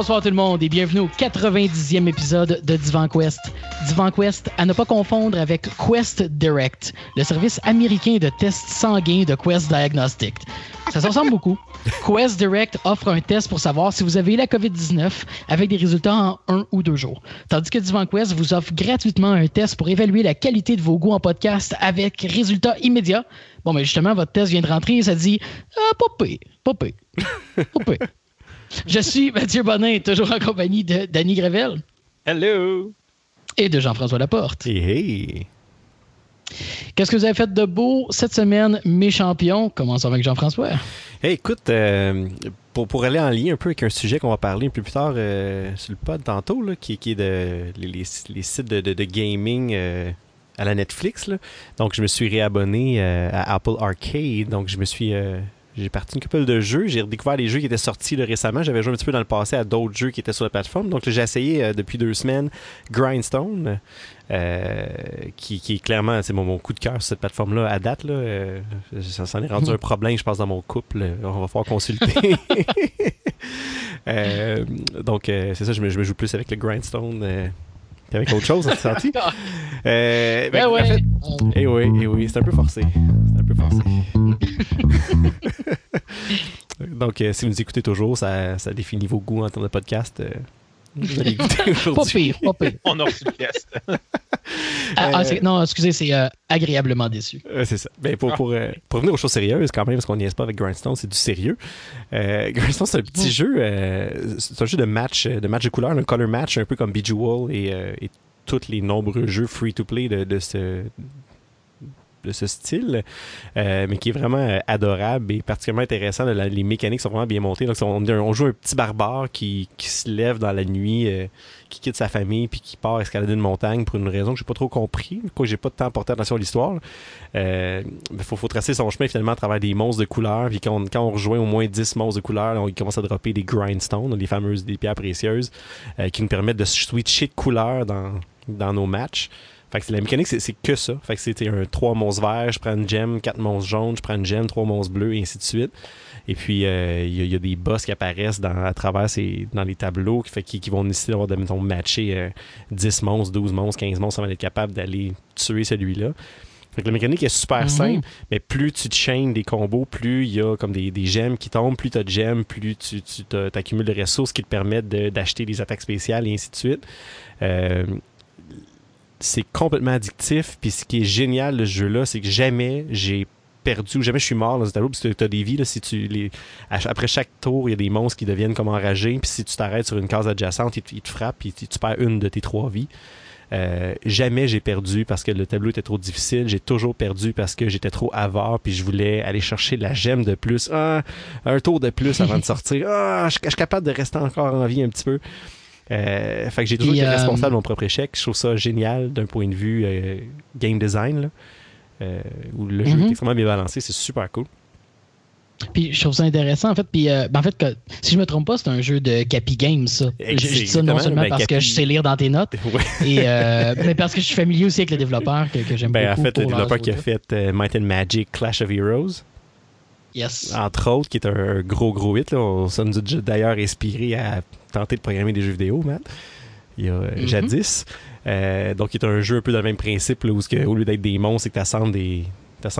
Bonsoir tout le monde et bienvenue au 90e épisode de Divan Quest. Divan Quest, à ne pas confondre avec Quest Direct, le service américain de tests sanguins de Quest Diagnostic. Ça se ressemble beaucoup. Quest Direct offre un test pour savoir si vous avez la COVID-19 avec des résultats en un ou deux jours. Tandis que Divan Quest vous offre gratuitement un test pour évaluer la qualité de vos goûts en podcast avec résultats immédiats. Bon, mais justement, votre test vient de rentrer et ça dit Ah, pas pire, pas pire, pas pire. Je suis Mathieu Bonin, toujours en compagnie de Danny Grevel. Hello! Et de Jean-François Laporte. Hey, hey! Qu'est-ce que vous avez fait de beau cette semaine, mes champions? Commençons avec Jean-François. Hey, écoute, euh, pour, pour aller en lien un peu avec un sujet qu'on va parler un peu plus tard euh, sur le pod tantôt, là, qui, qui est de, les, les, les sites de, de, de gaming euh, à la Netflix. Là. Donc, je me suis réabonné euh, à Apple Arcade. Donc, je me suis euh, j'ai parti une couple de jeux. J'ai redécouvert les jeux qui étaient sortis là, récemment. J'avais joué un petit peu dans le passé à d'autres jeux qui étaient sur la plateforme. Donc, j'ai essayé euh, depuis deux semaines Grindstone, euh, qui, qui est clairement c'est mon, mon coup de cœur sur cette plateforme-là à date. Là, euh, ça s'en est rendu un problème, je pense, dans mon couple. On va falloir consulter. Donc, c'est ça, je me, je me joue plus avec le Grindstone. Qu'avec autre chose, ça te senti? Euh, Ben en ouais. fait, eh oui, eh oui, c'est un peu forcé. C'est un peu forcé. Donc, euh, si vous nous écoutez toujours, ça, ça définit vos goûts en termes de podcast. euh, vous allez Pas aujourd'hui. pire, pas pire. On a test. Ah, ah, non, excusez, c'est euh, agréablement déçu. Euh, c'est ça. Ben, pour, pour, euh, pour revenir aux choses sérieuses, quand même, parce qu'on n'y est pas avec Grindstone, c'est du sérieux. Grindstone, c'est un petit jeu, c'est un jeu de match, de match de couleurs, un color match, un peu comme Bejeweled et, et tous les nombreux jeux free-to-play de, de ce de ce style, euh, mais qui est vraiment euh, adorable et particulièrement intéressant. Les mécaniques sont vraiment bien montées. Donc, on, joue un petit barbare qui, se lève dans la nuit, euh, qui quitte sa famille puis qui part escalader une montagne pour une raison que j'ai pas trop compris, quoi j'ai pas de temps à porter attention à l'histoire. il faut, tracer son chemin finalement à travers des monstres de couleurs. Puis quand on, rejoint au moins 10 monstres de couleurs, là, on commence à dropper des grindstones, les fameuses pierres précieuses, qui nous permettent de switcher de couleurs dans nos matchs. Fait que c'est- la mécanique, c'est que ça. Fait que c'était un 3 monstres verts, je prends une gemme, 4 monstres jaunes, je prends une gemme, 3 monstres bleus, et ainsi de suite. Et puis, euh, il y, a- il y a des boss qui apparaissent dans, à travers ces, dans les tableaux qui, fait, qui, qui vont nécessiter d'avoir, de, mettons, matcher euh, 10 monstres, 12 monstres, 15 monstres avant d'être capable d'aller tuer celui-là. Fait que la mécanique est super Mhm. simple, mais plus tu te chaînes des combos, plus il y a comme des, des gemmes qui tombent, plus tu as de gemmes, plus tu, tu t'accumules de ressources qui te permettent de- d'acheter des attaques spéciales et ainsi de suite. Euh, c'est complètement addictif. Puis ce qui est génial de ce jeu-là, c'est que jamais j'ai perdu ou jamais je suis mort dans ce tableau parce que tu as des vies là, si tu les après chaque tour il y a des monstres qui deviennent comme enragés puis si tu t'arrêtes sur une case adjacente ils te, ils te frappent puis tu, perds une de tes trois vies Euh, jamais j'ai perdu parce que le tableau était trop difficile j'ai toujours perdu parce que j'étais trop avare puis je voulais aller chercher la gemme de plus ah, un tour de plus avant de sortir ah, je, je suis capable de rester encore en vie un petit peu fait que j'ai toujours Puis, été euh, responsable de mon propre échec. Je trouve ça génial d'un point de vue euh, game design, là, euh, où le jeu Mhm. est extrêmement bien balancé. C'est super cool. Puis je trouve ça intéressant en fait. Puis euh, ben, en fait, que, si je me trompe pas, c'est un jeu de Capi Games, ça. Je, je dis ça non seulement ben, parce que je sais lire dans tes notes, Ouais. et, euh, mais parce que je suis familier aussi avec le développeur que, que j'aime Ben, en beaucoup. fait, le développeur qui a fait euh, Might and Magic Clash of Heroes, Yes. entre autres, qui est un gros, gros hit. Là. On- Ça nous a d'ailleurs inspiré à tenter de programmer des jeux vidéo, Matt, il y a euh, Mhm. jadis. Euh, donc, c'est un jeu un peu dans le même principe, là, où que, au lieu d'être des monstres, c'est que tu assembles des,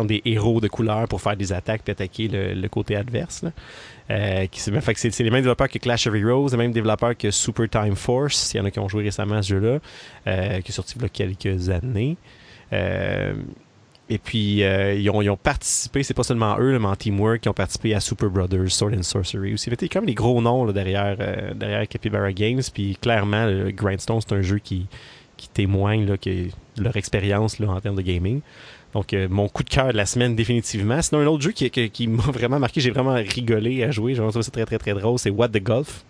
des héros de couleur pour faire des attaques puis attaquer le, le côté adverse. Là. Euh, qui, c'est, les mêmes développeurs que Clash of Heroes, les mêmes développeurs que Super Time Force, il y en a qui ont joué récemment à ce jeu-là, euh, qui est sorti il y a quelques années. Et puis, euh, ils, ont, ils participé, c'est pas seulement eux, là, mais en teamwork, qui ont participé à Super Brothers, Sword and Sorcery aussi. Quand même des gros noms derrière, euh, derrière Capybara Games. Puis clairement, Grindstone, c'est un jeu qui, qui témoigne là, que leur expérience en termes de gaming. Donc, euh, mon coup de cœur de la semaine, définitivement. Sinon, un autre jeu qui, m'a vraiment marqué, j'ai vraiment rigolé à jouer, j'ai trouvé ça très, très, très drôle, c'est What the Golf,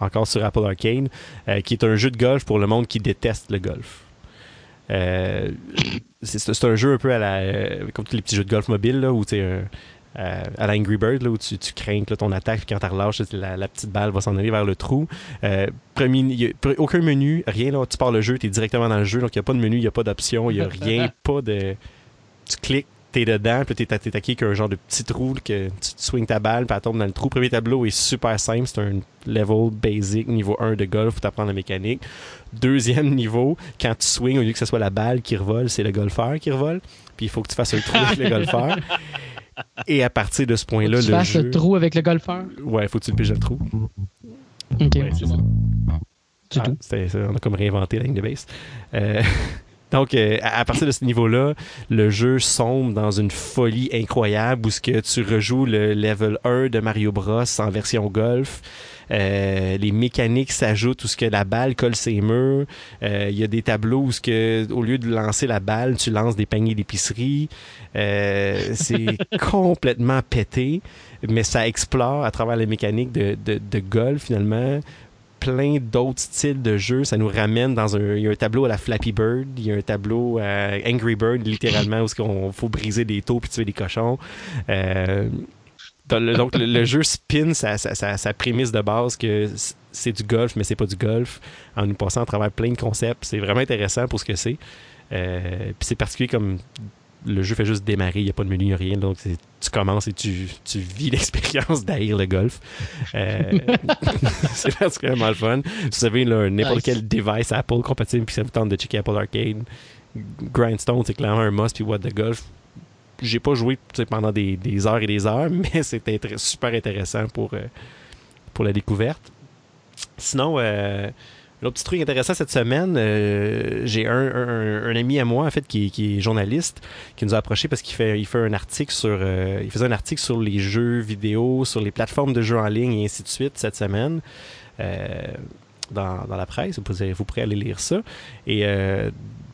encore sur Apple Arcade, euh, qui est un jeu de golf pour le monde qui déteste le golf. Euh, c'est, un jeu un peu à la, euh, comme tous les petits jeux de golf mobile, là, où tu euh, euh, à la Angry Bird, là, où tu, tu crains que là, ton attaque, puis quand tu relâches, la, la petite balle va s'en aller vers le trou. Euh, premier, a aucun menu, rien, là, tu pars le jeu, tu es directement dans le jeu, donc il n'y a pas de menu, il n'y a pas d'option, il n'y a rien, pas de. Tu cliques, t'es dedans, puis t'es attaqué qu'un genre de petit trou, que tu swings ta balle, puis elle tombe dans le trou. Premier tableau est super simple, c'est un level basic, niveau 1 de golf, faut t'apprendre la mécanique. Deuxième niveau, quand tu swings, au lieu que ce soit la balle qui revole, c'est le golfeur qui revole, puis il faut que tu fasses un trou avec le golfeur. Et à partir de ce point-là, le Tu fasses jeu... le trou avec le golfeur? Ouais, faut que tu le piges le trou. Ok, Ouais, c'est bon. C'est Ah, ça, on a comme réinventé la ligne de base. Euh, donc, euh, à partir de ce niveau-là, le jeu sombre dans une folie incroyable où ce que tu rejoues le level 1 de Mario Bros en version golf. Euh, les mécaniques s'ajoutent où ce que la balle colle ses murs. Euh, Il y a des tableaux où ce que, au lieu de lancer la balle, tu lances des paniers d'épicerie. Euh, c'est complètement pété, mais ça explore à travers les mécaniques de, de, de golf finalement plein d'autres styles de jeux. Ça nous ramène dans un. Il y a un tableau à la Flappy Bird, il y a un tableau à Angry Bird, littéralement, où il faut briser des taux puis tuer des cochons. Euh, le- donc, le, jeu spin sa, sa, sa- prémisse de base que c'est du golf, mais c'est pas du golf, en nous passant à travers plein de concepts. C'est vraiment intéressant pour ce que c'est. Euh, puis c'est particulier comme le jeu fait juste démarrer, il n'y a pas de menu, il n'y a rien. Donc tu commences et tu, tu vis l'expérience d'haïr le golf. Euh, c'est particulièrement le fun. Vous savez, là, n'importe Nice. quel device Apple compatible, puis ça vous tente de checker Apple Arcade. Grindstone, c'est clairement un must, puis What the Golf. J'ai pas joué pendant des, des heures et des heures, mais c'était super intéressant pour, euh, pour la découverte. Sinon, euh, L'autre petit truc intéressant cette semaine, euh, j'ai un, un- un ami à moi en fait qui, qui est journaliste qui nous a approché parce qu'il fait il fait un article sur euh, il faisait un article sur les jeux vidéo, sur les plateformes de jeux en ligne et ainsi de suite cette semaine. Euh, dans, dans la presse, vous vous pourrez aller lire ça. Et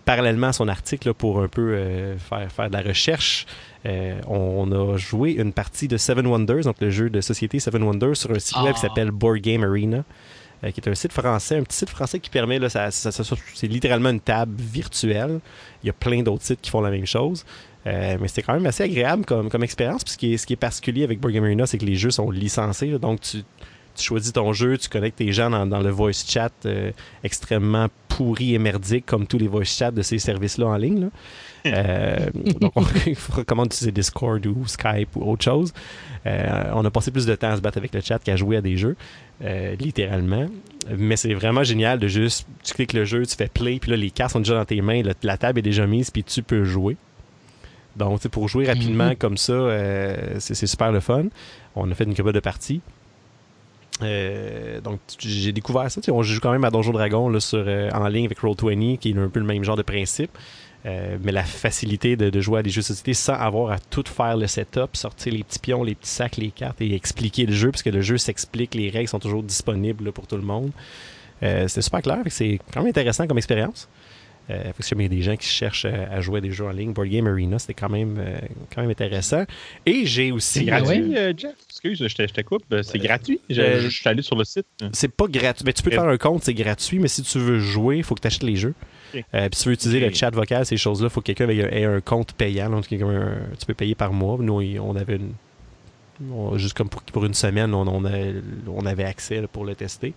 parallèlement à son article, là, pour un peu faire, faire de la recherche, euh, on, a joué une partie de Seven Wonders, donc le jeu de société Seven Wonders, sur un site web qui Ah. s'appelle Board Game Arena, euh, qui est un site français, un petit site français qui permet, là, ça, ça- ça- c'est littéralement une table virtuelle. Il y a plein d'autres sites qui font la même chose. Euh, mais c'était quand même assez agréable comme, comme expérience. Puis ce qui, est, ce qui est particulier avec Game Arena, c'est que les jeux sont licencés. là. donc tu, tu choisis ton jeu, tu connectes tes gens dans, dans le voice chat euh, extrêmement pourri et merdique comme tous les voice chats de ces services-là en ligne. là. Euh, donc, on recommande d'utiliser Discord ou Skype ou autre chose. Euh, on a passé plus de temps à se battre avec le chat qu'à jouer à des jeux, euh, littéralement. Mais c'est vraiment génial de juste, tu cliques le jeu, tu fais play, puis là, les cartes sont déjà dans tes mains, la table est déjà mise, puis tu peux jouer. Donc, tu sais, pour jouer rapidement Mhm. comme ça, euh, c'est super le fun. On a fait une couple de parties. Euh, donc j'ai découvert ça. On joue quand même à Donjon Dragon là, sur, euh, en ligne avec Roll20, qui est un peu le même genre de principe. Euh, mais la facilité de, de jouer à des jeux de société sans avoir à tout faire le setup, sortir les petits pions, les petits sacs, les cartes et expliquer le jeu, parce que le jeu s'explique, les règles sont toujours disponibles là, pour tout le monde. Euh, c'est super clair, c'est quand même intéressant comme expérience. Euh, il y a des gens qui cherchent à jouer à des jeux en ligne, Board Game Arena, c'était quand même, euh, quand même intéressant. Et j'ai aussi. C'est gratuit, Jeff? Excuse, je te, je te coupe. C'est gratuit? Je, je suis allé sur le site. C'est pas gratuit. Ben, tu peux te faire un compte, c'est gratuit, mais si tu veux jouer, il faut que tu achètes les jeux. Ok. Euh, puis si tu veux utiliser le chat vocal, ces choses-là, il faut que quelqu'un ait, un compte payant. Donc, un- tu peux payer par mois. Nous, on avait une. on- juste comme pour, pour une semaine, on, on, a- on avait accès là, pour le tester.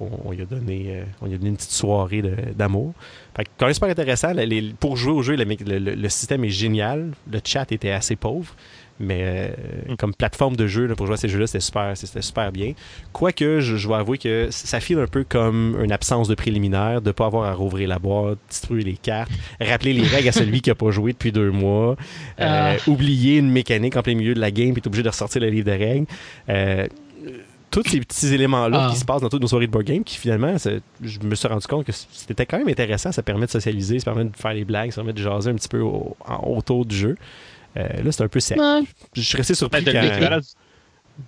On, on lui a donné, euh, on lui a donné une petite soirée d'amour. Fait que quand même super intéressant. Les- pour jouer au jeu, le système est génial. Le chat était assez pauvre. Mais euh, Mm. comme plateforme de jeu là, pour jouer à ces jeux-là, c'était super, c'était super bien. Quoique, je, je dois avouer que ça file un peu comme une absence de préliminaire, de ne pas avoir à rouvrir la boîte, distribuer les cartes, rappeler les règles à celui qui n'a pas joué depuis deux mois, euh, Ah. oublier une mécanique en plein milieu de la game, puis est obligé de ressortir le livre de règles. Euh, tous ces petits éléments-là Ah. qui se passent dans toutes nos soirées de board game, qui finalement, je me suis rendu compte que c'était quand même intéressant. Ça permet de socialiser, ça permet de faire les blagues, ça permet de jaser un petit peu au- en- autour du jeu. Euh, là, c'est un peu sec. Ouais. Je suis resté surpris Ben, T'as quand...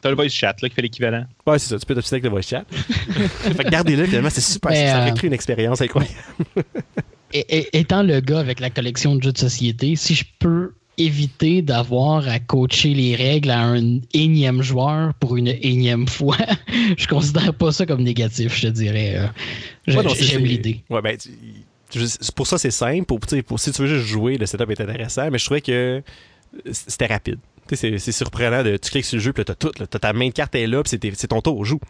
t'as le voice chat là, qui fait l'équivalent. Ouais, c'est ça. Tu peux t'obstiner avec le voice chat. fait que gardez-le, finalement, c'est super. Mais, ça euh, une expérience incroyable. Et- et- étant le gars avec la collection de jeux de société, si je peux éviter d'avoir à coacher les règles à un énième joueur pour une énième fois, je considère pas ça comme négatif, je te dirais. euh. Ouais, J'aime l'idée. Ouais, ben, tu- pour ça, c'est simple. Pour, tu sais, pour, si tu veux juste jouer, le setup est intéressant, mais je trouvais que c'était rapide. Tu sais, C'est c'est surprenant de tu cliques sur le jeu, puis là, t'as tout. là. T'as ta main de carte est là, puis c'est ton tour, joue.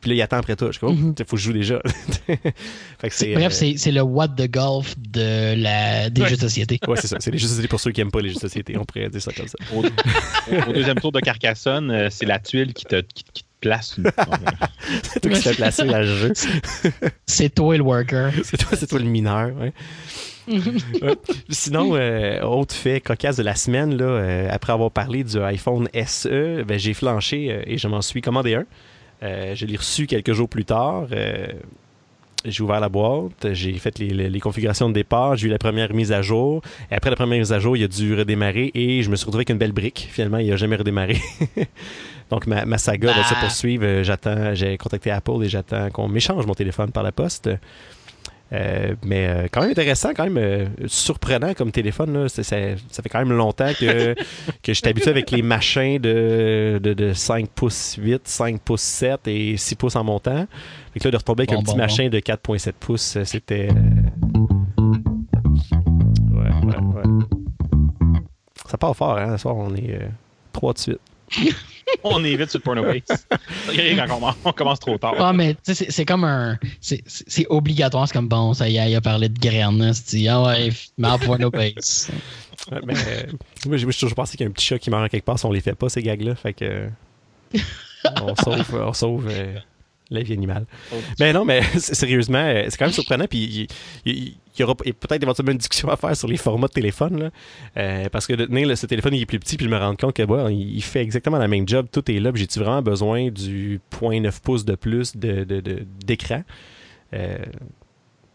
Puis là, il attend après toi. Je suis comme, Mhm. il faut que je joue déjà. fait que c'est. Bref, euh, c'est c'est le what the golf de la, des Ouais. jeux de société. Ouais, c'est ça. C'est les jeux de société pour ceux qui aiment pas les jeux de société. On pourrait dire ça comme ça. Au, deuxième tour de Carcassonne, euh, c'est la tuile qui te, qui, qui te place. C'est toi qui te fais placer dans le jeu. C'est toi le worker. C'est toi, c'est toi le mineur. Ouais. Ouais. Sinon, euh, autre fait cocasse de la semaine, là, euh, après avoir parlé du iPhone SE, ben, j'ai flanché euh, et je m'en suis commandé un. Euh, je l'ai reçu quelques jours plus tard. J'ai ouvert la boîte, j'ai fait les, les- les configurations de départ, j'ai eu la première mise à jour. Et après la première mise à jour, il a dû redémarrer et je me suis retrouvé avec une belle brique. Finalement, il n'a jamais redémarré. Donc, ma, ma saga va se poursuivre. Euh, J'attends, j'ai contacté Apple et j'attends qu'on m'échange mon téléphone par la poste. Euh, mais euh, quand même intéressant, quand même euh, surprenant comme téléphone. Là. Ça, ça fait quand même longtemps que, que je suis habitué avec les machins de, de, de 5 pouces 8, 5 pouces 7 et 6 pouces en montant. Fait que là, de retomber avec Bon, un petit bon, machin de 4.7 pouces, c'était... Ouais, ouais, ouais. Ça part fort, hein? Ce soir, on est 3 de suite. on est vite sur le porno-base. Quand on, commence- trop tard. Ah, mais c'est- comme un. C'est obligatoire. C'est comme bon, ça y est, il a parlé de graines. là, c'est dit, Ah ouais, mais en point no base. Mais euh, moi, j'ai toujours pensé qu'il y a un petit chat qui meurt quelque part si on les fait pas, ces gags-là. Fait que. on sauve, on sauve euh, la vie animale. Mais non, mais sérieusement, euh, c'est quand même surprenant. Puis il, il- il y aura peut-être éventuellement une discussion à faire sur les formats de téléphone. Là. Euh, parce que de tenir là, ce téléphone, il est plus petit, puis je me rends compte que bon, il, fait exactement la même job. Tout est là. J'ai-tu vraiment besoin du 0.9 pouces de plus de- de- de- d'écran? Euh,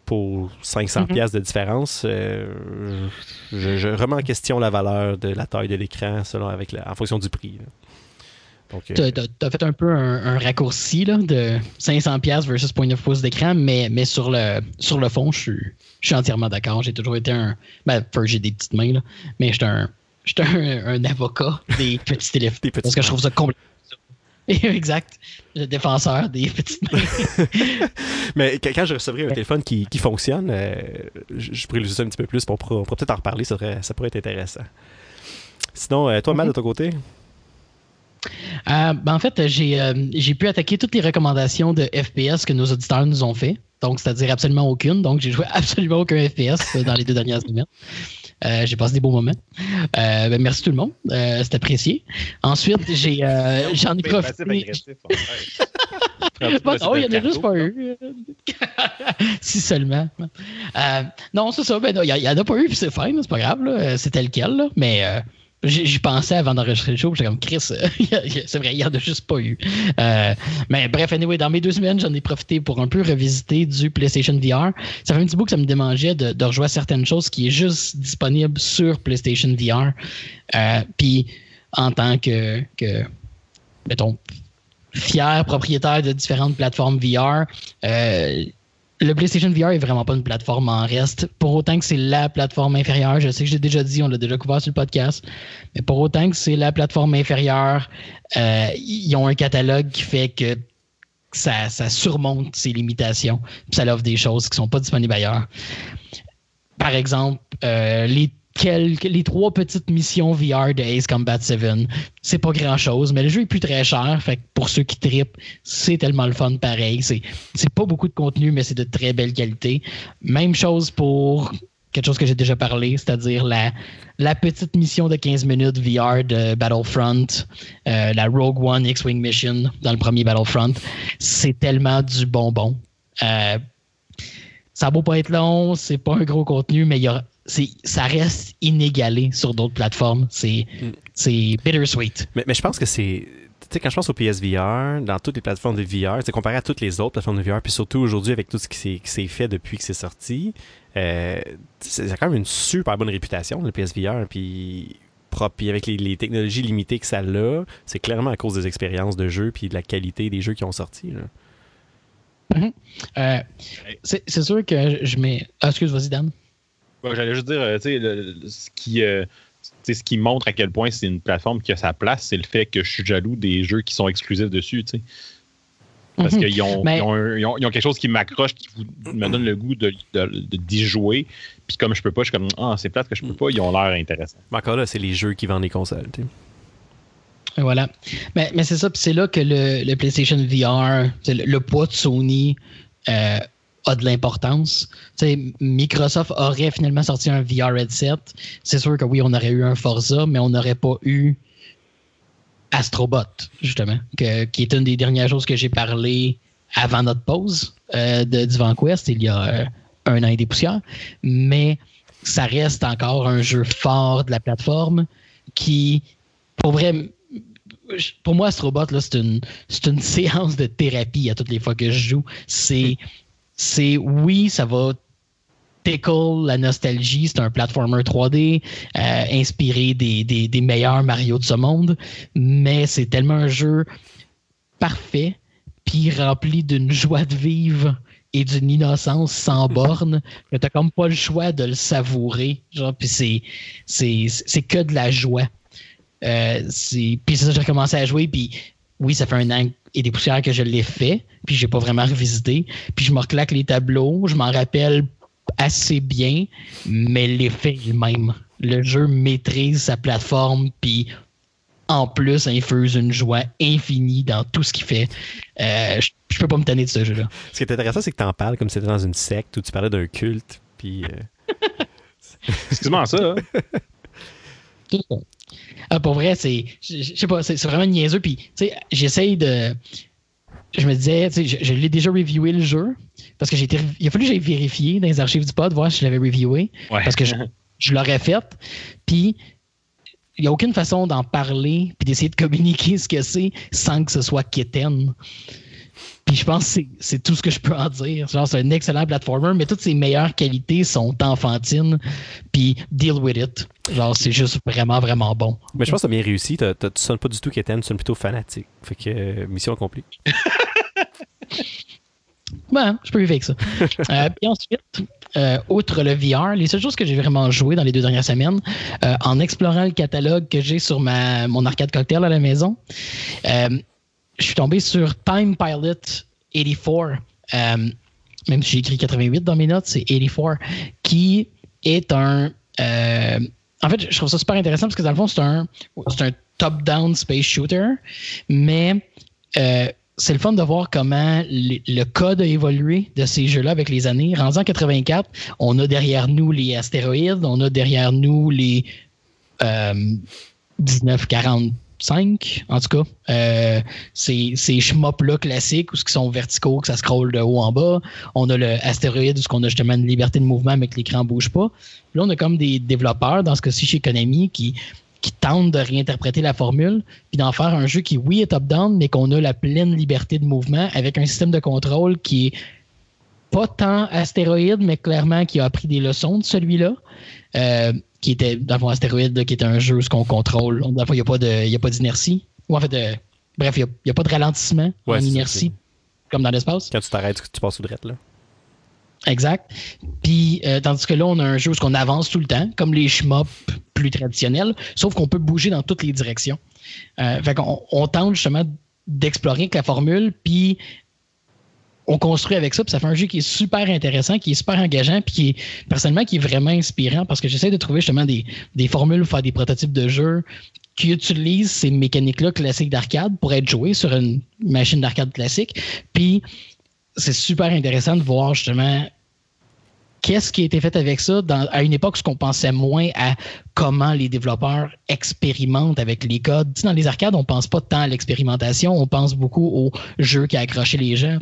pour 500 Mhm. pièces de différence, euh, je, je remets en question la valeur de la taille de l'écran selon avec la- en fonction du prix. là. T'as- T'as t'as fait un peu un, un raccourci là, de 500$ versus 0.9 pouces d'écran, mais, mais sur, le, sur le fond, je suis, je suis entièrement d'accord. J'ai toujours été un. Ben, j'ai des petites mains, là, mais j'étais un, un, un avocat des petits téléphones. Des parce que je trouve ça complètement. exact. Le défenseur des petites mains. Mais quand je recevrai un téléphone qui, qui fonctionne, euh, je, pourrais l'utiliser un petit peu plus. pourra peut-être en reparler. Ça, serait- ça pourrait être intéressant. Sinon, euh, toi, Mal, de ton côté? Euh, ben, en fait, j'ai euh, j'ai pu attaquer toutes les recommandations de FPS que nos auditeurs nous ont fait. Donc, c'est-à-dire absolument aucune. Donc, j'ai joué absolument aucun FPS dans les deux dernières semaines. Euh, j'ai passé des beaux moments. Euh, ben, merci tout le monde. Euh, c'est apprécié. Ensuite, euh, j'en ai profité. Bon, non, il y en a juste pas eu. si seulement. Euh, non, c'est ça. Ben, il y, en a pas eu, puis c'est fine, c'est pas grave. Euh, C'était lequel, là? Mais euh, j'y pensais avant d'enregistrer le show. J'étais comme Chris, c'est vrai, il y en a juste pas eu. Euh, mais bref, anyway, dans mes deux semaines, j'en ai profité pour un peu revisiter du PlayStation VR. Ça fait un petit bout que ça me démangeait de, de rejouer à certaines choses qui est juste disponible sur PlayStation VR. Euh, puis en tant que, que mettons, fier propriétaire de différentes plateformes VR. Euh, le PlayStation VR est vraiment pas une plateforme en reste. Pour autant que c'est la plateforme inférieure, je sais que j'ai déjà dit, on l'a déjà couvert sur le podcast, mais pour autant que c'est la plateforme inférieure, euh, ils ont un catalogue qui fait que ça, ça surmonte ses limitations, puis ça offre des choses qui sont pas disponibles ailleurs. Par exemple, euh, les les trois petites missions VR de Ace Combat 7, c'est pas grand chose, mais le jeu est plus très cher. Fait que pour ceux qui tripent, c'est tellement le fun pareil. C'est, pas beaucoup de contenu, mais c'est de très belle qualité. Même chose pour quelque chose que j'ai déjà parlé, c'est-à-dire la, la petite mission de 15 minutes VR de Battlefront, euh, la Rogue One X-Wing Mission dans le premier Battlefront. C'est tellement du bonbon. Euh, ça a beau pas être long, c'est pas un gros contenu, mais il y a, ça reste inégalé sur d'autres plateformes. C'est, Mm. bittersweet. Mais, mais je pense que c'est. Tu sais, quand je pense au PSVR, dans toutes les plateformes de VR, c'est comparé à toutes les autres plateformes de VR, puis surtout aujourd'hui avec tout ce qui s'est, fait depuis que c'est sorti, euh, c'est quand même une super bonne réputation, le PSVR, puis propre, puis avec les, les technologies limitées que ça a, c'est clairement à cause des expériences de jeu puis de la qualité des jeux qui ont sorti. là. Euh, c'est, c'est sûr que je mets. Ah, excuse, vas-y, Dan. Ouais, J'allais juste dire, euh, tu sais, le- le- ce qui, euh, tu sais, ce qui montre à quel point c'est une plateforme qui a sa place, c'est le fait que je suis jaloux des jeux qui sont exclusifs dessus, tu sais. Parce Mhm. qu'ils ont, Mais- ils ont, ont- ils ont quelque chose qui m'accroche, qui vous- me donne le goût de, de- de- d'y jouer. Puis comme je peux pas, je suis comme, ah, c'est plate que je peux pas, ils ont l'air intéressants. Mais encore là, c'est les jeux qui vendent les consoles. tu sais. Voilà. Mais, mais c'est ça, puis c'est là que le, le PlayStation VR, le, le, poids de Sony euh, a de l'importance. Microsoft aurait finalement sorti un VR headset. C'est sûr que oui, on aurait eu un Forza, mais on n'aurait pas eu Astrobot, justement, qui est une des dernières choses que j'ai parlé avant notre pause euh, de Divan Quest, il y a euh, un an et des poussières. Mais ça reste encore un jeu fort de la plateforme qui, pour vrai, pour moi, Astrobot, c'est une, une séance de thérapie à toutes les fois que je joue. C'est, c'est oui, ça va tickle la nostalgie. C'est un platformer 3D euh, inspiré des, des, des, meilleurs Mario de ce monde, mais c'est tellement un jeu parfait, puis rempli d'une joie de vivre et d'une innocence sans borne que t'as comme pas le choix de le savourer. Genre, puis c'est, c'est, c'est que de la joie. Euh, c'est, puis c'est ça, j'ai recommencé à jouer, puis oui, ça fait un an et des poussières que je l'ai fait, puis j'ai pas vraiment revisité. Puis je me reclaque les tableaux, je m'en rappelle assez bien, mais l'effet est le même. Le jeu maîtrise sa plateforme, puis en plus infuse une joie infinie dans tout ce qu'il fait. Euh, je, peux pas me tanner de ce jeu-là. Ce qui est intéressant, c'est que tu en parles comme si c'était dans une secte où tu parlais d'un culte, puis. Euh... Excuse-moi ça. Hein? Ah, pour vrai, c'est. Je sais pas, c'est vraiment niaiseux. Puis, tu sais, j'essaye de. Je me disais, tu sais, je, l'ai déjà reviewé le jeu. Parce que j'ai été. Il a fallu que j'aille vérifier dans les archives du pod, voir si je l'avais reviewé. Parce que je, je l'aurais fait. Puis, il n'y a aucune façon d'en parler puis d'essayer de communiquer ce que c'est sans que ce soit quétaine. Puis je pense que c'est tout ce que je peux en dire. Genre, c'est un excellent platformer, mais toutes ses meilleures qualités sont enfantines. Puis deal with it. Genre, c'est juste vraiment, vraiment bon. Mais je pense que tu as bien réussi. Tu ne sonnes pas du tout quétaine, tu sonnes plutôt fanatique. Fait que euh, mission accomplie. Ben, je peux vivre avec ça. euh, puis ensuite, euh, outre le VR, les seules choses que j'ai vraiment joué dans les deux dernières semaines, euh, en explorant le catalogue que j'ai sur ma, mon arcade cocktail à la maison, euh, je suis tombé sur Time Pilot 84. Euh, même si j'ai écrit 88 dans mes notes, c'est 84, qui est un. Euh, en fait, je trouve ça super intéressant parce que dans le fond, c'est un, un top-down space shooter, mais euh, c'est le fun de voir comment le, code a évolué de ces jeux-là avec les années. Rendu en 84, on a derrière nous les astéroïdes, on a derrière nous les euh, 1940 5, en tout cas. Euh, ces ces là classiques, où ce qui sont verticaux, que ça scrolle de haut en bas. On a le astéroïde, où on a justement une liberté de mouvement, mais que l'écran bouge pas. là, on a comme des développeurs, dans ce cas-ci chez Konami, qui, qui tentent de réinterpréter la formule, puis d'en faire un jeu qui, oui, est top-down, mais qu'on a la pleine liberté de mouvement avec un système de contrôle qui est pas tant astéroïde, mais clairement qui a appris des leçons de celui-là. Euh, qui était dans Astéroïde, qui était un jeu ce qu'on contrôle. il n'y a pas de, a pas d'inertie. Ou en fait, euh, bref, il n'y a, pas de ralentissement en inertie, comme dans l'espace. Quand tu t'arrêtes, tu passes au droit, là. Exact. Puis, euh, tandis que là, on a un jeu où on avance tout le temps, comme les shmups plus traditionnels, sauf qu'on peut bouger dans toutes les directions. Euh, fait qu'on on tente justement d'explorer avec la formule, puis on construit avec ça, puis ça fait un jeu qui est super intéressant, qui est super engageant, puis qui est personnellement qui est vraiment inspirant parce que j'essaie de trouver justement des, formules pour faire des prototypes de jeux qui utilisent ces mécaniques-là classiques d'arcade pour être joués sur une machine d'arcade classique. Puis c'est super intéressant de voir justement qu'est-ce qui a été fait avec ça à une époque où on pensait moins à comment les développeurs expérimentent avec les codes? dans les arcades, on pense pas tant à l'expérimentation, on pense beaucoup au jeu qui a accroché les gens.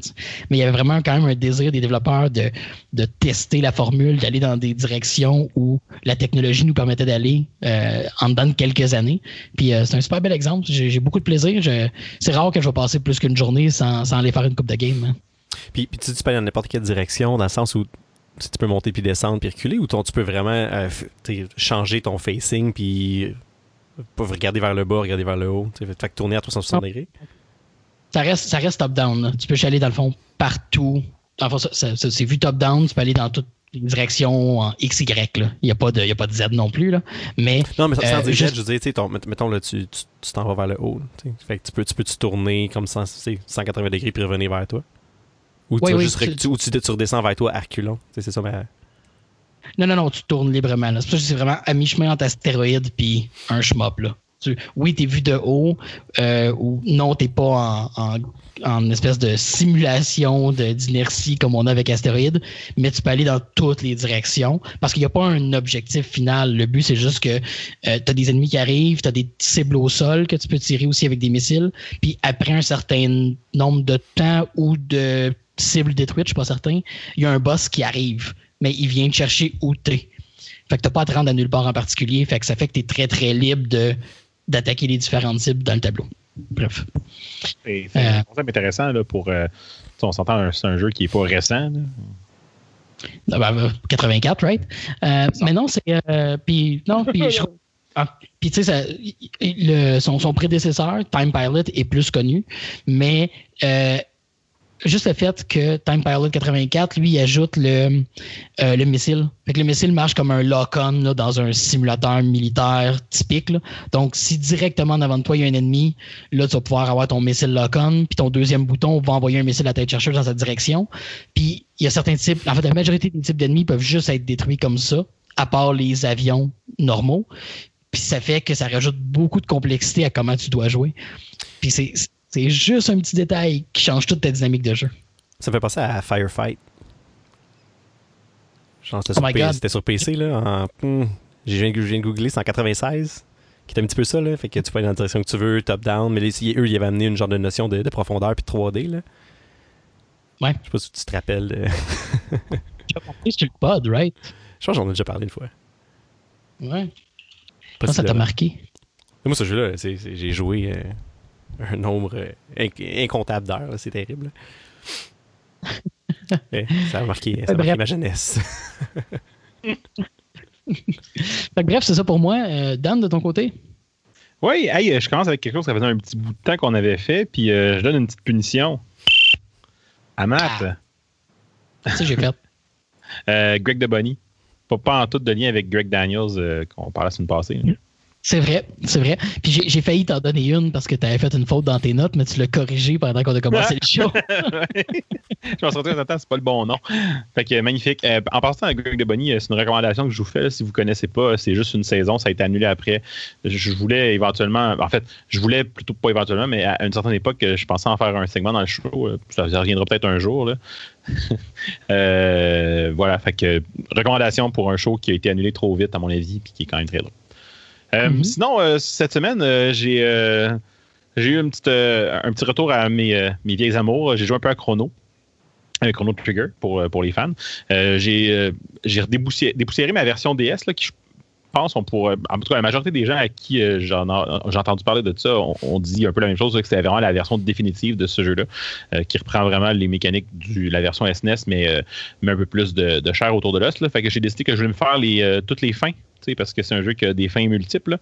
Mais il y avait vraiment quand même un désir des développeurs de, de tester la formule, d'aller dans des directions où la technologie nous permettait d'aller euh, en dedans de quelques années. Puis euh, c'est un super bel exemple. J'ai beaucoup de plaisir. C'est rare que je vais passer plus qu'une journée sans, sans aller faire une coupe de game. Hein. Puis, tu, tu peux dans n'importe quelle direction, dans le sens où tu peux monter puis descendre puis reculer ou tu peux vraiment euh, changer ton facing puis regarder vers le bas, regarder vers le haut, fait que tourner à 360 degrés. Ça reste, ça reste top-down. Tu peux aller dans le fond partout. Enfin, c'est vu top-down, tu peux aller dans toutes les directions en X, Y. Là. Il n'y a, pas de, y a pas de Z non plus. Là. Mais, non, mais sans euh, dire Z, je veux dire, ton, mettons, là, tu t'en tu, vas vers le haut. Fait que tu peux, tu peux te tourner comme 180 degrés puis revenir vers toi. Ou, tu, juste ou tu, redescends vers toi à C'est ça, mais. Non, non, non, tu tournes librement. C'est vraiment à mi-chemin entre astéroïde puis un shmup. Là. Tu, oui, tu es vu de haut, euh, ou non, tu pas en, en, espèce de simulation d'inertie comme on a avec Astéroïde, mais tu peux aller dans toutes les directions parce qu'il n'y a pas un objectif final. Le but, c'est juste que euh, tu as des ennemis qui arrivent, tu as des cibles au sol que tu peux tirer aussi avec des missiles, puis après un certain nombre de temps ou de cibles détruites, je suis pas certain, il y a un boss qui arrive, mais il vient te chercher où t'es. Fait que t'as pas à te rendre à nulle part en particulier. Fait que ça fait que tu es très, très libre de d'attaquer les différentes cibles dans le tableau. Bref. C'est euh, intéressant là, pour. Euh, on s'entend, c'est un jeu qui n'est pas récent. 84, ah, ben, right? Euh, mais non, c'est. puis, non, puis ah, puis tu sais, son, son, prédécesseur, Time Pilot, est plus connu, mais juste le fait que Time Pilot 84, lui, ajoute le, euh, le missile. Fait que le missile marche comme un lock-on dans un simulateur militaire typique. Donc, si directement avant de toi, il y a un ennemi, là, tu vas pouvoir avoir ton missile lock-on, puis ton deuxième bouton va envoyer un missile à tête chercheuse dans cette direction. Puis, il y a certains types, en fait, la majorité des types d'ennemis peuvent juste être détruits comme ça, à part les avions normaux. Puis ça fait que ça rajoute beaucoup de complexité à comment tu dois jouer. Puis c'est c'est juste un petit détail qui change toute ta dynamique de jeu. Ça fait penser à Firefight. C'était, oh sur, c'était sur, PC, là. Hmm, j'ai viens de googler, c'est en 96 qui est un petit peu ça, là. Fait que tu peux aller dans la direction que tu veux, top-down. Mais les, eux, ils avaient amené une genre de notion de, profondeur puis de 3D, là. Ouais. Je sais pas si tu te rappelles. De... tu as compris sur le pod, right? Je pense que j'en ai déjà parlé une fois. Ouais. Ça t'a marqué? Moi, ce jeu-là, j'ai joué. Euh, un nombre euh, incontable d'heures. C'est terrible. Eh, ça a marqué, ça a marqué ma jeunesse. bref, c'est ça pour moi. Euh, Dan, de ton côté? Oui, hey, je commence avec quelque chose qui faisait un petit bout de temps qu'on avait fait, puis euh, je donne une petite punition. À Matt. Ah. Ça, j'ai fait? Greg de Bonnie. Pas, pas en tout de lien avec Greg Daniels qu'on parlait la semaine passée. C'est vrai, c'est vrai. Puis j'ai failli t'en donner une parce que tu avais fait une faute dans tes notes, mais tu l'as corrigé pendant qu'on a commencé le show. je m'en souviens, attends, c'est pas le bon nom. Fait que magnifique. Euh, en passant à Greg de Bonnie, euh, c'est une recommandation que je vous fais. si vous connaissez pas, c'est juste une saison, ça a été annulé après. Je voulais éventuellement, en fait, je voulais plutôt pas éventuellement, mais à une certaine époque, je pensais en faire un segment dans le show. Euh, ça reviendra peut-être un jour. voilà, fait que recommandation pour un show qui a été annulé trop vite, à mon avis, puis qui est quand même très drôle. Euh, mhm. Sinon, euh, cette semaine, euh, j'ai eu un petit retour à mes, mes vieilles amours. J'ai joué un peu à Chrono. Chrono Trigger pour, pour les fans. j'ai dépoussiéré ma version DS là, qui, pense, on pourrait. En tout cas, la majorité des gens à qui j'ai entendu parler de ça, on, dit un peu la même chose, que c'était vraiment la version définitive de ce jeu-là, qui reprend vraiment les mécaniques de la version SNES, mais, mais un peu plus de, chair autour de l'os. Fait que j'ai décidé que je voulais me faire les, toutes les fins parce que c'est un jeu qui a des fins multiples.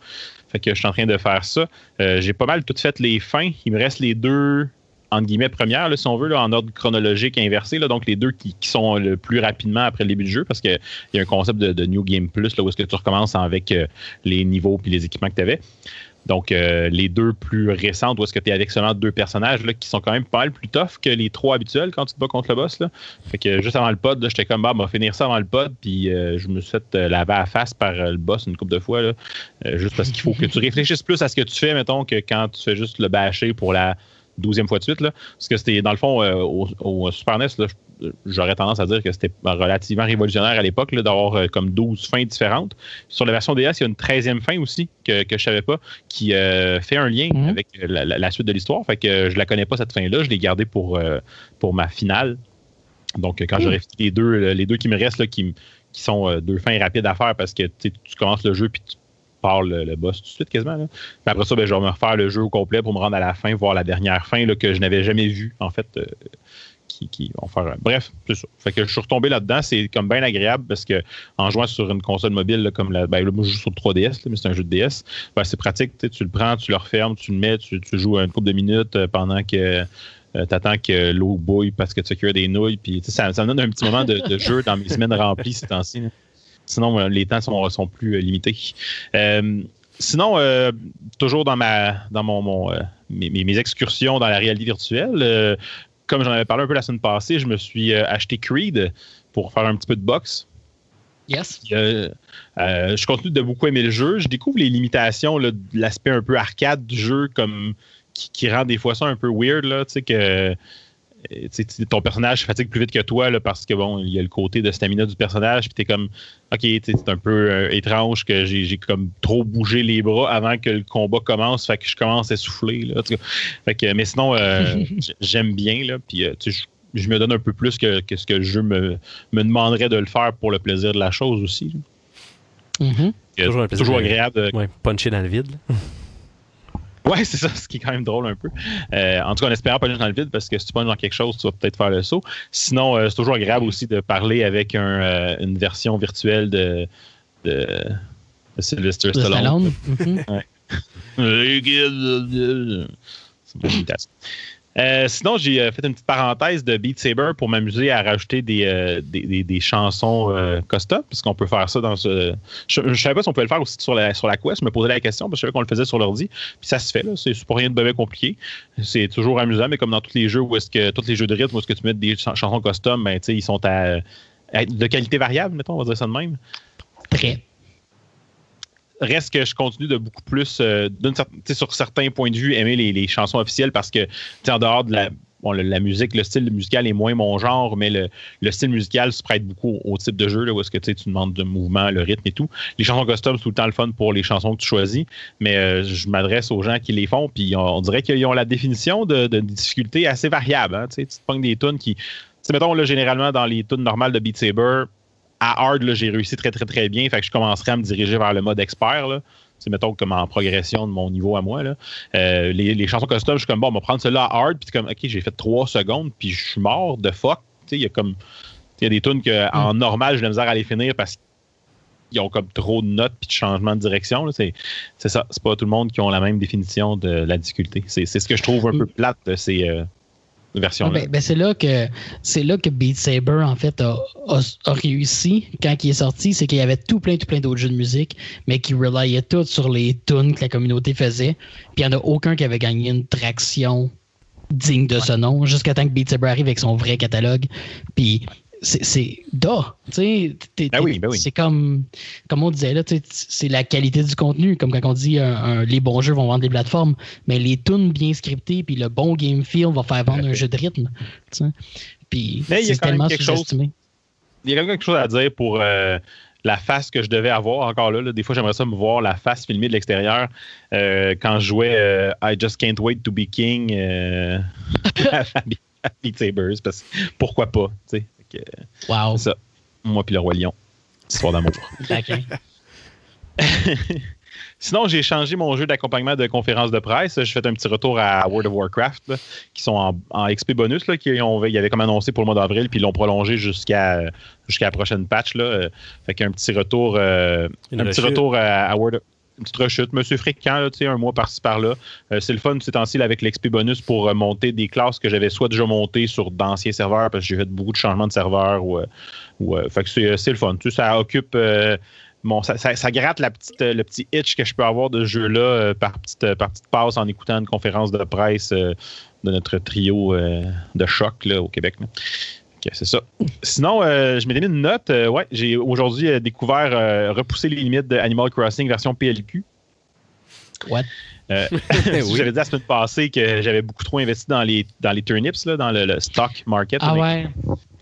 Fait que je suis en train de faire ça. Euh, j'ai pas mal tout fait les fins. Il me reste les deux, entre guillemets, premières, si on veut, en ordre chronologique inversé. donc les deux qui, sont le plus rapidement après le début du jeu, parce qu'il y a un concept de, New Game Plus, là, où est-ce que tu recommences avec euh, les niveaux et les équipements que tu avais. Donc, euh, les deux plus récentes, où est-ce que tu es avec seulement deux personnages là, qui sont quand même pas mal plus tough que les trois habituels quand tu te bats contre le boss. Là. Fait que juste avant le pod, j'étais comme, bah, on va finir ça avant le pod, puis euh, je me suis fait laver à face par le boss une couple de fois, là, juste parce qu'il faut que tu réfléchisses plus à ce que tu fais, mettons, que quand tu fais juste le bâcher pour la douzième fois de suite. Là. Parce que c'était, dans le fond, au, au, Super NES, là, j'aurais tendance à dire que c'était relativement révolutionnaire à l'époque d'avoir euh, comme 12 fins différentes. Sur la version DS, il y a une 13e fin aussi que, que je savais pas qui euh, fait un lien mhm. avec la, suite de l'histoire. Fait que je la connais pas cette fin-là, je l'ai gardée pour, euh, pour ma finale. Donc quand j'aurai les deux, les deux qui me restent là, qui, qui sont deux fins rapides à faire parce que tu commences le jeu puis tu pars le, boss tout de suite quasiment. après ça, ben, je vais me refaire le jeu au complet pour me rendre à la fin, voir la dernière fin là, que je n'avais jamais vue en fait qui, vont faire. Bref, c'est ça. Fait que je suis retombé là-dedans. C'est comme bien agréable parce que en jouant sur une console mobile comme la. Ben, moi, je joue sur 3DS, mais c'est un jeu de DS. Ben, c'est pratique. Tu le prends, tu le refermes, tu le mets, tu, joues une couple de minutes euh, pendant que. Euh, t'attends que l'eau bouille parce que tu cueilles des nouilles. Puis, ça, me donne un petit moment de, jeu dans mes semaines remplies ces temps-ci. Sinon, euh, les temps sont, sont plus limités. sinon, toujours dans ma dans mon, mes, mes, excursions dans la réalité virtuelle, comme j'en avais parlé un peu la semaine passée, je me suis euh, acheté Creed pour faire un petit peu de boxe. Yes. je continue de beaucoup aimer le jeu. Je découvre les limitations, l'aspect un peu arcade du jeu, comme qui, rend des fois ça un peu weird. Là, tu sais que ton personnage fatigue plus vite que toi là, parce que bon, il y a le côté de stamina du personnage, puis t'es comme OK, c'est un peu euh, étrange que j'ai comme trop bougé les bras avant que le combat commence, fait que je commence à souffler. Là, fait que, mais sinon, euh, j'aime bien, là, puis euh, je, me donne un peu plus que, ce que le jeu me, me, demanderait de le faire pour le plaisir de la chose aussi. Mm-hmm. Toujours, toujours, agréable. Ouais, puncher dans le vide. Ouais, c'est ça, ce qui est quand même drôle un peu. Euh, en tout cas, en espérant pas dans le vide, parce que si tu punches dans quelque chose, tu vas peut-être faire le saut. Sinon, euh, c'est toujours agréable aussi de parler avec un, euh, une version virtuelle de, de, de Sylvester Stallone. Stallone. ouais. c'est une imitation. Euh, sinon, j'ai euh, fait une petite parenthèse de Beat Saber pour m'amuser à rajouter des, euh, des, chansons custom, puisqu'on peut faire ça dans ce. Je ne savais pas si on pouvait le faire aussi sur la, sur la Quest. Je me posais la question parce que je savais qu'on le faisait sur l'ordi. Puis ça se fait, là. C'est pas rien de bébé compliqué. C'est toujours amusant, mais comme dans tous les jeux où est-ce que. Tous les jeux de rythme où est-ce que tu mets des chansons custom, ben, ils sont à, de qualité variable, mettons, on va dire ça de même. Très reste que je continue de beaucoup plus, euh, sur certains points de vue, aimer les, chansons officielles parce que, en dehors de la, la, musique, le style musical est moins mon genre, mais le, style musical se prête beaucoup au, type de jeu, là, où est-ce que tu demandes de mouvement, le rythme et tout. Les chansons custom, c'est tout le temps le fun pour les chansons que tu choisis, mais euh, je m'adresse aux gens qui les font, puis on, dirait qu'ils ont la définition de, difficulté assez variable. Hein, tu te pognes des tunes qui. mettons, là, généralement, dans les tunes normales de Beat Saber, à hard, j'ai réussi très, très, très bien. Fait que je commencerai à me diriger vers le mode expert. Là. C'est, mettons, comme en progression de mon niveau à moi. Là. Euh, les, chansons custom, je suis comme, bon, on va prendre celle-là à hard, puis comme, OK, j'ai fait trois secondes, puis je suis mort de fuck. Il y a comme. Il y a des tunes qu'en mm. normal, j'ai la misère à les finir parce qu'ils ont comme trop de notes puis de changement de direction. C'est, c'est ça. C'est pas tout le monde qui ont la même définition de la difficulté. C'est, ce que je trouve un mm. peu plate de ces, euh, version ben, ben, c'est là que c'est là que Beat Saber en fait a, réussi quand il est sorti, c'est qu'il y avait tout plein tout plein d'autres jeux de musique, mais qui reliaient tout sur les tunes que la communauté faisait. Puis il n'y en a aucun qui avait gagné une traction digne de ce nom, jusqu'à temps que Beat Saber arrive avec son vrai catalogue. Puis c'est da. Ben ben c'est comme, comme on disait, là, c'est la qualité du contenu. Comme quand on dit les bons jeux vont vendre des plateformes, mais les tunes bien scriptées puis le bon game feel va faire vendre un jeu de rythme. Puis c'est tellement sous-estimé. Il y a quelque chose à dire pour euh, la face que je devais avoir encore là. Des fois, j'aimerais ça me voir la face filmée de l'extérieur euh, quand je jouais euh, I Just Can't Wait to Be King à Beat Sabers. Parce, pourquoi pas? Wow. ça. Moi puis le Roi Lion. Histoire d'amour. Sinon, j'ai changé mon jeu d'accompagnement de conférence de presse. J'ai fait un petit retour à World of Warcraft, qui sont en, XP bonus, là, qui ont, ils avaient comme annoncé pour le mois d'avril, puis ils l'ont prolongé jusqu'à jusqu'à la prochaine patch. Là. Fait qu'un petit retour, euh, un petit retour à, World of une petite rechute. Monsieur fréquent, sais un mois par-ci par-là. Euh, c'est le fun ces temps-ci avec l'XP bonus pour euh, monter des classes que j'avais soit déjà montées sur d'anciens serveurs parce que j'ai fait beaucoup de changements de serveurs. Ou, ou fait que c'est, le fun. Ça occupe ça, gratte la petite, le petit itch que je peux avoir de ce jeu-là euh, par, petite, petite passe en écoutant une conférence de presse euh, de notre trio euh, de choc là, au Québec. C'est ça. Sinon, je m'ai donné une note. ouais, j'ai aujourd'hui découvert repousser les limites de Animal Crossing version PLQ. What? J'avais dit la semaine passée que j'avais beaucoup trop investi dans les, dans les turnips, là, dans le, stock market. Ah ouais.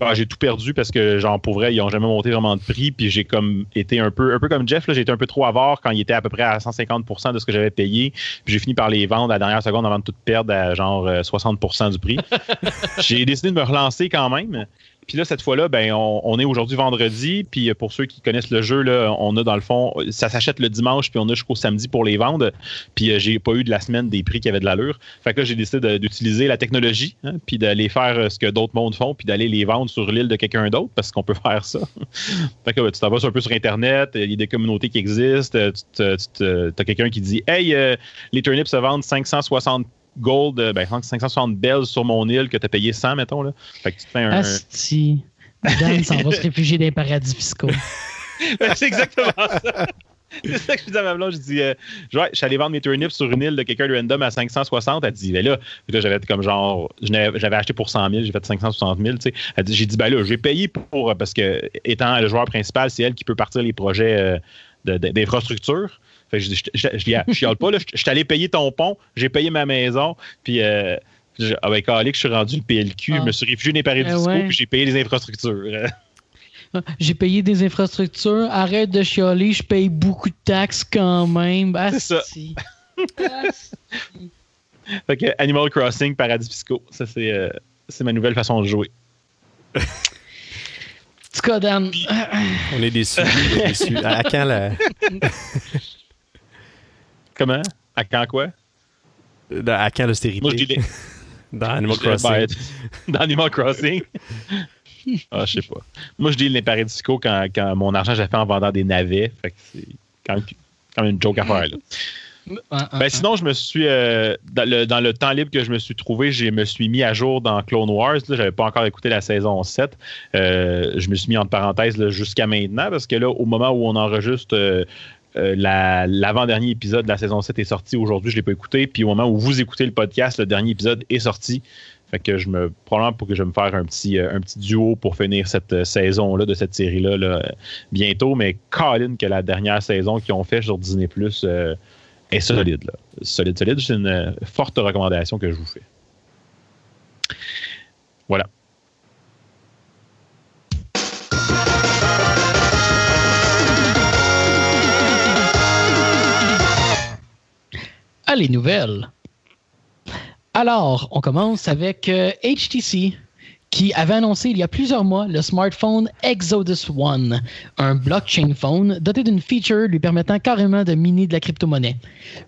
Ah, j'ai tout perdu parce que, genre, pour vrai, ils n'ont jamais monté vraiment de prix. Puis j'ai comme été un peu, un peu comme Jeff, j'ai été un peu trop avare quand il était à peu près à 150% de ce que j'avais payé. Puis j'ai fini par les vendre à la dernière seconde avant de tout perdre à genre 60 euh, du prix. j'ai décidé de me relancer quand même. Puis là, cette fois-là, ben, on, est aujourd'hui vendredi. Puis euh, pour ceux qui connaissent le jeu, là, on a dans le fond, ça s'achète le dimanche, puis on a jusqu'au samedi pour les vendre. Puis euh, j'ai pas eu de la semaine des prix qui avaient de l'allure. Fait que là, j'ai décidé d'utiliser la technologie, hein, puis d'aller faire euh, ce que d'autres mondes font, puis d'aller les vendre sur l'île de quelqu'un d'autre, parce qu'on peut faire ça. fait que tu t'en vas un peu sur Internet, il y a des communautés qui existent, tu as quelqu'un qui dit Hey, les turnips se vendent 560 gold, ben, 560 bells sur mon île que tu as payé 100, mettons. Là. Fait que tu te fais un. Asti. Dan s'en va se réfugier des paradis fiscaux. c'est exactement ça. c'est ça que je dis à ma blonde. Je dis, euh, je suis allé vendre mes turnips sur une île de quelqu'un de random à 560. Elle dit, ben là, j'avais comme genre, j'avais acheté pour 100 000, j'ai fait 560 000. Tu sais. j'ai dit, ben là, j'ai payé pour, parce que étant le joueur principal, c'est elle qui peut partir les projets euh, d'infrastructure. Fait que je, je, je, je, chiale pas, là. Je, suis allé payer ton pont, j'ai payé ma maison, puis. Euh, avec Alix, je suis rendu le PLQ, je me suis réfugié dans les paris fiscaux, puis j'ai payé les infrastructures. J'ai payé des infrastructures. Arrête de chialer, je paye beaucoup de taxes quand même. c'est ça. fait que Animal Crossing, paradis fiscaux. Ça, c'est, euh, c'est ma nouvelle façon de jouer. Dan. On est déçus. On est déçus. À, quand la. Comment? À quand quoi? À quand l'austérité Moi, je dis Dans Animal Crossing. Dans Animal Crossing ah, je sais pas. Moi, je dis les paris fiscaux quand, quand mon argent, j'ai fait en vendant des navets. Fait que c'est quand même, une joke à faire. Là. Ben, sinon, je me suis euh, dans, le, temps libre que je me suis trouvé, je me suis mis à jour dans Clone Wars. Je n'avais pas encore écouté la saison 7. Euh, je me suis mis en parenthèse jusqu'à maintenant parce que là, au moment où on enregistre, euh, l'avant-dernier épisode de la saison 7 est sorti aujourd'hui, je ne l'ai pas écouté. Puis au moment où vous écoutez le podcast, le dernier épisode est sorti. Fait que je me probablement pour que je vais me faire un petit un petit duo pour finir cette saison là de cette série là, bientôt mais Colin que la dernière saison qu'ils ont fait sur Disney Plus est solide. Là. Solide, solide. C'est une euh, forte recommandation que je vous fais. Voilà. Allez, nouvelles. Alors, on commence avec HTC euh, qui avait annoncé il y a plusieurs mois le smartphone Exodus One, un blockchain phone doté d'une feature lui permettant carrément de miner de la crypto-monnaie.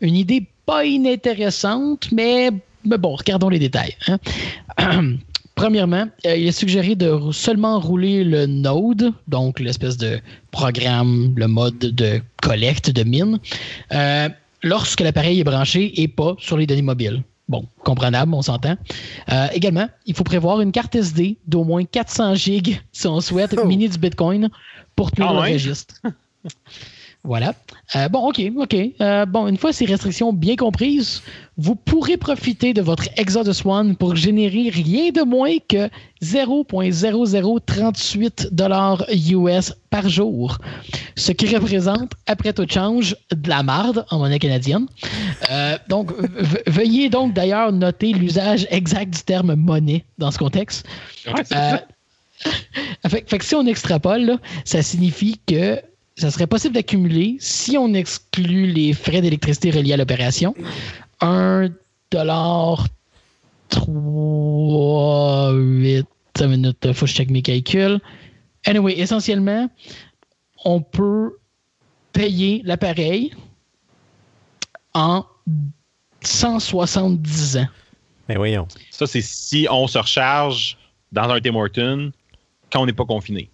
Une idée pas inintéressante, mais, bon, regardons les détails. Hein. Premièrement, euh, il est suggéré de seulement rouler le Node, donc l'espèce de programme, le mode de collecte de mine, euh, lorsque l'appareil est branché et pas sur les données mobiles. Bon, comprenable, on s'entend. Euh, également, il faut prévoir une carte SD d'au moins 400 gigs si on souhaite oh. miner du Bitcoin pour tenir ah le registre. Voilà. Euh, bon, OK, OK. Euh, bon, une fois ces restrictions bien comprises, vous pourrez profiter de votre Exodus One pour générer rien de moins que 0.0038 dollars US par jour, ce qui représente, après tout change, de la marde en monnaie canadienne. Euh, donc, veuillez donc d'ailleurs noter l'usage exact du terme monnaie dans ce contexte. fait, fait, que si on extrapole, ça signifie que ça serait possible d'accumuler, si on exclut les frais d'électricité reliés à l'opération, 1 dollar 3, 8 minutes, faut que je check mes calculs. Anyway, essentiellement, on peut payer l'appareil en 170 ans. Mais voyons. Ça, c'est si on se recharge dans un Tim Hortons quand on n'est pas confiné.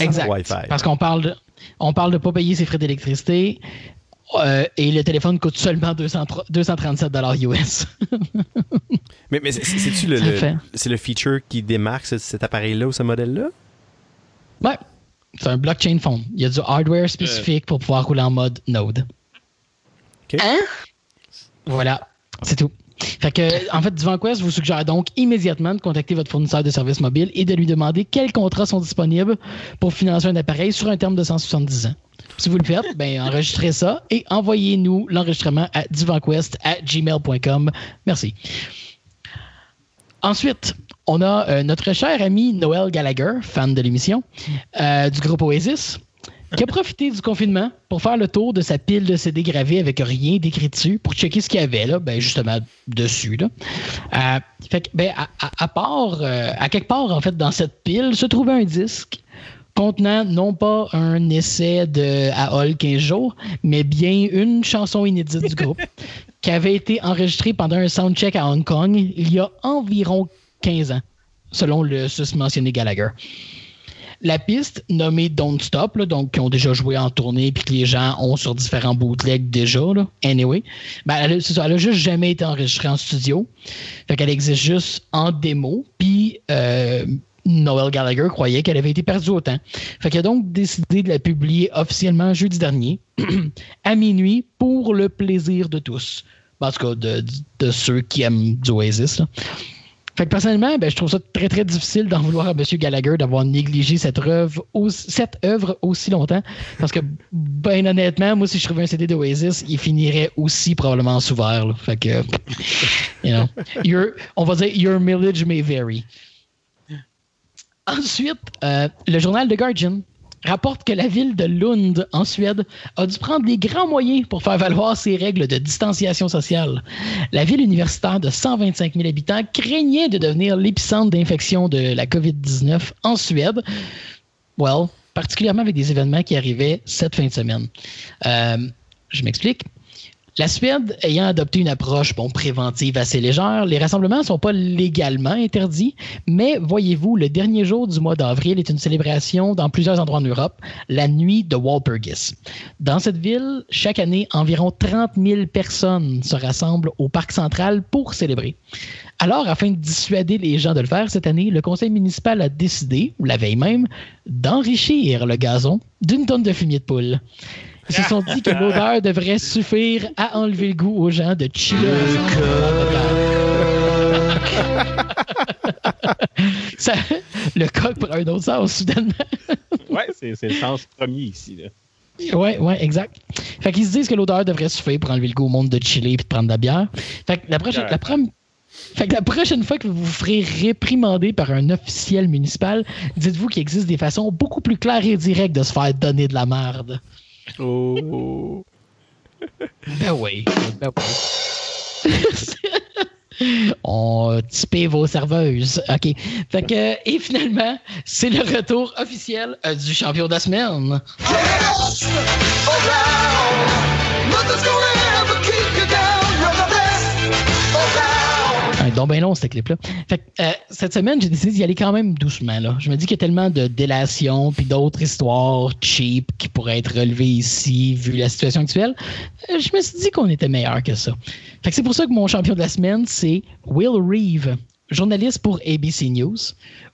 exact. Parce qu'on parle de, on parle de ne pas payer ses frais d'électricité. Euh, et le téléphone coûte seulement 237 US. mais mais c'est-tu le, c'est le feature qui démarque cet appareil-là ou ce modèle-là? Ouais. C'est un blockchain phone. Il y a du hardware spécifique pour pouvoir rouler en mode Node. Hein? Voilà. C'est tout. En fait, DivanQuest vous suggère donc immédiatement de contacter votre fournisseur de services mobiles et de lui demander quels contrats sont disponibles pour financer un appareil sur un terme de 170 ans. Si vous le faites, ben, enregistrez ça et envoyez-nous l'enregistrement à divanquest à gmail.com. Merci. Ensuite, on a euh, notre cher ami Noël Gallagher, fan de l'émission, euh, du groupe Oasis, qui a profité du confinement pour faire le tour de sa pile de CD gravés avec rien d'écrit dessus pour checker ce qu'il y avait là, ben justement dessus là. Euh, fait que, ben, à, part, euh, à quelque part en fait dans cette pile se trouvait un disque contenant non pas un essai de à Hall 15 jours, mais bien une chanson inédite du groupe qui avait été enregistrée pendant un soundcheck à Hong Kong il y a environ 15 ans, selon le sus mentionné Gallagher. La piste nommée Don't Stop, donc qui ont déjà joué en tournée puis que les gens ont sur différents bootlegs déjà, anyway, ben, elle, n'a juste jamais été enregistrée en studio. Fait qu'elle existe juste en démo. Puis euh, Noel Gallagher croyait qu'elle avait été perdue au temps. Fait qu'il a donc décidé de la publier officiellement jeudi dernier, à minuit, pour le plaisir de tous. En tout cas, de, ceux qui aiment du Oasis. Fait personnellement, ben, je trouve ça très, très difficile d'en vouloir à M. Gallagher d'avoir négligé cette œuvre, aussi, cette œuvre aussi longtemps. Parce que, ben honnêtement, moi, si je trouvais un CD d'Oasis, il finirait aussi probablement sous verre. Fait que, you know, your, on va dire, your mileage may vary. Ensuite, euh, le journal The Guardian rapporte que la ville de Lund, en Suède, a dû prendre des grands moyens pour faire valoir ses règles de distanciation sociale. La ville universitaire de 125 000 habitants craignait de devenir l'épicentre d'infection de la COVID-19 en Suède. Well, particulièrement avec des événements qui arrivaient cette fin de semaine. Euh, je m'explique. La Suède ayant adopté une approche préventive assez légère, les rassemblements ne sont pas légalement interdits, mais voyez-vous, le dernier jour du mois d'avril est une célébration dans plusieurs endroits en Europe, la nuit de Walpurgis. Dans cette ville, chaque année, environ 30 000 personnes se rassemblent au parc central pour célébrer. Alors, afin de dissuader les gens de le faire cette année, le conseil municipal a décidé, la veille même, d'enrichir le gazon d'une tonne de fumier de poule. Ils se sont dit que l'odeur devrait suffire à enlever le goût aux gens de chiller Ça, le coq prend un autre sens soudainement. ouais, c'est, le sens premier ici. Là. Ouais, ouais, exact. Fait qu'ils se disent que l'odeur devrait suffire pour enlever le goût au monde de chiller et de prendre de la bière. Fait que la prochaine, la fait que la prochaine fois que vous vous ferez réprimander par un officiel municipal, dites-vous qu'il existe des façons beaucoup plus claires et directes de se faire donner de la merde. Oh. ben oui. Ben oui. On typait vos serveuses. OK. Fait que, et finalement, c'est le retour officiel euh, du champion de la semaine. Donc ben long, ce clip-là. Euh, cette semaine, j'ai décidé d'y aller quand même doucement. Là. Je me dis qu'il y a tellement de délation puis d'autres histoires cheap qui pourraient être relevées ici, vu la situation actuelle. Euh, je me suis dit qu'on était meilleur que ça. Fait c'est pour ça que mon champion de la semaine, c'est Will Reeve, journaliste pour ABC News.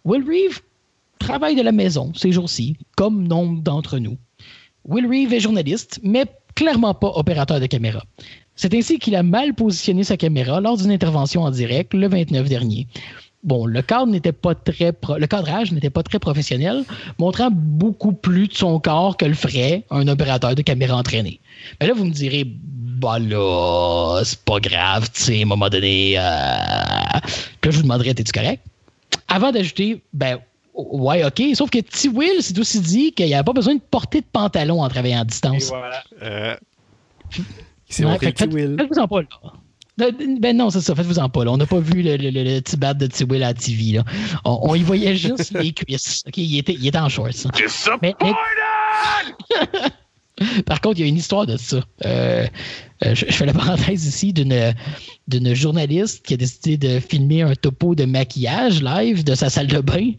Will Reeve travaille de la maison ces jours-ci, comme nombre d'entre nous. Will Reeve est journaliste, mais clairement pas opérateur de caméra. C'est ainsi qu'il a mal positionné sa caméra lors d'une intervention en direct le 29 dernier. Bon, le cadre n'était pas très le cadrage n'était pas très professionnel, montrant beaucoup plus de son corps que le ferait un opérateur de caméra entraîné. Mais là, vous me direz, bah là, c'est pas grave, tu sais, à un moment donné. Euh... Puis là, je vous demanderais, es-tu correct? Avant d'ajouter, ben, ouais, ok, sauf que T. Will s'est aussi dit qu'il n'y avait pas besoin de porter de pantalon en travaillant à distance. Et voilà. Euh... Faites-vous en pas là. Ben non, c'est ça, faites-vous en pas là. On n'a pas vu le, le, le, petit bat de T-Will à la TV. Là. On, on, y voyait juste les cuisses. OK, il était, il était en shorts. Mais, mais... Par contre, il y a une histoire de ça. Euh, euh, je, je, fais la parenthèse ici d'une, d'une journaliste qui a décidé de filmer un topo de maquillage live de sa salle de bain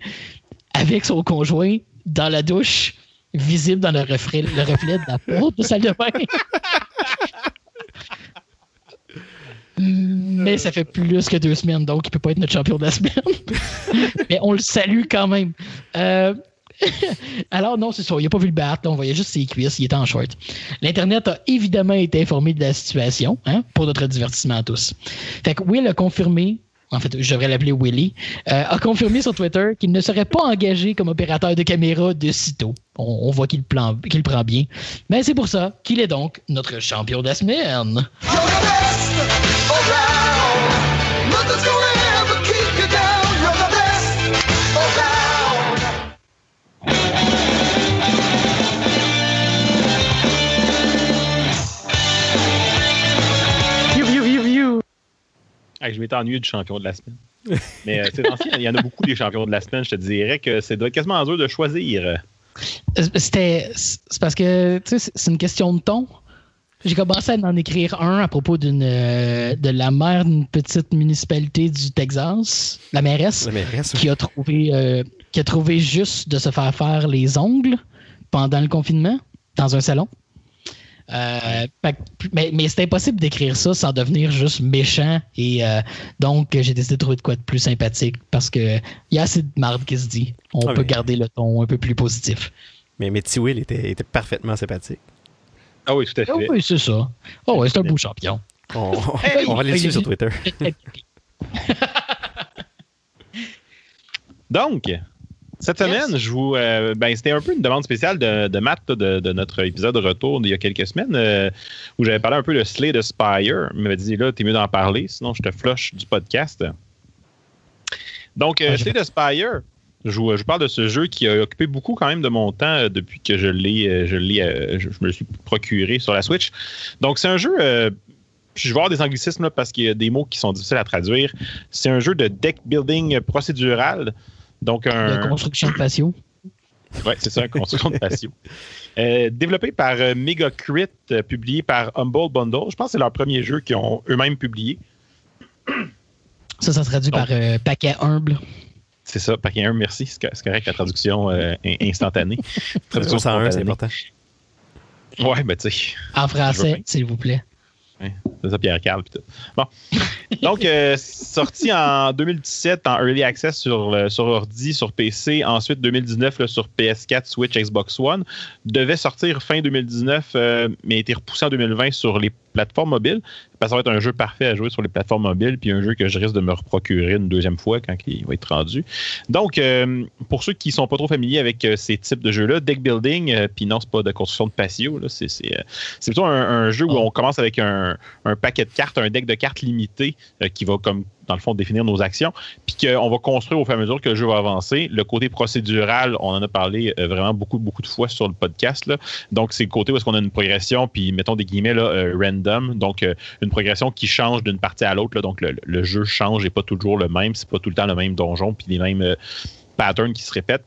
avec son conjoint dans la douche, visible dans le reflet, le reflet de la porte de salle de bain. Mais ça fait plus que deux semaines, donc il peut pas être notre champion de la semaine. Mais on le salue quand même. Euh, alors non, c'est ça. Il n'a pas vu le battre. on voyait juste ses cuisses. Il était en short. L'Internet a évidemment été informé de la situation, hein, pour notre divertissement à tous. Fait que Will a confirmé en fait, je devrais l'appeler Willy, euh, a confirmé sur Twitter qu'il ne serait pas engagé comme opérateur de caméra de sitôt. On, voit qu'il qu prend bien. Mais c'est pour ça qu'il est donc notre champion de la semaine. Je m'étais ennuyé du champion de la semaine. Mais euh, c'est ancien, il y en a beaucoup des champions de la semaine. Je te dirais que c'est quasiment dur de choisir. Euh, c'était. C'est parce que c'est une question de ton. J'ai commencé à en écrire un à propos d'une euh, de la maire d'une petite municipalité du Texas, la mairesse, qui a trouvé qui a trouvé juste de se faire faire les ongles pendant le confinement dans un salon. Euh, mais, mais c'est impossible d'écrire ça sans devenir juste méchant. Et euh, donc, j'ai décidé de trouver de quoi de plus sympathique parce qu'il y a assez de marde qui se dit. On ah, peut garder le ton un peu plus positif. Mais, mais T-Will était, était, parfaitement sympathique. Ah oui, tout à fait. Ah oui, c'est ça. Oh, c'est un beau champion. On, on va aller sur Twitter. Donc, cette semaine, je vous, euh, ben, c'était un peu une demande spéciale de, de Matt de, notre épisode de retour d'il y a quelques semaines euh, où j'avais parlé un peu de Slay de Spire. Il m'a dit là, t'es mieux d'en parler, sinon je te flush du podcast. Donc, euh, Slay de Spire, je vous, je parle de ce jeu qui a occupé beaucoup quand même de mon temps depuis que je l'ai, je l'ai, je, me le suis procuré sur la Switch. Donc, c'est un jeu je vais avoir des anglicismes parce qu'il y a des mots qui sont difficiles à traduire. C'est un jeu de deck building procédural. Donc un... De construction de patio. Oui, c'est ça, construction de patio. Euh, développé par euh, Megacrit, euh, publié par Humble Bundle. Je pense que c'est leur premier jeu qu'ils ont eux-mêmes publié. Ça, ça se traduit par paquet humble. C'est ça, paquet humble, merci. C'est correct, la traduction instantanée. traduction 101, c'est important. Ouais, ben tu sais. En français, s'il vous plaît. C'est ça, Pierre Carl. Bon. Donc, euh, sorti en 2017 en Early Access sur, euh, sur ordi, sur PC. Ensuite, 2019 sur PS4, Switch, Xbox One. Devait sortir fin 2019, euh, mais a été repoussé en 2020 sur les plateformes mobiles. Ça va être un jeu parfait à jouer sur les plateformes mobiles, puis un jeu que je risque de me reprocurer une deuxième fois quand il va être rendu. Donc, pour ceux qui sont pas trop familiers avec ces types de jeux-là, deck building, puis non, c'est pas de construction de patio, c'est plutôt un, jeu où oh. on commence avec un, un paquet de cartes, un deck de cartes limité euh, qui va comme dans le fond définir nos actions, puis qu'on va construire au fur et à mesure que le jeu va avancer. Le côté procédural, on en a parlé euh, vraiment beaucoup beaucoup de fois sur le podcast. Là. Donc c'est le côté où est-ce qu'on a une progression, puis mettons des guillemets là, euh, random, donc une progression qui change d'une partie à l'autre. Donc le, jeu change et pas toujours le même, c'est pas tout le temps le même donjon puis les mêmes patterns qui se répètent.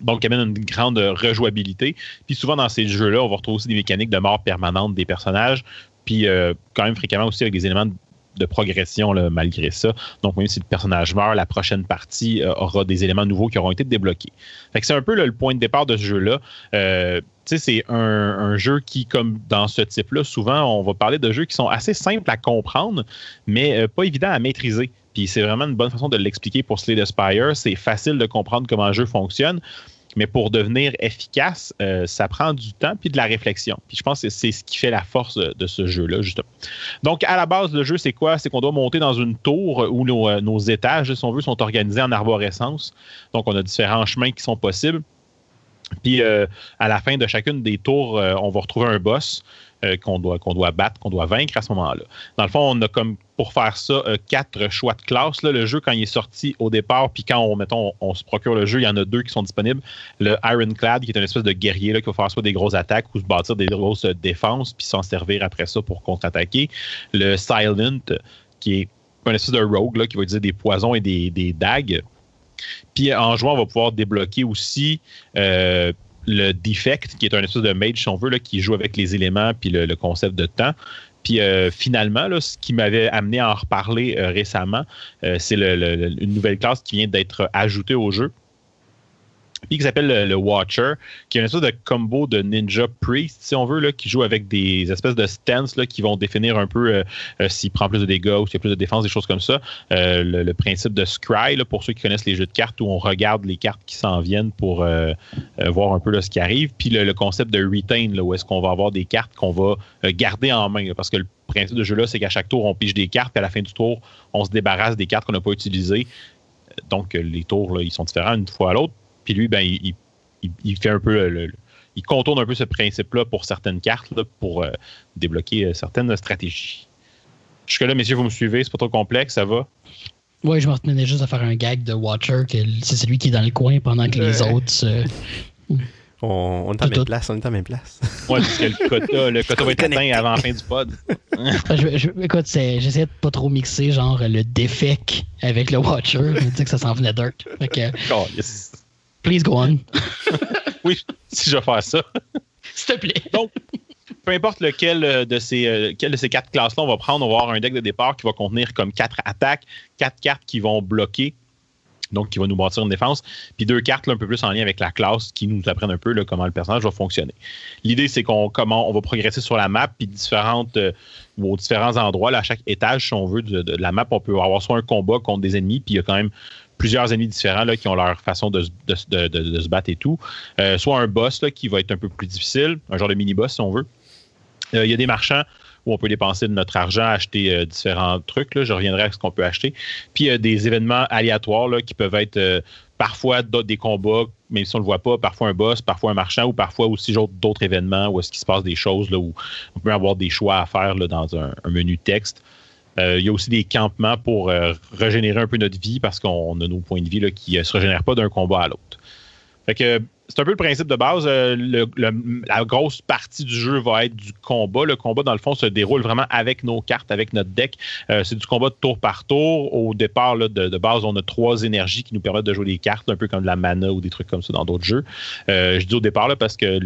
Donc, il amène une grande rejouabilité. Puis souvent, dans ces jeux-là, on va retrouver aussi des mécaniques de mort permanente des personnages. Puis quand même fréquemment aussi avec des éléments de progression malgré ça. Donc, même si le personnage meurt, la prochaine partie euh, aura des éléments nouveaux qui auront été débloqués. c'est un peu le point de départ de ce jeu-là. Euh, c'est un, jeu qui, comme dans ce type-là, souvent, on va parler de jeux qui sont assez simples à comprendre, mais euh, pas évidents à maîtriser. Puis c'est vraiment une bonne façon de l'expliquer pour Slay the Spire. C'est facile de comprendre comment un jeu fonctionne. Mais pour devenir efficace, euh, ça prend du temps puis de la réflexion. Puis je pense que c'est ce qui fait la force de, ce jeu-là, justement. Donc, à la base, le jeu, c'est quoi? C'est qu'on doit monter dans une tour où nos, euh, étages, si on veut, sont organisés en arborescence. Donc, on a différents chemins qui sont possibles. Puis euh, à la fin de chacune des tours, on va retrouver un boss. Euh, qu'on doit, battre, qu'on doit vaincre à ce moment-là. Dans le fond, on a comme pour faire ça euh, quatre choix de classe. Le jeu, quand il est sorti au départ, puis quand on, on, se procure le jeu, il y en a deux qui sont disponibles. Le Ironclad, qui est une espèce de guerrier qui va faire soit des grosses attaques ou se bâtir des grosses défenses, puis s'en servir après ça pour contre-attaquer. Le Silent, qui est un espèce de rogue qui va utiliser des poisons et des, dagues. Puis en jouant, on va pouvoir débloquer aussi euh, le Defect, qui est un espèce de mage, si on veut, là, qui joue avec les éléments puis le, concept de temps. Puis euh, finalement, là, ce qui m'avait amené à en reparler euh, récemment, euh, c'est une nouvelle classe qui vient d'être ajoutée au jeu qui s'appelle le, Watcher, qui est une espèce de combo de Ninja Priest, si on veut, là, qui joue avec des espèces de stances là, qui vont définir un peu euh, euh, s'il prend plus de dégâts ou s'il y a plus de défense, des choses comme ça. Euh, le, principe de Scry, là, pour ceux qui connaissent les jeux de cartes, où on regarde les cartes qui s'en viennent pour voir un peu là, ce qui arrive. Puis le, concept de Retain, là, où est-ce qu'on va avoir des cartes qu'on va garder en main. parce que le principe de jeu-là, c'est qu'à chaque tour, on pige des cartes, puis à la fin du tour, on se débarrasse des cartes qu'on n'a pas utilisées. Donc, les tours, là, ils sont différents d'une fois à l'autre. Puis lui, ben, il, fait un peu le, il contourne un peu ce principe-là pour certaines cartes, pour euh, débloquer euh, certaines stratégies. Jusque-là, messieurs, vous me suivez, c'est pas trop complexe, ça va? Oui, je me retenais juste à faire un gag de Watcher, que c'est celui qui est dans le coin pendant que les autres. on, est à la même place, on est à la même place. Oui, parce que le quota, le quota va être atteint avant la fin du pod. écoute, j'essaie de pas trop mixer genre le défect avec le Watcher. Je me dis que ça s'en venait dirt. oh, yes. Please go on. oui, si je vais faire ça. S'il te plaît. Donc, peu importe lequel euh, de ces, euh, de ces quatre classes-là on va prendre, on va avoir un deck de départ qui va contenir comme quatre attaques, quatre cartes qui vont bloquer. donc qui va nous bâtir une défense, puis deux cartes un peu plus en lien avec la classe qui nous apprennent un peu comment le personnage va fonctionner. L'idée, c'est qu'on comment on va progresser sur la map, puis différentes euh, aux différents endroits, à chaque étage, si on veut, de, la map, on peut avoir soit un combat contre des ennemis, puis il y a quand même plusieurs ennemis différents là, qui ont leur façon de, se battre et tout. Euh, soit un boss là, qui va être un peu plus difficile, un genre de mini-boss si on veut. Euh, il y a des marchands où on peut dépenser de notre argent, acheter euh, différents trucs. Là. Je reviendrai à ce qu'on peut acheter. Puis il y a des événements aléatoires là, qui peuvent être parfois des combats, même si on ne le voit pas, parfois un boss, parfois un marchand, ou parfois aussi d'autres événements où est-ce qu'il se passe des choses là, où on peut avoir des choix à faire là, dans un, menu texte. Euh, il y a aussi des campements pour régénérer un peu notre vie parce qu'on a nos points de vie là, qui ne se régénèrent pas d'un combat à l'autre. C'est un peu le principe de base. Euh, la grosse partie du jeu va être du combat. Le combat, dans le fond, se déroule vraiment avec nos cartes, avec notre deck. Euh, c'est du combat de tour par tour. Au départ, de, base, on a trois énergies qui nous permettent de jouer des cartes, un peu comme de la mana ou des trucs comme ça dans d'autres jeux. Euh, je dis au départ là, parce que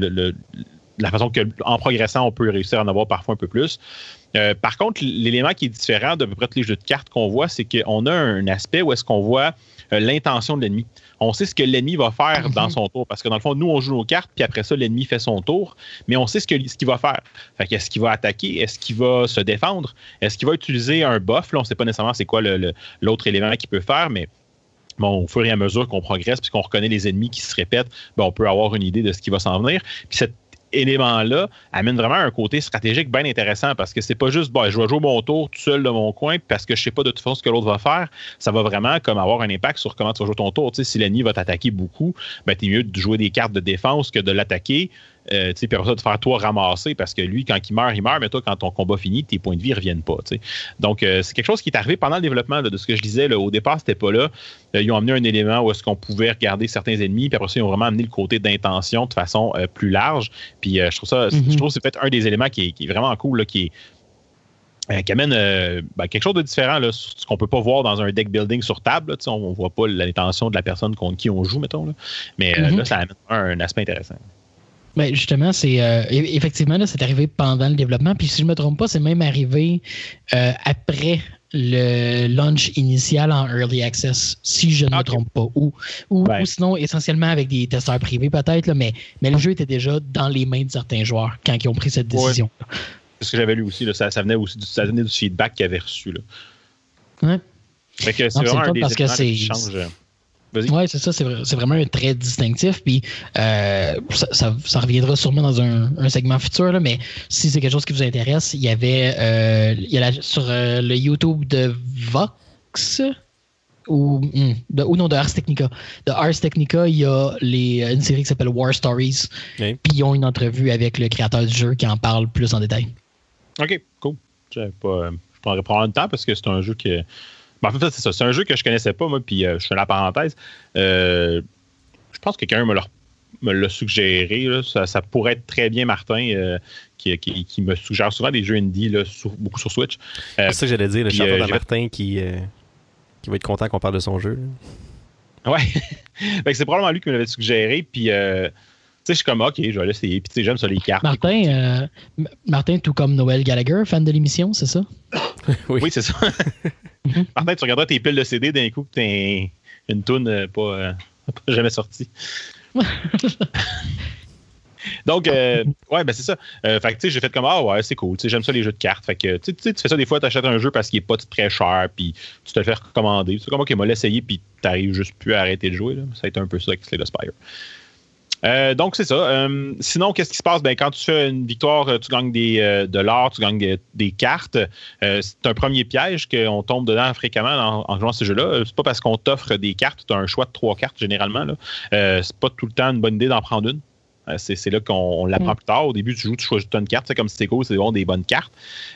la façon que, en progressant, on peut réussir à en avoir parfois un peu plus. Par contre, l'élément qui est différent de peu près tous les jeux de cartes qu'on voit, c'est qu'on a un aspect où est-ce qu'on voit l'intention de l'ennemi on sait ce que l'ennemi va faire dans mhm. son tour. Parce que dans le fond, nous, on joue nos cartes, puis après ça, l'ennemi fait son tour, mais on sait ce qu'il ce va faire. Fait qu'est-ce qu'il va attaquer? Est-ce qu'il va se défendre? Est-ce qu'il va utiliser un buff? Là, on ne sait pas nécessairement c'est quoi l'autre élément qu'il peut faire, mais Bon, au fur et à mesure qu'on progresse, puis qu'on reconnaît les ennemis qui se répètent, ben, on peut avoir une idée de ce qui va s'en venir. Puis cette élément-là amène vraiment un côté stratégique bien intéressant parce que c'est pas juste je vais jouer mon tour tout seul de mon coin parce que je sais pas de toute façon ce que l'autre va faire. Ça va vraiment comme avoir un impact sur comment tu vas jouer ton tour. si l'ennemi va t'attaquer beaucoup, ben, es mieux de jouer des cartes de défense que de l'attaquer euh, puis après ça, de faire toi ramasser parce que lui, quand il meurt, il meurt, mais toi, quand ton combat finit, tes points de vie ne reviennent pas. Donc, euh, c'est quelque chose qui est arrivé pendant le développement de ce que je disais. au départ, c'était pas là. Euh, ils ont amené un élément où est-ce qu'on pouvait regarder certains ennemis, puis après ça, ils ont vraiment amené le côté d'intention de façon plus large. Puis je trouve ça, je mm-hmm. trouve que c'est peut-être un des éléments qui est, vraiment cool, qui amène ben, quelque chose de différent, là, ce qu'on peut pas voir dans un deck building sur table. on ne voit pas l'intention de la personne contre qui on joue, mettons. Mais mm-hmm. là, ça amène un, aspect intéressant. Ben justement, c'est euh, effectivement là, c'est arrivé pendant le développement. Puis si je me trompe pas, c'est même arrivé euh, après le launch initial en early access, si je ne me trompe pas. Ou, ou, sinon, essentiellement avec des testeurs privés peut-être, mais, mais le jeu était déjà dans les mains de certains joueurs quand ils ont pris cette décision. C'est ce que j'avais lu aussi. Là, ça, venait aussi du, ça venait du feedback qu'ils avaient reçu. Là. Ouais. Fait que c'est vraiment un des parce que c'est oui, c'est ça, c'est, vraiment un trait distinctif. Puis euh, ça, reviendra sûrement dans un, segment futur, mais si c'est quelque chose qui vous intéresse, il y avait euh, il y a sur euh, le YouTube de Vox ou, hmm, ou non de Ars Technica. De Ars Technica, il y a les, une série qui s'appelle War Stories. Puis ils ont une entrevue avec le créateur du jeu qui en parle plus en détail. OK, cool. Je prendrais prendre le temps parce que c'est un jeu qui ben, en fait, c'est ça. C'est un jeu que je connaissais pas, moi, puis euh, je fais la parenthèse. Euh, je pense que quelqu'un me l'a suggéré. Ça, pourrait être très bien Martin, euh, qui, me suggère souvent des jeux indie, beaucoup sur Switch. c'est ça que j'allais dire, le chanteur de Martin qui, qui va être content qu'on parle de son jeu. Ouais. c'est probablement lui qui me l'avait suggéré, puis je suis comme, OK, je vais l'essayer. Puis, j'aime ça, les cartes. Martin, Martin, tout comme Noël Gallagher, fan de l'émission, c'est ça? oui, c'est ça. Mhm. Martin, tu regarderas tes piles de CD d'un coup que t'es une toune euh, euh, pas, jamais sortie. Donc, euh, ouais, ben c'est ça. fait que, tu sais, j'ai fait comme, ah ouais, c'est cool, j'aime ça les jeux de cartes. Fait que, tu sais, tu fais ça des fois, tu achètes un jeu parce qu'il est pas très cher, puis tu te le fais recommander. C'est comme, ok, moi, l'essayer, puis t'arrives juste plus à arrêter de jouer. Ça a été un peu ça avec Slay the Spire. Euh, donc, c'est ça. Euh, sinon, qu'est-ce qui se passe? Ben, quand tu fais une victoire, euh, tu gagnes des, de l'or, tu gagnes des, cartes. c'est un premier piège qu'on tombe dedans fréquemment en, jouant à ce jeu-là. C'est pas parce qu'on t'offre des cartes, tu as un choix de trois cartes généralement. c'est pas tout le temps une bonne idée d'en prendre une. Euh, c'est là qu'on l'apprend mm. plus tard. Au début, tu joues, tu choisis une carte. C'est comme c'est cool, c'est bon, des bonnes cartes.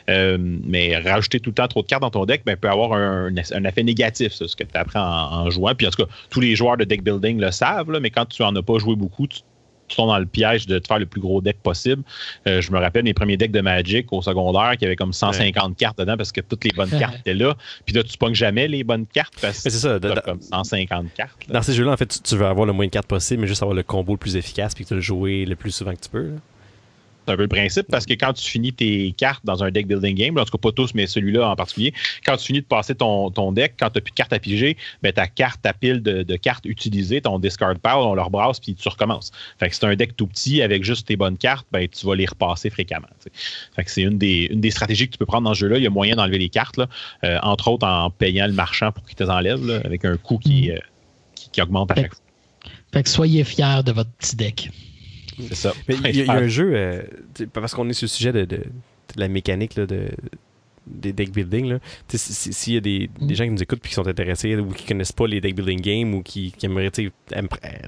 Euh, mais rajouter tout le temps trop de cartes dans ton deck ben, peut avoir un, effet négatif, ça, ce que tu apprends en, jouant. Puis en tout cas, tous les joueurs de deck building le savent, mais quand tu n'en as pas joué beaucoup, tu tu dans le piège de te faire le plus gros deck possible. Euh, je me rappelle mes premiers decks de Magic au secondaire qui avaient comme 150 cartes dedans parce que toutes les bonnes cartes étaient là. Puis là, tu pognes jamais les bonnes cartes parce que c'est ça, comme 150 cartes. Dans ces jeux-là, en fait, tu, veux avoir le moins de cartes possible, mais juste avoir le combo le plus efficace puis que tu le jouer le plus souvent que tu peux. C'est un peu le principe parce que quand tu finis tes cartes dans un deck building game, en tout cas pas tous, mais celui-là en particulier, quand tu finis de passer ton, ton deck, quand tu n'as plus de cartes à piger, ben, ta carte, ta pile de, cartes utilisées, ton discard pile, on leur brasse puis tu recommences. Fait que c'est un deck tout petit avec juste tes bonnes cartes, ben, tu vas les repasser fréquemment. Fait que c'est une des, une des stratégies que tu peux prendre dans ce jeu-là. Il y a moyen d'enlever les cartes, là, euh, entre autres en payant le marchand pour qu'il te les enlève avec un coût qui, mm. euh, qui, augmente à chaque fois. Fait que soyez fiers de votre petit deck. C'est ça. il y, a un jeu, euh, parce qu'on est sur le sujet de, la mécanique de, des deck building. S'il y a des, mm. gens qui nous écoutent et qui sont intéressés ou qui connaissent pas les deck building games ou qui, aimeraient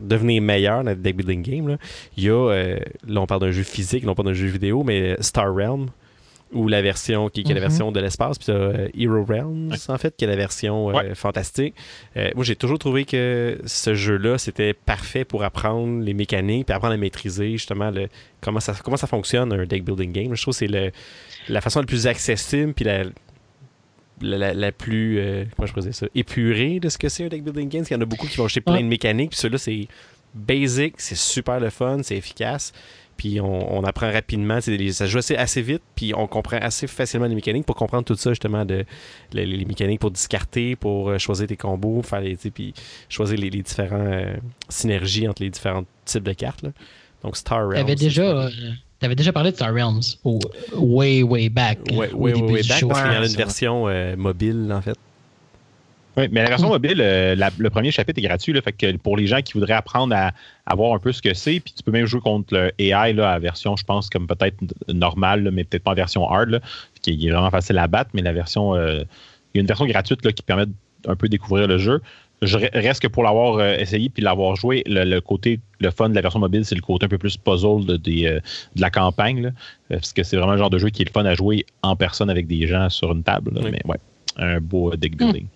devenir meilleurs dans les deck building games, il y a, euh, là on parle d'un jeu physique, non pas d'un jeu vidéo, mais Star Realm ou la version qui, est la mhm. version de l'espace, puis euh, Hero Realms, en fait, qui est la version euh, fantastique. Euh, moi, j'ai toujours trouvé que ce jeu-là, c'était parfait pour apprendre les mécaniques, puis apprendre à maîtriser justement le, comment, ça, comment ça fonctionne un deck building game. Je trouve que c'est la façon la plus accessible, puis la, la, plus comment je ça épurée de ce que c'est un deck building game. Parce qu'il y en a beaucoup qui vont acheter plein de mécaniques, puis celui-là, c'est basic, c'est super le fun, c'est efficace puis on, apprend rapidement. Ça joue assez, vite, puis on comprend assez facilement les mécaniques pour comprendre tout ça, justement, de, les, mécaniques pour discarter, pour euh, choisir tes combos, faire les, puis choisir les, différentes euh, synergies entre les différents types de cartes. Donc Star Realms. T'avais déjà, euh, avais déjà parlé de Star Realms, way, way back. Way, way, way, back, parce qu'il y en a une version mobile, en fait. Oui, mais la version mobile, euh, le premier chapitre est gratuit. Là, fait que pour les gens qui voudraient apprendre à, voir un peu ce que c'est, puis tu peux même jouer contre le AI là, à version, je pense, comme peut-être normale, mais peut-être pas en version hard, là, qui est vraiment facile à battre, mais la version. Euh, il y a une version gratuite là, qui permet un peu découvrir le jeu. Je reste que pour l'avoir euh, essayé puis l'avoir joué, le, côté, le fun de la version mobile, c'est le côté un peu plus puzzle de, de, la campagne. Là, parce que c'est vraiment le genre de jeu qui est le fun à jouer en personne avec des gens sur une table. Mais ouais, un beau deck building.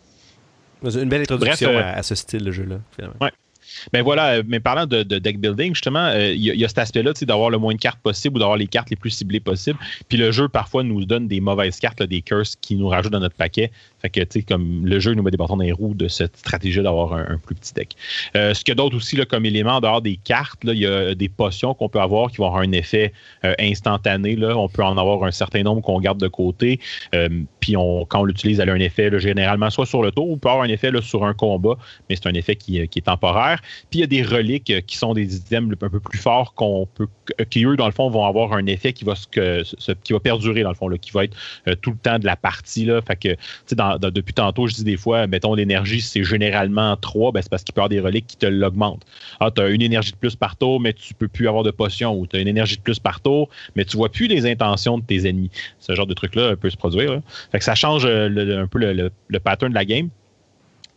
Une belle introduction euh, à, ce style de jeu-là, finalement. Ouais. Ben voilà, euh, mais parlant de, deck building, justement, euh, il y, a cet aspect-là, d'avoir le moins de cartes possible ou d'avoir les cartes les plus ciblées possibles. Puis le jeu, parfois, nous donne des mauvaises cartes, des curses qui nous rajoutent dans notre paquet. Fait que, tu sais, comme le jeu nous met des bâtons dans les roues de cette stratégie d'avoir un, plus petit deck. ce qu'il y a d'autre aussi, là, comme élément, dehors des cartes, il y a des potions qu'on peut avoir qui vont avoir un effet instantané. Là. On peut en avoir un certain nombre qu'on garde de côté. puis on, quand on l'utilise, elle a un effet généralement soit sur le tour ou peut avoir un effet sur un combat, mais c'est un effet qui, est temporaire. Puis il y a des reliques euh, qui sont des items un peu plus forts qu'on peut, qui eux, dans le fond, vont avoir un effet qui va, se, qui va perdurer, dans le fond, là, qui va être euh, tout le temps de la partie. Là. Fait que, dans, depuis tantôt, je dis des fois, mettons, l'énergie, c'est généralement 3, ben, c'est parce qu'il peut y avoir des reliques qui te l'augmentent. Ah, tu as une énergie de plus par tour, mais tu peux plus avoir de potion, ou tu as une énergie de plus par tour, mais tu vois plus les intentions de tes ennemis. Ce genre de truc-là peut se produire. Fait que ça change euh, un peu le pattern de la game.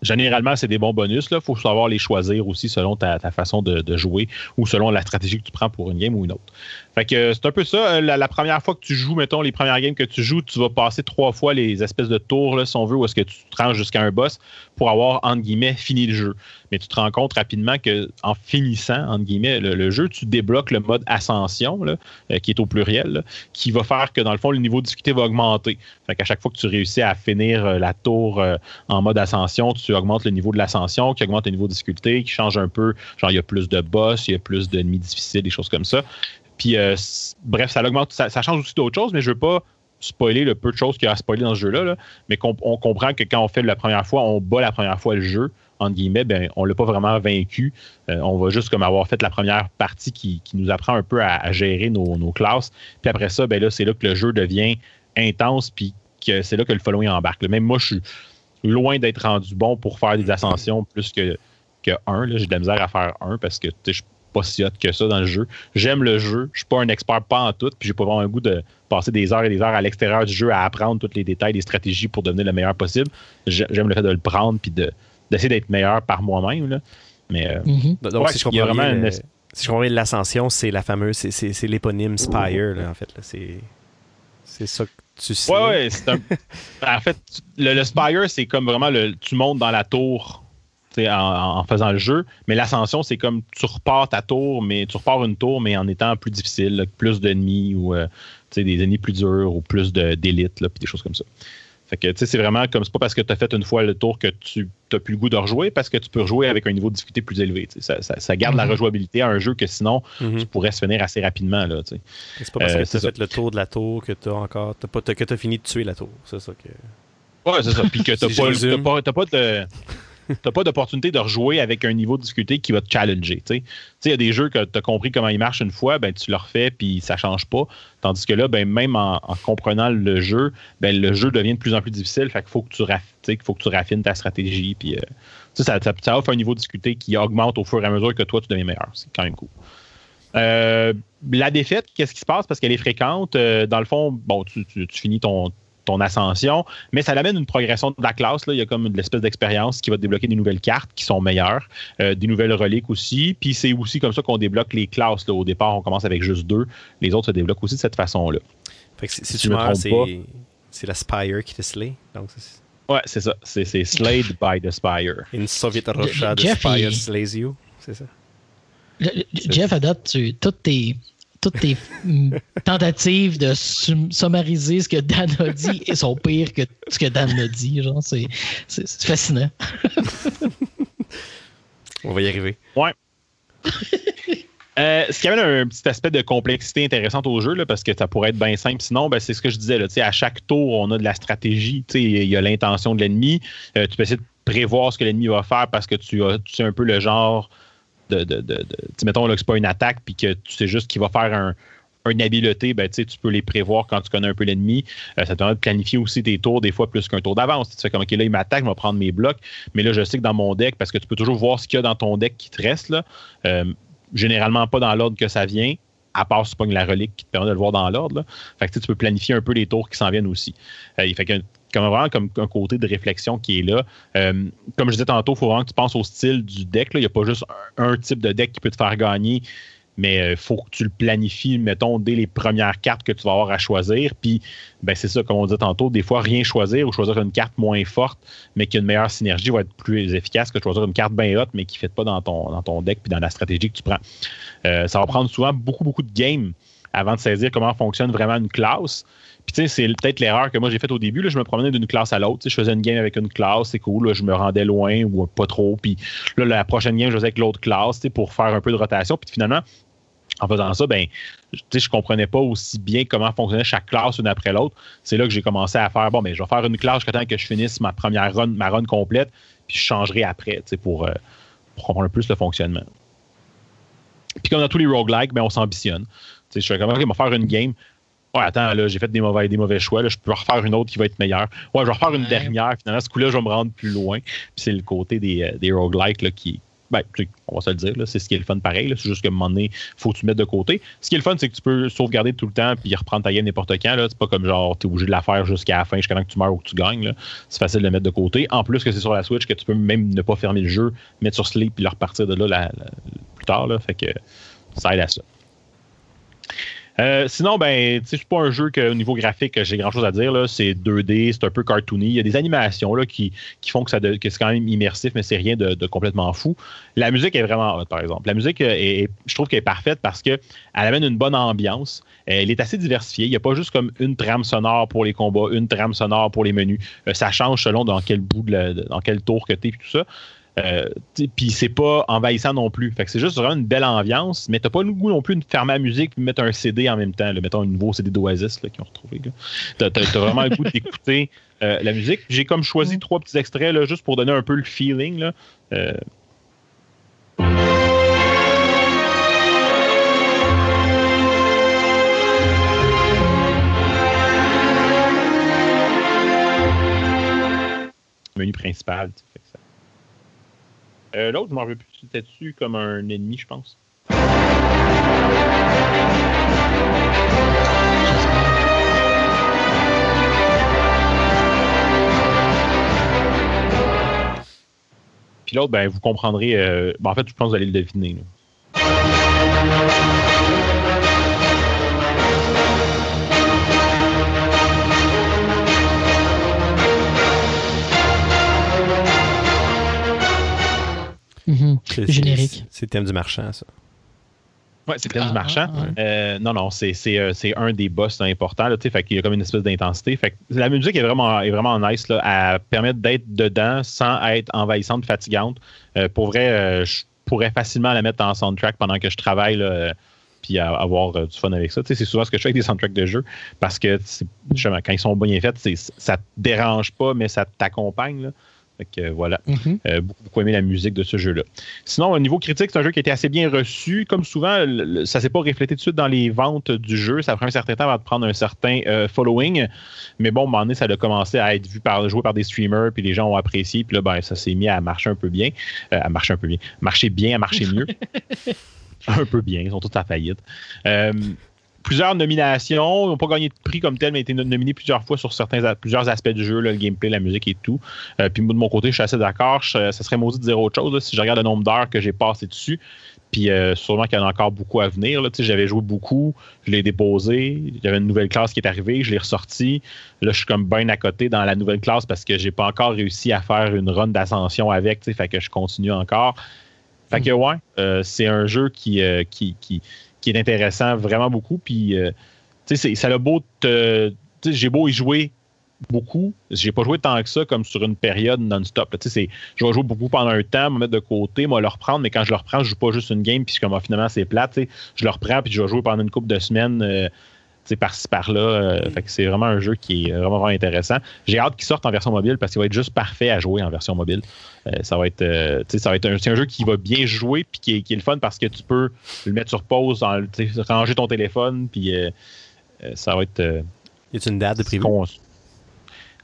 Généralement, c'est des bons bonus. Il faut savoir les choisir aussi selon ta, façon de, jouer ou selon la stratégie que tu prends pour une game ou une autre. Fait que euh, c'est un peu ça. Euh, la, première fois que tu joues, mettons, les premières games que tu joues, tu vas passer trois fois les espèces de tours, si on veut, où est-ce que tu te jusqu'à un boss pour avoir, entre guillemets, fini le jeu. Mais tu te rends compte rapidement que en finissant, entre guillemets, le, jeu, tu débloques le mode ascension, euh, qui est au pluriel, qui va faire que, dans le fond, le niveau de difficulté va augmenter. Fait qu'à chaque fois que tu réussis à finir la tour en mode ascension, tu augmentes le niveau de l'ascension, qui augmente le niveau de difficulté, qui change un peu. Genre, il y a plus de boss, il y a plus d'ennemis difficiles, des choses comme ça. Euh, bref, ça augmente, ça, change aussi d'autres choses, mais je veux pas spoiler le peu de choses qu'il y a à spoiler dans ce jeu-là, mais on comprend que quand on fait la première fois, on bat la première fois le jeu, entre guillemets, ben, on l'a pas vraiment vaincu. Euh, on va juste comme avoir fait la première partie qui, nous apprend un peu à, gérer nos, classes. Puis après ça, ben là, c'est là que le jeu devient intense, puis que c'est là que le following embarque. Même moi, je suis loin d'être rendu bon pour faire des ascensions plus que, que un. J'ai de la misère à faire un parce que je pas si hot que ça dans le jeu. J'aime le jeu. Je suis pas un expert pas en tout, puis j'ai pas vraiment un goût de passer des heures et des heures à l'extérieur du jeu à apprendre tous les détails, des stratégies pour devenir le meilleur possible. J'aime le fait de le prendre puis d'essayer d'être meilleur par moi-même. Mais euh, mm-hmm. donc, si je comprends vraiment une... si je comprends l'ascension, c'est la fameuse, c'est l'éponyme Spire, en fait. C'est ça que tu sais. Ouais, ouais. Un... en fait, le, Spire, c'est comme vraiment le. Tu montes dans la tour en, en, faisant le jeu, mais l'ascension, c'est comme tu repars ta tour, mais tu repars une tour, mais en étant plus difficile, plus d'ennemis ou euh, des ennemis plus durs ou plus d'élite, puis des choses comme ça. Fait que, c'est vraiment comme c'est pas parce que tu as fait une fois le tour que tu n'as plus le goût de rejouer, parce que tu peux rejouer avec un niveau de difficulté plus élevé. Ça, ça, garde la mhm. rejouabilité à un jeu que sinon, mhm. tu pourrais se finir assez rapidement. Là, c'est pas parce que euh, tu as fait le tour de la tour que tu as encore. pas, que as fini de tuer la tour. C'est ça que. Ouais, c'est ça. Puis que pas, pas de t'as pas d'opportunité de rejouer avec un niveau de difficulté qui va te challenger. Il y a des jeux que tu as compris comment ils marchent une fois, ben, tu le refais puis ça change pas. Tandis que là, ben, même en, comprenant le jeu, ben, le jeu devient de plus en plus difficile. Fait qu'il faut que tu faut que tu raffines ta stratégie. Euh, ça, offre un niveau de difficulté qui augmente au fur et à mesure que toi, tu deviens meilleur. C'est quand même cool. Euh, la défaite, qu'est-ce qui se passe? Parce qu'elle est fréquente? Euh, dans le fond, bon, tu finis ton, ton ascension, mais ça l'amène une progression de la classe. Là. Il y a comme une espèce d'expérience qui va débloquer des nouvelles cartes qui sont meilleures, euh, des nouvelles reliques aussi. Puis c'est aussi comme ça qu'on débloque les classes. Au départ, on commence avec juste deux. Les autres se débloquent aussi de cette façon-là. si, tu meurs, c'est la Spire qui te slay. Donc, ouais, c'est ça. C'est Slayed by the Spire. Une Soviet Russia, the Spire slays you. C'est ça. Jeff adopte toutes tes toutes tes tentatives de summariser ce que Dan a dit sont pires que ce que Dan a dit. Genre, c'est, fascinant. On va y arriver. Ouais. Euh, ce qui amène un petit aspect de complexité intéressante au jeu, là, parce que ça pourrait être bien simple. Sinon, ben, c'est ce que je disais. Là, à chaque tour, on a de la stratégie. Il y a l'intention de l'ennemi. Euh, tu peux essayer de prévoir ce que l'ennemi va faire parce que tu, as, tu sais un peu le genre de. mettons là, que c'est pas une attaque, puis que tu sais juste qu'il va faire un, une habileté, ben, tu peux les prévoir quand tu connais un peu l'ennemi. Euh, ça te permet de planifier aussi tes tours, des fois plus qu'un tour d'avance. Tu fais comme, OK, là, il m'attaque, je vais prendre mes blocs. Mais là, je sais que dans mon deck, parce que tu peux toujours voir ce qu'il y a dans ton deck qui te reste, là, euh, généralement pas dans l'ordre que ça vient, à part si tu la relique qui te permet de le voir dans l'ordre. Fait que tu peux planifier un peu les tours qui s'en viennent aussi. Euh, il fait comme vraiment comme un côté de réflexion qui est là. Euh, comme je disais tantôt, il faut vraiment que tu penses au style du deck. Il n'y a pas juste un, type de deck qui peut te faire gagner, mais il euh, faut que tu le planifies, mettons, dès les premières cartes que tu vas avoir à choisir. Puis, ben, c'est ça, comme on disait tantôt, des fois, rien choisir ou choisir une carte moins forte, mais qui a une meilleure synergie va être plus efficace que choisir une carte bien haute, mais qui ne fait pas dans ton, dans ton deck puis dans la stratégie que tu prends. Euh, ça va prendre souvent beaucoup, beaucoup de games avant de saisir comment fonctionne vraiment une classe. Puis, tu sais, c'est peut-être l'erreur que moi j'ai faite au début. Là, je me promenais d'une classe à l'autre. Je faisais une game avec une classe, c'est cool. je me rendais loin ou pas trop. Puis là, la prochaine game, je faisais avec l'autre classe pour faire un peu de rotation. Puis finalement, en faisant ça, ben, je ne comprenais pas aussi bien comment fonctionnait chaque classe une après l'autre. C'est là que j'ai commencé à faire, bon, ben, je vais faire une classe jusqu'à temps que je finisse ma première run, ma run complète, puis je changerai après, pour, euh, pour comprendre plus le fonctionnement. Puis comme dans tous les roguelikes, ben, on s'ambitionne. Je suis comme, OK, je vais faire une game. Ouais, attends, là, j'ai fait des mauvais, des mauvais choix. Là, je peux refaire une autre qui va être meilleure. Ouais, je vais refaire une dernière. Finalement, ce coup-là, je vais me rendre plus loin. Puis c'est le côté des, euh, des roguelikes là, qui, ben, on va se le dire, c'est ce qui est le fun pareil. C'est juste qu'à un moment donné, il faut que tu mettes de côté. Ce qui est le fun, c'est que tu peux sauvegarder tout le temps puis reprendre ta game n'importe quand. C'est pas comme genre, tu es obligé de la faire jusqu'à la fin, jusqu'à temps que tu meurs ou que tu gagnes. C'est facile de le mettre de côté. En plus que c'est sur la Switch que tu peux même ne pas fermer le jeu, mettre sur sleep puis le repartir de là plus tard. Là. Fait que ça aide à ça. Euh, sinon, ben, c'est pas un jeu qu'au niveau graphique, j'ai grand chose à dire. C'est 2D, c'est un peu cartoony. Il y a des animations là, qui, font que, que c'est quand même immersif, mais c'est rien de, complètement fou. La musique est vraiment par exemple. La musique, est, je trouve qu'elle est parfaite parce qu'elle amène une bonne ambiance. Elle est assez diversifiée. Il n'y a pas juste comme une trame sonore pour les combats, une trame sonore pour les menus. Euh, ça change selon dans quel bout, de dans quel tour que tu es et tout ça. Euh, puis c'est pas envahissant non plus. Fait que c'est juste vraiment une belle ambiance, mais t'as pas le goût non plus de fermer la musique et mettre un CD en même temps. Mettons un nouveau CD d'Oasis qu'ils ont retrouvé. T'as, as, vraiment le goût d'écouter euh, la musique. J'ai comme choisi trois petits extraits là, juste pour donner un peu le feeling. Là. Euh, menu principal. Euh, l'autre, je m'en rappelle plus. C'était dessus comme un ennemi, je pense? Puis l'autre, ben, vous comprendrez. Euh, ben, en fait, je pense que vous allez le deviner. Mhm. Générique. C'est le thème du marchand, ça. Oui, c'est Plaine du Ah, Marchand. ah, Euh, non, non, c'est, c'est, euh, c'est un des boss importants. Là, tu sais, fait qu'il y a comme une espèce d'intensité. Fait que la musique est vraiment, est vraiment nice. Là, elle permet d'être dedans sans être envahissante, fatigante. Euh, pour vrai, euh, je pourrais facilement la mettre en soundtrack pendant que je travaille. Là, puis à- avoir du fun avec ça. Tu sais, c'est souvent ce que je fais avec des soundtracks de jeux parce que quand ils sont bien faits, ça te dérange pas, mais ça t'accompagne. Que, voilà. Mhm. Euh, beaucoup, beaucoup aimé la musique de ce jeu-là. Sinon, au niveau critique, c'est un jeu qui a été assez bien reçu. Comme souvent, le- ça ne s'est pas reflété tout de suite dans les ventes du jeu. Ça prend un certain temps avant de prendre un certain euh, following. Mais bon, à un moment donné, ça a commencé à être vu par, joué par des streamers, puis les gens ont apprécié. Puis là, ben, ça s'est mis à marcher un peu bien. Euh, à marcher un peu bien. Marcher bien, à marcher mieux. un peu bien. Ils sont tous à faillite. Euh, plusieurs nominations. Ils n'ont pas gagné de prix comme tel, mais ont été nominés plusieurs fois sur certains, plusieurs aspects du jeu, là, le gameplay, la musique et tout. Euh, puis moi, de mon côté, je suis assez d'accord. Je- Ça serait maudit de dire autre chose là, si je regarde le nombre d'heures que j'ai passé dessus. Puis euh, sûrement qu'il y en a encore beaucoup à venir. J'avais joué beaucoup, je l'ai déposé. Il y avait une nouvelle classe qui est arrivée, je l'ai ressorti. Là, je suis comme bien à côté dans la nouvelle classe parce que j'ai pas encore réussi à faire une run d'ascension avec. Fait que je continue encore. Fait que ouais, euh, c'est un jeu qui, euh, qui, qui, qui est intéressant vraiment beaucoup. Puis, euh, tu sais, ça a beau J'ai beau y jouer beaucoup. J'ai pas joué tant que ça comme sur une période non-stop. Je vais jouer beaucoup pendant un temps, me mettre de côté, moi le reprendre, mais quand je le reprends, je joue pas juste une game, puis comme ah, finalement c'est sais. Je le reprends, puis je vais jouer pendant une couple de semaines. euh, par-ci par-là. euh, Fait que c'est vraiment un jeu qui est vraiment, vraiment intéressant. J'ai hâte qu'il sorte en version mobile parce qu'il va être juste parfait à jouer en version mobile. Euh, ça va être, euh, tu sais, ça va être un, c'est un jeu qui va bien jouer puis qui est, qui est le fun parce que tu peux le mettre sur pause, en- ranger ton téléphone, puis euh, euh, ça va être. Y a une date de prévu?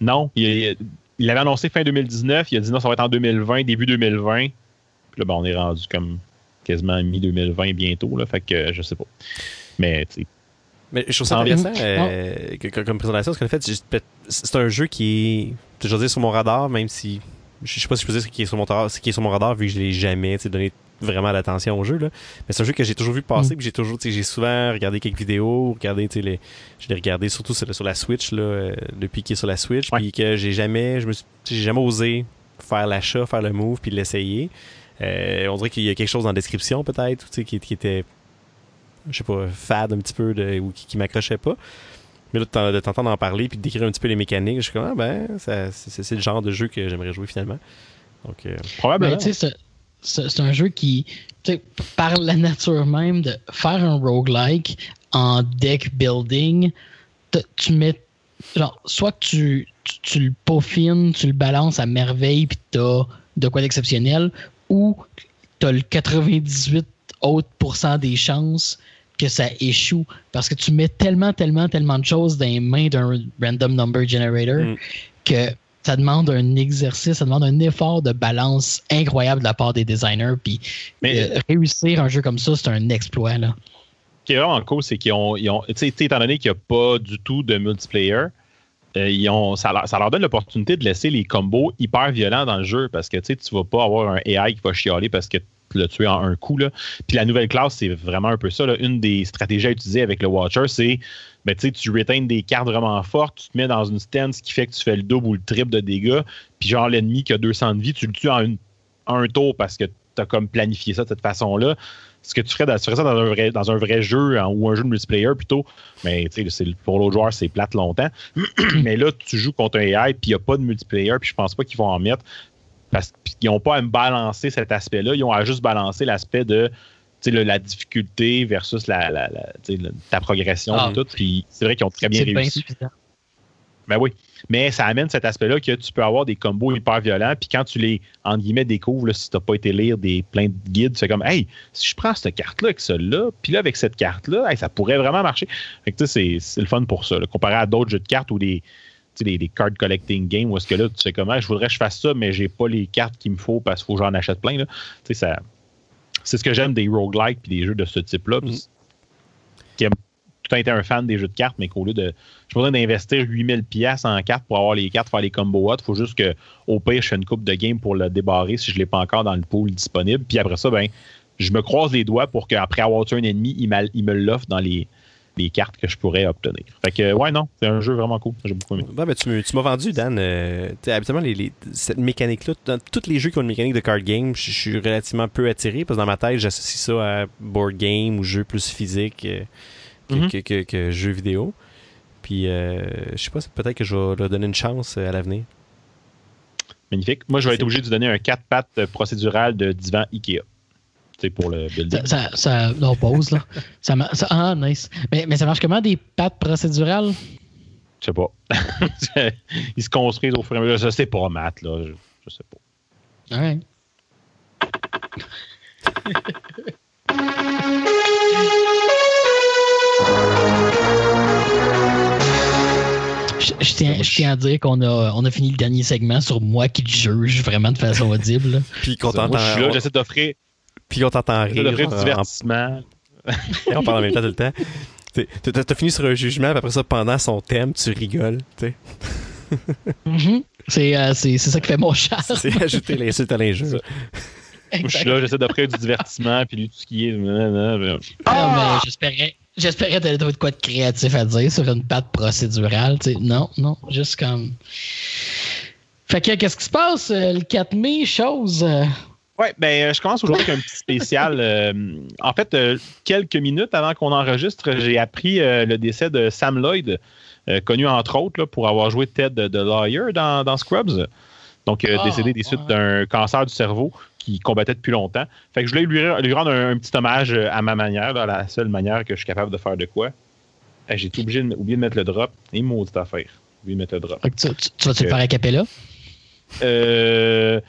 Non, il, il- avait annoncé fin 2019, il a dit non, ça va être en 2020, début 2020. Puis là, ben, on est rendu comme quasiment mi-2020 bientôt, là, fait que je sais pas. Mais, Mais je trouve ça Ah, intéressant euh, comme présentation, parce qu'en fait, c'est- un jeu qui est, je veux dire, sur mon radar, même si je sais pas si je peux dire ce qui est sur mon radar, ce qui est sur mon radar vu que je l'ai jamais tu sais, donné vraiment d'attention au jeu là. Mais c'est un jeu que j'ai toujours vu passer, Mm. puis j'ai toujours, tu sais, j'ai souvent regardé quelques vidéos, regardé, tu sais, les, je l'ai regardé surtout sur, sur la Switch là, euh, depuis qu'il est sur la Switch, Ouais. puis que j'ai jamais, je me j'ai jamais osé faire l'achat, faire le move, puis l'essayer. Euh, on dirait qu'il y a quelque chose dans la description peut-être, tu sais, qui, qui était je sais pas, fade un petit peu de, ou qui, qui m'accrochait pas. Mais là, de t'en- de t'entendre en parler puis de décrire un petit peu les mécaniques, je suis comme, ah ben, ça- c'est c'est le genre de jeu que j'aimerais jouer finalement. Donc, euh, probablement. Ben, tu sais, c'est- c'est c'est un jeu qui, tu sais, par la nature même de faire un roguelike en deck building, tu mets, genre, soit que tu, tu, tu le peaufines, tu le balances à merveille, puis t'as de quoi d'exceptionnel, ou t'as le 98 autres pourcents des chances que ça échoue parce que tu mets tellement, tellement, tellement de choses dans les mains d'un random number generator Mm. que ça demande un exercice, ça demande un effort de balance incroyable de la part des designers. Puis Mais- euh, réussir un jeu comme ça, c'est un exploit. Là. Ce qui est vraiment cool, c'est qu'ils ont, ils ont étant donné qu'il n'y a pas du tout de multiplayer, euh, ils ont, ça, leur, ça leur donne l'opportunité de laisser les combos hyper violents dans le jeu parce que tu tu vas pas avoir un AI qui va chialer parce que tu l'as tué en un coup. Là. Puis la nouvelle classe, c'est vraiment un peu ça. là. Une des stratégies à utiliser avec le Watcher, c'est ben, tu sais, tu retain des cartes vraiment fortes, tu te mets dans une stance qui fait que tu fais le double ou le triple de dégâts, puis genre l'ennemi qui a 200 de vie, tu le tues en un tour parce que tu as comme planifié ça de cette façon-là ce que tu ferais, dans, tu ferais ça dans un vrai, dans un vrai jeu ou un jeu de multiplayer plutôt, mais pour l'autre joueur, c'est plate longtemps. mais là, tu joues contre un AI, puis il n'y a pas de multiplayer, puis je pense pas qu'ils vont en mettre parce qu'ils n'ont pas à me balancer cet aspect-là, ils ont à juste balancer l'aspect de le- la difficulté versus la, ta progression Ah. et tout. Puis c'est vrai qu'ils ont très bien C'est bien réussi. Ben oui. Mais ça amène cet aspect-là que tu peux avoir des combos hyper violents. Puis quand tu les, entre guillemets, découvres, là, si tu n'as pas été lire des plein de guides, tu fais comme, hey, si je prends cette carte-là avec celle-là, puis là, avec cette carte-là, hey, ça pourrait vraiment marcher. Fait que tu sais, c'est- c'est le fun pour ça. là. Comparé à d'autres jeux de cartes ou des, des, des card collecting games, où est-ce que là, tu sais comment, je voudrais que je fasse ça, mais j'ai pas les cartes qu'il me faut parce qu'il faut que j'en achète plein. là. Tu sais, ça. C'est ce que j'aime des roguelikes puis des jeux de ce type-là. puis Mhm. Qui aime tout le temps été un fan des jeux de cartes, mais qu'au lieu de. Je besoin d'investir 8000 pièces en cartes pour avoir les cartes, faire les combos hot. Il faut juste que, au pire, je fais une coupe de game pour le débarrer si je ne l'ai pas encore dans le pool disponible. Puis après ça, ben, je me croise les doigts pour qu'après avoir tué un ennemi, il, il me l'offre dans les, les cartes que je pourrais obtenir. Fait que, ouais, non, c'est un jeu vraiment cool. J'ai beaucoup aimé. Ben, tu m'as vendu, Dan. Euh, habituellement, les, cette mécanique-là, dans tous les jeux qui ont une mécanique de card game, je suis relativement peu attiré parce que dans ma tête, j'associe ça à board game ou jeu plus physique euh, que, que, jeu vidéo. Puis, euh, je sais pas, peut-être que je vais leur donner une chance à l'avenir. Magnifique. Moi, je vais être obligé de donner un 4 pattes procédural de divan Ikea pour le building. Ça, ça, non, pause, là. ça, ah, nice. Mais, mais ça marche comment des pattes procédurales? Je sais pas. Ils se construisent au fur et à mesure. Je sais pas, Matt, là. Je, je sais pas. Ouais. Je, tiens, je, tiens, à dire qu'on a, on a fini le dernier segment sur moi qui juge vraiment de façon audible. Puis qu'on t'entend. J'essaie d'offrir puis on t'entend rire. Le divertissement. on parle en même temps tout le temps. T'as fini sur un jugement, puis après ça, pendant son thème, tu rigoles. Mm-hmm. Euh, c'est ça qui fait mon chat. C'est ajouter l'insulte à l'injure. Je suis là, j'essaie d'offrir du divertissement, puis lui, tout ce qui est. Ah, j'espérais. J'espérais que de quoi de créatif à dire sur une patte procédurale. Non, non, juste comme. Fait que, qu'est-ce qui se passe euh, le 4 mai? Chose. Euh, oui, ben, euh, je commence aujourd'hui avec un petit spécial. Euh, en fait, euh, quelques minutes avant qu'on enregistre, j'ai appris le décès de Sam Lloyd, connu entre autres pour avoir joué Ted de Lawyer dans, Scrubs. Donc, ah, décédé des suites d'un cancer du cerveau qui combattait depuis longtemps. Fait que je voulais lui, rendre un, petit hommage à ma manière, la seule manière que je suis capable de faire de quoi. J'ai obligé oublié de mettre le drop. Et maudite affaire. Oublié de mettre le drop. tu, tu, vas-tu le faire à Capella? Euh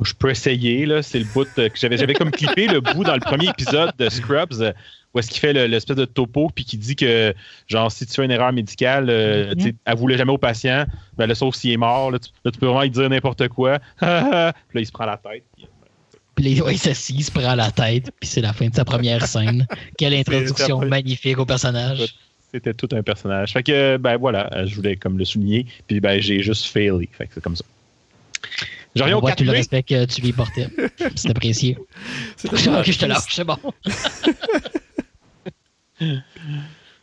je peux essayer. Là, c'est le bout que j'avais, j'avais comme clippé le bout dans le premier épisode de Scrubs euh, où est-ce qu'il fait l'espèce de topo puis qui dit que genre si tu fais une erreur médicale, euh, mm -hmm. jamais au patient, ben là, sauf s'il est mort, là, tu, peux vraiment lui dire n'importe quoi. puis là, il se prend la tête. Puis il s'assit, il se prend la tête, puis c'est la fin de sa première scène. Quelle introduction magnifique au personnage. C'était tout un personnage. Fait que, ben voilà, je voulais comme le souligner, puis ben j'ai juste failé. Fait que c'est comme ça. J'ai rien au 4 tu le respect que tu lui portais. C'est apprécié. C'est ok, je te lâche, c'est bon.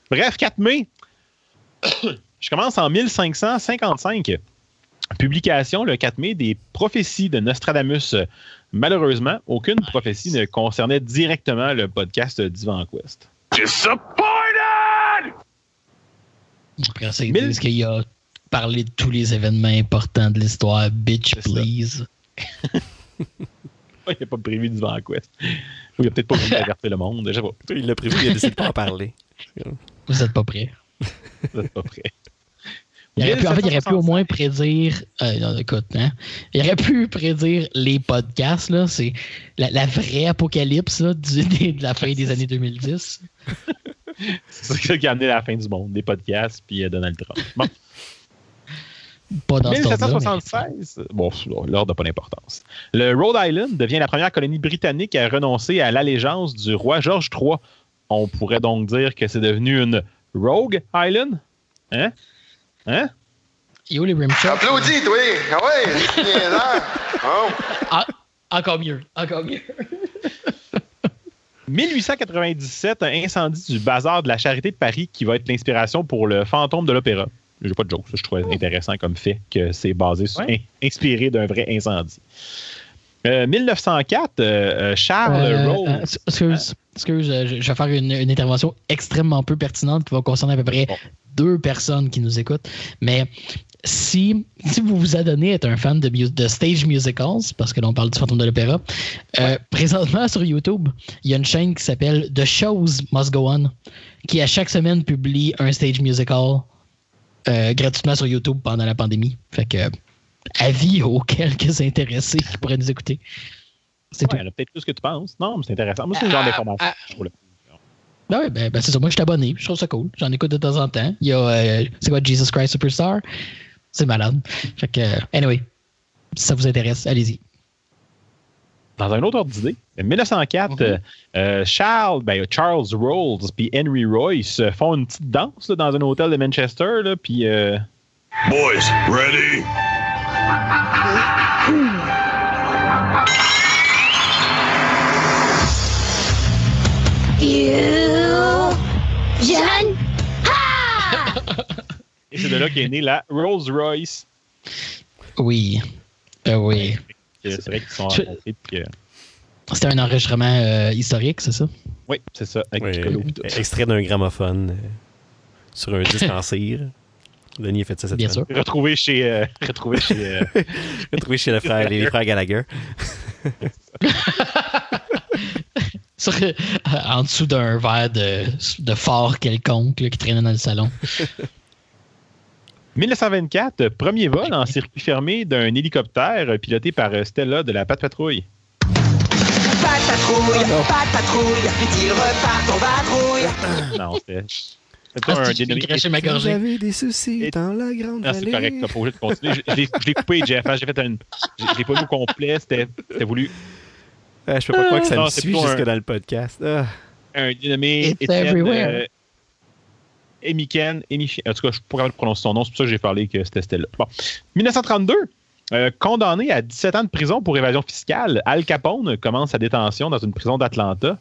Bref, 4 mai. je commence en 1555. Publication le 4 mai des prophéties de Nostradamus. Malheureusement, aucune prophétie ne concernait directement le podcast d'Ivan Quest. Disappointed! Après ça, ils disent qu'il y a parler de tous les événements importants de l'histoire. Bitch, please. il n'a pas prévu du Quest. Il n'a peut-être pas voulu d'avertir le monde. Déjà pas. Il l'a prévu, il a décidé de pas en parler. Vous n'êtes pas prêts. Vous n'êtes pas prêts. Il aurait pu, en fait, il aurait pu au moins prédire. Euh, écoute, hein, il aurait pu prédire les podcasts. Là, c'est la, vraie apocalypse là, du, de la fin des années 2010. c'est ça qui a amené la fin du monde, des podcasts, puis euh, Donald Trump. Bon. Pas dans 1776, bon, l'ordre n'a pas d'importance. Le Rhode Island devient la première colonie britannique à renoncer à l'allégeance du roi George III. On pourrait donc dire que c'est devenu une Rogue Island? Hein? Hein? Yo, les rimshots. Applaudis, toi! Ah ouais! oh. ah, encore mieux. Encore mieux. 1897, un incendie du bazar de la Charité de Paris qui va être l'inspiration pour le fantôme de l'opéra. J'ai pas de joke. je trouvais intéressant comme fait que c'est basé sur, inspiré d'un vrai incendie. 1904, euh, euh, euh, Charles Rose. excuse, excuse je, vais faire une, intervention extrêmement peu pertinente qui va concerner à peu près deux personnes qui nous écoutent. Mais si, si vous vous adonnez à être un fan de, de stage musicals, parce que l'on parle du fantôme de l'opéra, présentement sur YouTube, il y a une chaîne qui s'appelle The Shows Must Go On, qui à chaque semaine publie un stage musical euh, gratuitement sur YouTube pendant la pandémie. Fait que avis aux quelques intéressés qui pourraient nous écouter. C'est ouais, peut-être plus que tu penses. Non, mais c'est intéressant. Moi, c'est le genre ah, d'information. Ah, ben oui, ben, ben c'est ça. Moi, je suis abonné. Je trouve ça cool. J'en écoute de temps en temps. Il y a, euh, c'est quoi, Jesus Christ Superstar? C'est malade. Fait que, anyway, si ça vous intéresse, allez-y dans un autre ordre d'idée, en 1904, mhm. euh, Charles, ben, Charles Rolls et Henry Royce font une petite danse dans un hôtel de Manchester. puis. Euh... Boys, ready? You, John de là qu'est née la Rolls-Royce. Oui. Euh, oui. C'est vrai qu'ils sont Je- rencontrés. puis que- C'était un enregistrement euh, historique, c'est ça? Oui, c'est ça. Avec Piccolo extrait d'un gramophone euh, sur un disque en cire. Denis a fait ça cette Bien semaine. sûr. Retrouvé chez. euh, retrouvé chez. euh, Retrouvé chez le frère, les frères Gallagher. Sur- euh, en dessous d'un verre de, de fort quelconque là, qui traînait dans le salon. 1924, premier vol en circuit fermé d'un hélicoptère euh, piloté par euh, Stella de la Patte Patrouille. Pas de patrouille, pas de patrouille, il repart en patrouille. Non, c'était. C'était pas Ah, un craché ma gorgée? avez des soucis Et- dans la grande Ah, c'est correct, t'as pas obligé de continuer. Je, l'ai- coupé, Jeff. hein, J'ai fait un. Je l'ai pas vu au complet. C'était c'était voulu. Ah, je peux pas croire que ça Non, me suit plutôt jusque un- dans le podcast. Ah. Un dénommé It's Étienne. everywhere. Euh, Emiken, Emichen- en tout cas, je suis pas prononcer son nom, c'est pour ça que j'ai parlé que c'était Stella. Bon. 1932, euh, condamné à 17 ans de prison pour évasion fiscale, Al Capone commence sa détention dans une prison d'Atlanta.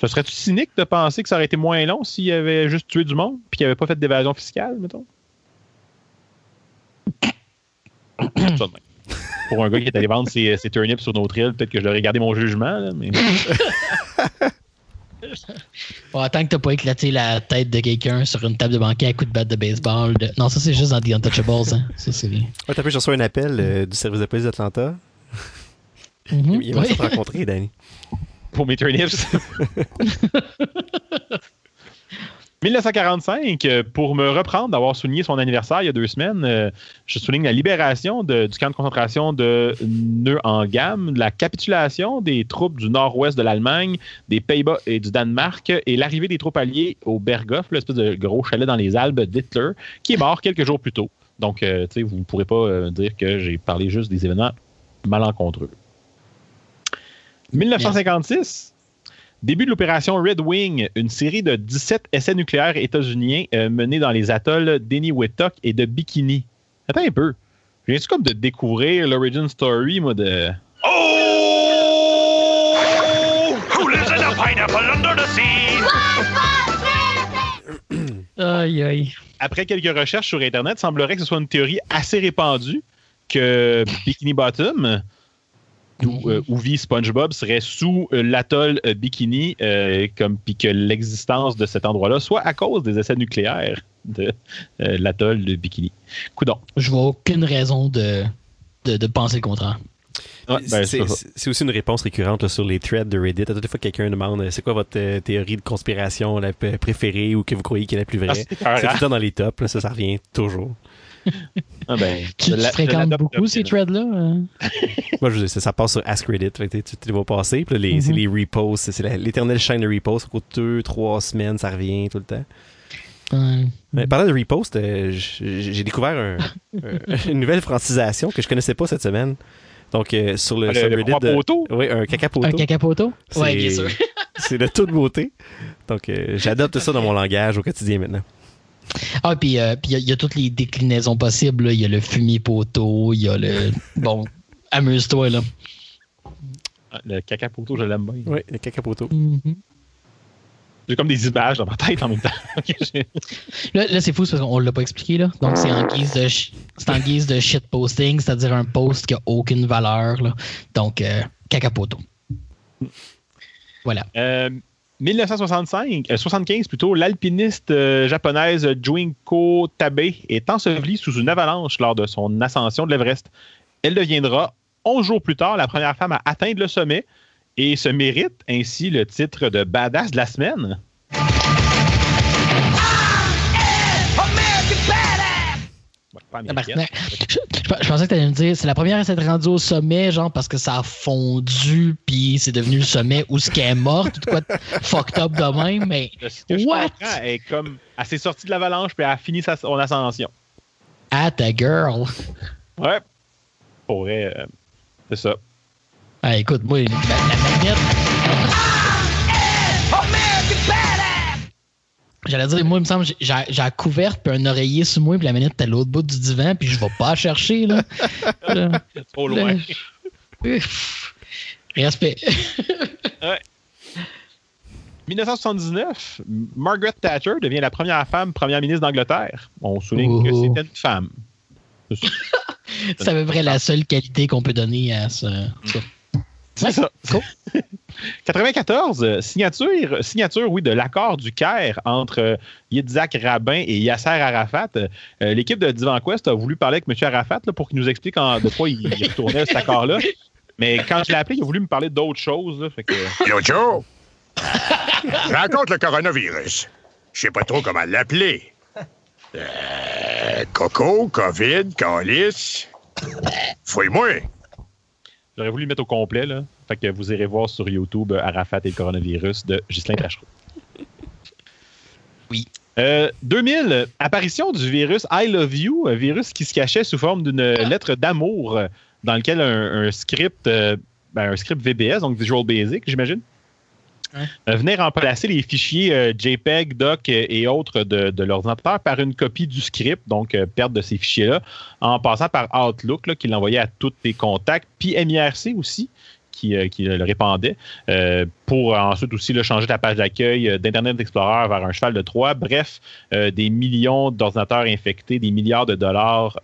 Ce serait-tu cynique de penser que ça aurait été moins long s'il avait juste tué du monde puis qu'il n'avait pas fait d'évasion fiscale, mettons? Pour un gars qui est allé vendre ses, turnips sur notre île, peut-être que je devrais garder mon jugement, mais. Bon, tant que t'as pas éclaté la tête de quelqu'un sur une table de banquet à coup de batte de baseball. de- Non, ça c'est juste dans The Untouchables. Hein. Ça, c'est... Ouais, t'as pu, je reçois un appel euh, du service de police d'Atlanta. Mhm, Il aimerait oui. ça te rencontrer, Danny. pour mes turnips. 1945, euh, pour me reprendre d'avoir souligné son anniversaire il y a deux semaines, euh, je souligne la libération de- du camp de concentration de Neuengamme, la capitulation des troupes du nord-ouest de l'Allemagne, des Pays-Bas et du Danemark, et l'arrivée des troupes alliées au Berghof, l'espèce de gros chalet dans les Alpes d'Hitler, qui est mort quelques jours plus tôt. Donc, euh, tu sais, vous ne pourrez pas euh, dire que j'ai parlé juste des événements malencontreux. 1956, début de l'opération Red Wing, une série de 17 essais nucléaires états-uniens euh, menés dans les atolls d'Eniwetok et de Bikini. Attends un peu. Je viens-tu comme de découvrir l'origin story, moi, de... Oh! Who lives in a pineapple under the sea? Aïe, aïe. Après quelques recherches sur Internet, semblerait que ce soit une théorie assez répandue que Bikini Bottom, d'où euh, où vit SpongeBob, serait sous euh, l'atoll euh, Bikini, euh, comme puis que l'existence de cet endroit-là soit à cause des essais nucléaires de euh, l'atoll de Bikini. Coudon. Je vois aucune raison de, de, de penser le contraire. Ouais, ben, c'est, aussi une réponse récurrente là, sur les threads de Reddit. À toutes les fois que quelqu'un demande c'est quoi votre euh, théorie de conspiration la préférée ou que vous croyez qu'elle est la plus Ah, vraie. c'est c'est tout le temps dans les tops. là, ça, ça revient toujours. Ah, ben, Tu, la- je fréquentes beaucoup ces threads-là? hein? Moi, je, ça, ça passe sur Ask Reddit. Fait que tu, tu les vois passer. Puis les, c'est Mhm. les reposts. C'est, l'éternelle chaîne de reposts. Ça coûte deux, trois semaines. Ça revient tout le temps. Ouais. Mais parlant de repost, euh, j'ai découvert un- un- une nouvelle francisation que je connaissais pas cette semaine. Donc, euh, sur le Ah, le- le de- poteau? Oui, un cacapoto. Un cacapoto? C'est- Ouais, bien sûr. c'est de toute beauté. Donc, euh, j'adopte ça dans mon langage au quotidien maintenant. Ah, puis euh, puis il y, a- il y a toutes les déclinaisons possibles. là. Il y a le fumier poteau, il y a le. Bon, amuse-toi, là. Ah, Le caca poteau, je l'aime bien. Oui, le cacapoto. Mhm. J'ai comme des images dans ma tête en même temps. Là, là, c'est fou c'est parce qu'on l'a pas expliqué. là. Donc, c'est en guise de sh- c'est en guise de shit posting, c'est-à-dire un post qui a aucune valeur. Là. Donc, euh, cacapoto. Voilà. Euh, 1965, euh, 75 plutôt, l'alpiniste euh, japonaise Junko Tabe est ensevelie sous une avalanche lors de son ascension de l'Everest. Elle deviendra 11 jours plus tard la première femme à atteindre le sommet et se mérite ainsi le titre de badass de la semaine. Ouais, pas américaine. Je, pensais que tu allais me dire c'est la première à s'être rendue au sommet, genre parce que ça a fondu, puis c'est devenu le sommet où ce qu'elle est morte, ou de quoi fucked up de même, mais je What? elle, est comme, elle s'est sortie de l'avalanche puis elle a fini sa, son ascension. at a girl. Ouais. Pour vrai, euh, c'est ça. Ah, écoute, moi, la, la manette. J'allais dire, moi, il me semble, j'ai- la couverte puis un oreiller sous moi, puis la manette est à l'autre bout du divan, puis je vais pas la chercher, là. Là, Trop loin. là. Respect. 1979, Margaret Thatcher devient la première femme première ministre d'Angleterre. On souligne que Oh. c'était une femme. C'est à peu près la seule qualité qu'on peut donner à ce. ça. C'est ça. cool. 94, euh, signature, signature, oui, de l'accord du Caire entre euh, Yitzhak Rabin et Yasser Arafat. Euh, L'équipe de Divan Quest a voulu parler avec M. Arafat là, pour qu'il nous explique en- de quoi il, il retournait cet accord-là. Mais quand je l'ai appelé, il a voulu me parler d'autres choses. là, fait que, Yo, Joe! Raconte le coronavirus. Je sais pas trop comment l'appeler. Euh, Coco, COVID, Calis. Fouille-moi. J'aurais voulu le mettre au complet. Là. Fait que vous irez voir sur YouTube euh, Arafat et le coronavirus de Ghislain Tachereau. Oui. Euh, 2000, euh, apparition du virus I Love You, un virus qui se cachait sous forme d'une lettre d'amour euh, dans lequel un, un script, euh, ben, un script VBS, donc Visual Basic, j'imagine, Ouais. euh, venait remplacer les fichiers euh, JPEG, DOC euh, et autres de, de l'ordinateur par une copie du script, donc perte de ces fichiers-là, en passant par Outlook, qui l'envoyait à tous tes contacts, puis MIRC aussi, qui, le répandait, pour ensuite aussi là, changer ta page d'accueil d'Internet Explorer vers un cheval de Troie. Bref, des millions d'ordinateurs infectés, des milliards de dollars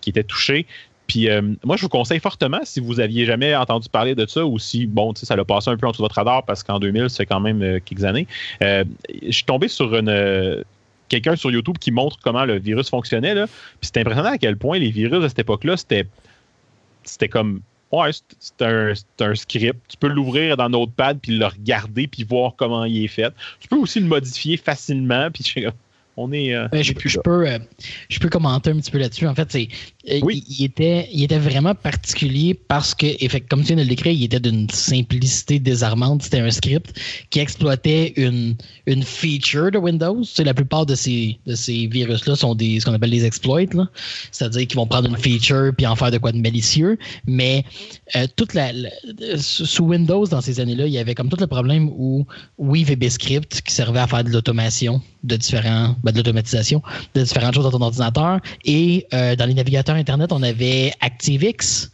qui étaient touchés. Puis euh, moi, je vous conseille fortement, si vous aviez jamais entendu parler de ça, ou si, bon, tu sais, ça l'a passé un peu en dessous de votre radar, parce qu'en 2000, c'est quand même euh, quelques années, euh, je suis tombé sur quelqu'un sur YouTube qui montre comment le virus fonctionnait. Là. Puis c'est impressionnant à quel point les virus de cette époque-là, c'était, c'était comme. Ouais, c'est, un, script. Tu peux l'ouvrir dans Notepad puis le regarder puis voir comment il est fait. Tu peux aussi le modifier facilement. Puis on est. Ben, je, peux, je peux commenter un petit peu là-dessus. En fait, c'est, Oui. il, il était, il était vraiment particulier parce que, comme tu viens de l'écrire, il était d'une simplicité désarmante. C'était un script qui exploitait une, une feature de Windows. Tu sais, la plupart de ces, de ces virus-là sont des, ce qu'on appelle des exploits. C'est-à-dire qu'ils vont prendre une feature puis en faire de quoi de malicieux. Mais euh, toute la, la- sous sous Windows, dans ces années-là, il y avait comme tout le problème où, oui, VBScript qui servait à faire de l'automation de différents, ben, de l'automatisation de différentes choses dans ton ordinateur. Et euh, dans les navigateurs Internet, on avait ActiveX,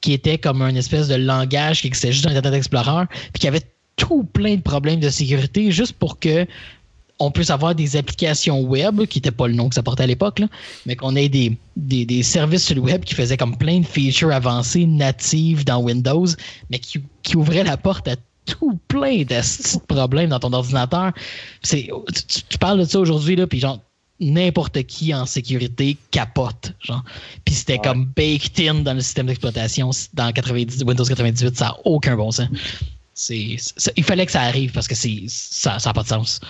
qui était comme un espèce de langage qui existait juste dans Internet Explorer, puis qui avait tout plein de problèmes de sécurité juste pour que on puisse avoir des applications web, qui n'était pas le nom que ça portait à l'époque, mais qu'on ait des, services sur le web qui faisaient comme plein de features avancées natives dans Windows, mais qui, ouvraient la porte à tout plein de problèmes dans ton ordinateur. Tu, parles de ça aujourd'hui, puis genre, n'importe qui en sécurité capote. Genre. Puis c'était comme baked in dans le système d'exploitation dans 90, Windows 98, ça n'a aucun bon sens. Il fallait que ça arrive parce que c'est, ça n'a pas de sens.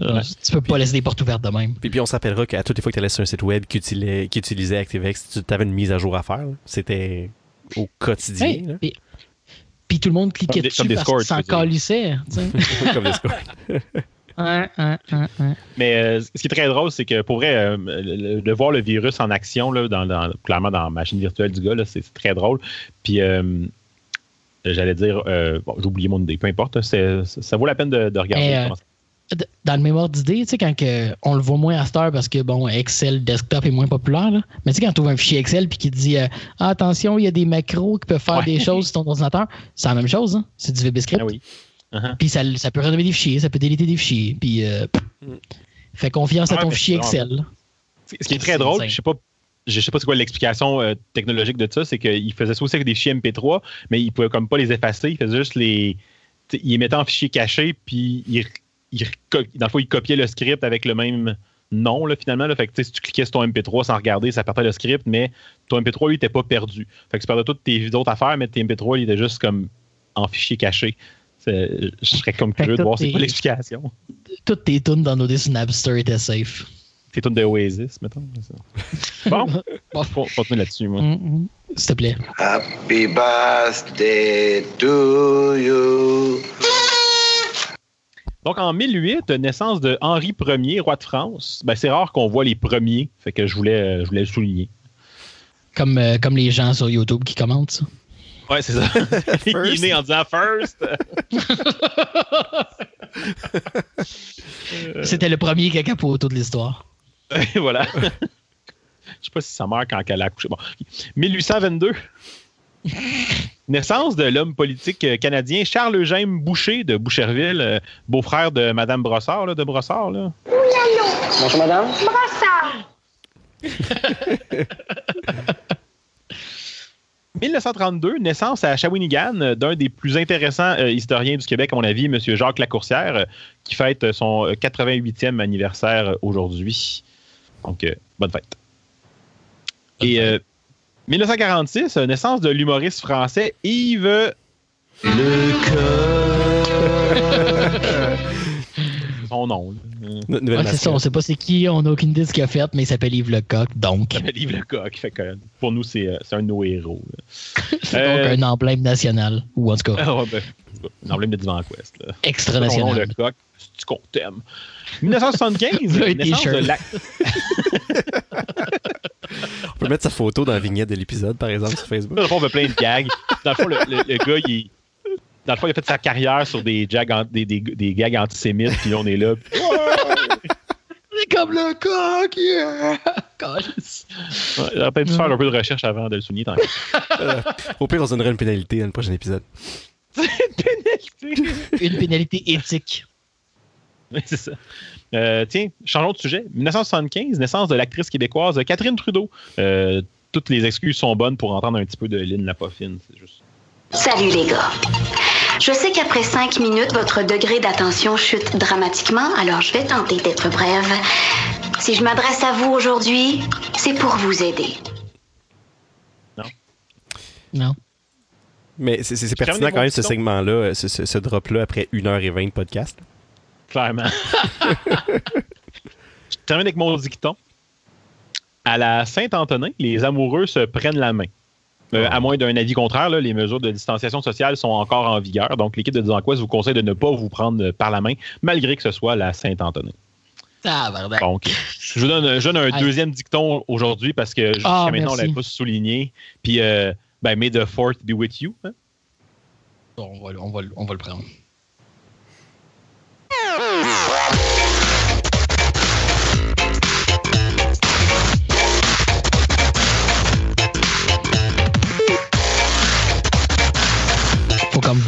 Genre, Tu peux pas laisser des portes ouvertes de même. Puis, puis on s'appellera qu'à toutes les fois que tu allais sur un site web qui utilisait, qui utilisait ActiveX, tu avais une mise à jour à faire. C'était au quotidien. Hey, puis, puis tout le monde cliquait Comme des- dessus comme des parce scores, calissait. Comme Discord. Ouais, ouais, ouais, ouais. Mais euh, ce qui est très drôle, c'est que pour vrai, euh, le- de voir le virus en action, là, dans, dans- clairement dans la machine virtuelle du gars, c'est très drôle. Puis, euh, j'allais dire, euh, bon, j'ai oublié mon idée, peu importe, ça, ça vaut la peine de, de regarder. Euh, dans le mémoire d'idée, tu sais, quand que on le voit moins à cette heure parce que, bon, Excel desktop est moins populaire, là. mais tu sais, quand tu ouvres un fichier Excel puis qui dit, euh, Ah, attention, il y a des macros qui peuvent faire des choses sur ton ordinateur, c'est la même chose, hein. c'est du VBScript. Ah oui. Uh-huh. Puis ça, ça peut renommer des fichiers, ça peut déliter des fichiers, puis euh, fais confiance à Ouais, ton fichier Excel. Ce qui est très drôle, je sais pas. Je sais pas c'est quoi l'explication euh, technologique de ça, c'est qu'il faisait ça aussi avec des fichiers MP3, mais il pouvait comme pas les effacer, il faisait juste les. Il les mettait en fichier caché, puis il, dans le fond, il copiait le script avec le même nom, là, finalement. Là. Fait que, si tu cliquais sur ton MP3 sans regarder, ça partait le script, mais ton MP3, lui, n'était pas perdu. Fait que tu perdais toutes tes autres affaires, mais tes MP3, il était juste comme en fichier caché. C'est- Je serais comme que curieux de voir c'est quoi tes- l'explication. Toutes tes tunes dans nos sur Napster étaient safe. C'est tout de Oasis, mettons. ça. Bon, Bon. faut continuer là-dessus, moi. Mm, mm. S'il te plaît. Happy birthday to you. Donc, en 1008, naissance de Henri Ier, roi de France. Ben, c'est rare qu'on voit les premiers, fait que je voulais, je voulais le souligner. Comme, euh, comme les gens sur YouTube qui commentent ça. Ouais, c'est ça. Il est né en disant first. C'était le premier qui a capoté de l'histoire. Voilà. Je sais pas si sa mère, quand elle a accouché. Bon. 1822. Naissance de l'homme politique euh, canadien Charles Eugène Boucher de Boucherville, euh, beau-frère de Madame Brossard, là, de Brossard. Là. Bonjour madame. 1932, naissance à Shawinigan euh, d'un des plus intéressants euh, historiens du Québec, à mon avis, M. Jacques Lacourcière, euh, qui fête son euh, 88e anniversaire aujourd'hui. Donc, euh, bonne fête. Et euh, 1946, euh, naissance de l'humoriste français Yves Lecoq. son nom. Euh, Ouais, c'est ça, on sait pas c'est qui, on n'a aucune idée de ce qu'il a fait, mais il s'appelle Yves Lecoq, donc. Il s'appelle Yves Lecoq. Fait que, pour nous, c'est euh, c'est un de nos héros. C'est Euh, donc un emblème national, ou en tout cas, Ah ouais, ben, un emblème de Divan Quest. Là. Ton nom, extra-national. Lecoq, c'est qu'on t'aime? 1975, Un naissance de t-shirt. la... On peut mettre sa photo dans la vignette de l'épisode, par exemple, sur Facebook. Dans le fond, on fait plein de gags. Dans le fond, le, le- le gars, il... Dans le fond, il a fait sa carrière sur des, jags an- des, des, des gags antisémites, puis là, on est là. puis- C'est comme le coq, yeah! Ouais, il aurait peut-être dû faire un peu de recherche avant de le souligner. Tant que- Au pire, on se donnera une pénalité dans le prochain épisode. Une pénalité éthique. Oui, c'est ça. Euh, tiens, changeons de sujet. 1975, naissance de l'actrice québécoise Catherine Trudeau. Euh, toutes les excuses sont bonnes pour entendre un petit peu de Lynn Lapoffine. C'est juste. Salut les gars. Je sais qu'après cinq minutes, votre degré d'attention chute dramatiquement, alors je vais tenter d'être brève. Si je m'adresse à vous aujourd'hui, c'est pour vous aider. Non. Mais c'est- pertinent quand même ce segment-là, ce, ce- ce drop-là après 1h20 de podcast. Clairement. je termine avec mon dicton. À la Saint-Antonin, les amoureux se prennent la main. Euh, À moins d'un avis contraire, là, les mesures de distanciation sociale sont encore en vigueur. Donc, l'équipe de Disanquoise vous conseille de ne pas vous prendre par la main, malgré que ce soit la Saint-Antonin. Tabarnak. Donc, je vous donne, je donne un deuxième dicton aujourd'hui parce que jusqu'à Ah, maintenant, on ne l'avait pas souligné. Puis, euh, ben, may the fourth be with you. hein? Bon, on, va, on va le prendre.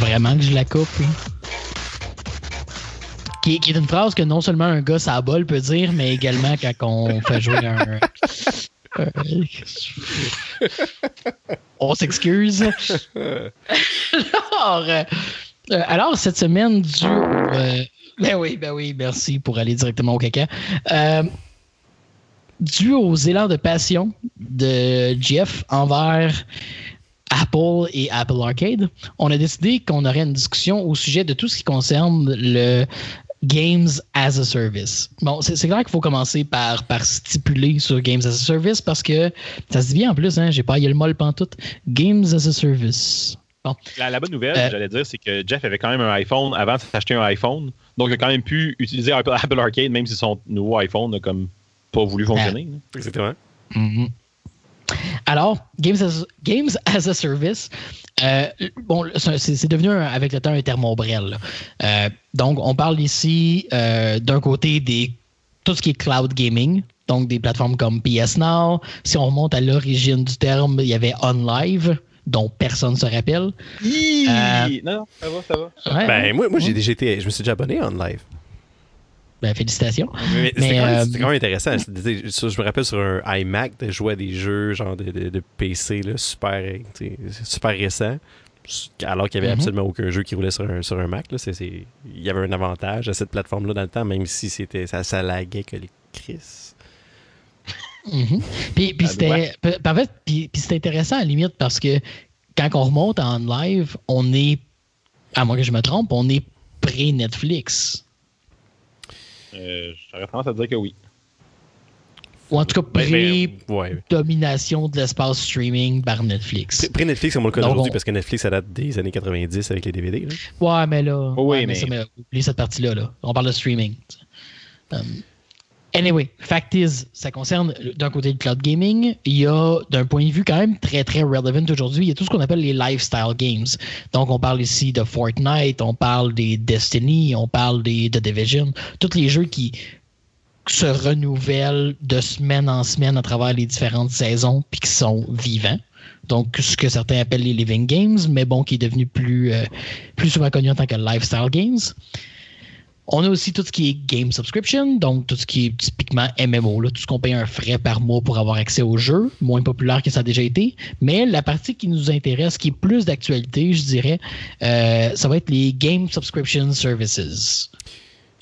Vraiment que je la coupe. là. Qui, qui est une phrase que non seulement un gars à bol peut dire, mais également quand on fait jouer un. on s'excuse. alors, euh, euh, alors, cette semaine, dû au, euh, ben oui, ben oui, merci pour aller directement au caca. Euh, dû aux élans de passion de Jeff envers Apple et Apple Arcade, on a décidé qu'on aurait une discussion au sujet de tout ce qui concerne le Games as a Service. Bon, c'est c'est clair qu'il faut commencer par, par stipuler sur Games as a Service parce que ça se dit bien en plus, hein, j'ai pas eu le molle pantoute. Games as a Service. Bon. La, la bonne nouvelle, Euh, j'allais dire, c'est que Jeff avait quand même un iPhone avant de s'acheter un iPhone. Donc, il a quand même pu utiliser Apple, Apple Arcade, même si son nouveau iPhone n'a comme pas voulu fonctionner. là. Exactement. Mhm. Alors, Games as, Games as a Service, euh, bon, c'est devenu un- avec le temps un terme ombrelle. Euh, donc, on parle ici euh, d'un côté des tout ce qui est cloud gaming, donc des plateformes comme PS Now. Si on remonte à l'origine du terme, il y avait OnLive, dont personne ne se rappelle. Euh, Non, non, ça va, ça va. Ouais, Ben, ouais. moi, moi j'ai été- je me suis déjà abonné en live. Ben, félicitations. Mais, Mais, c'était quand, même- euh, quand même intéressant. Je me rappelle sur un iMac de jouer à des jeux genre de, de- de PC là, super, super récents. Alors qu'il n'y avait Mhm. absolument aucun jeu qui roulait sur un, sur un Mac. Là. Il y avait un avantage à cette plateforme-là dans le temps, même si c'était ça, ça laguait que les Chris. Puis, puis c'était, puis- en fait, puis, puis c'était intéressant à la limite parce que quand on remonte en live, on est, à moins que je me trompe, on est pré-Netflix. Euh, J'aurais tendance à dire que oui. Ou en tout cas, Ben, ben, ouais. pré-domination de l'espace streaming par Netflix. Pré- Pré-Netflix, comme on le connaît aujourd'hui, on- parce que Netflix, ça date des années 90 avec les DVD. là. Ouais, mais là. Oh oui, ouais, mais- ça, oublie cette partie-là. Là. On parle de streaming. Um, anyway, fact is, ça concerne d'un côté le cloud gaming. Il y a, d'un point de vue quand même très, très relevant aujourd'hui, il y a tout ce qu'on appelle les lifestyle games. Donc, on parle ici de Fortnite, on parle des Destiny, on parle des The Division. Tous les jeux qui se renouvellent de semaine en semaine à travers les différentes saisons puis qui sont vivants. Donc, ce que certains appellent les living games, mais bon, qui est devenu plus, euh, plus souvent connu en tant que lifestyle games. On a aussi tout ce qui est game subscription, donc tout ce qui est typiquement MMO, là, tout ce qu'on paye un frais par mois pour avoir accès au jeu, moins populaire que ça a déjà été. Mais la partie qui nous intéresse, qui est plus d'actualité, je dirais, euh, ça va être les game subscription services.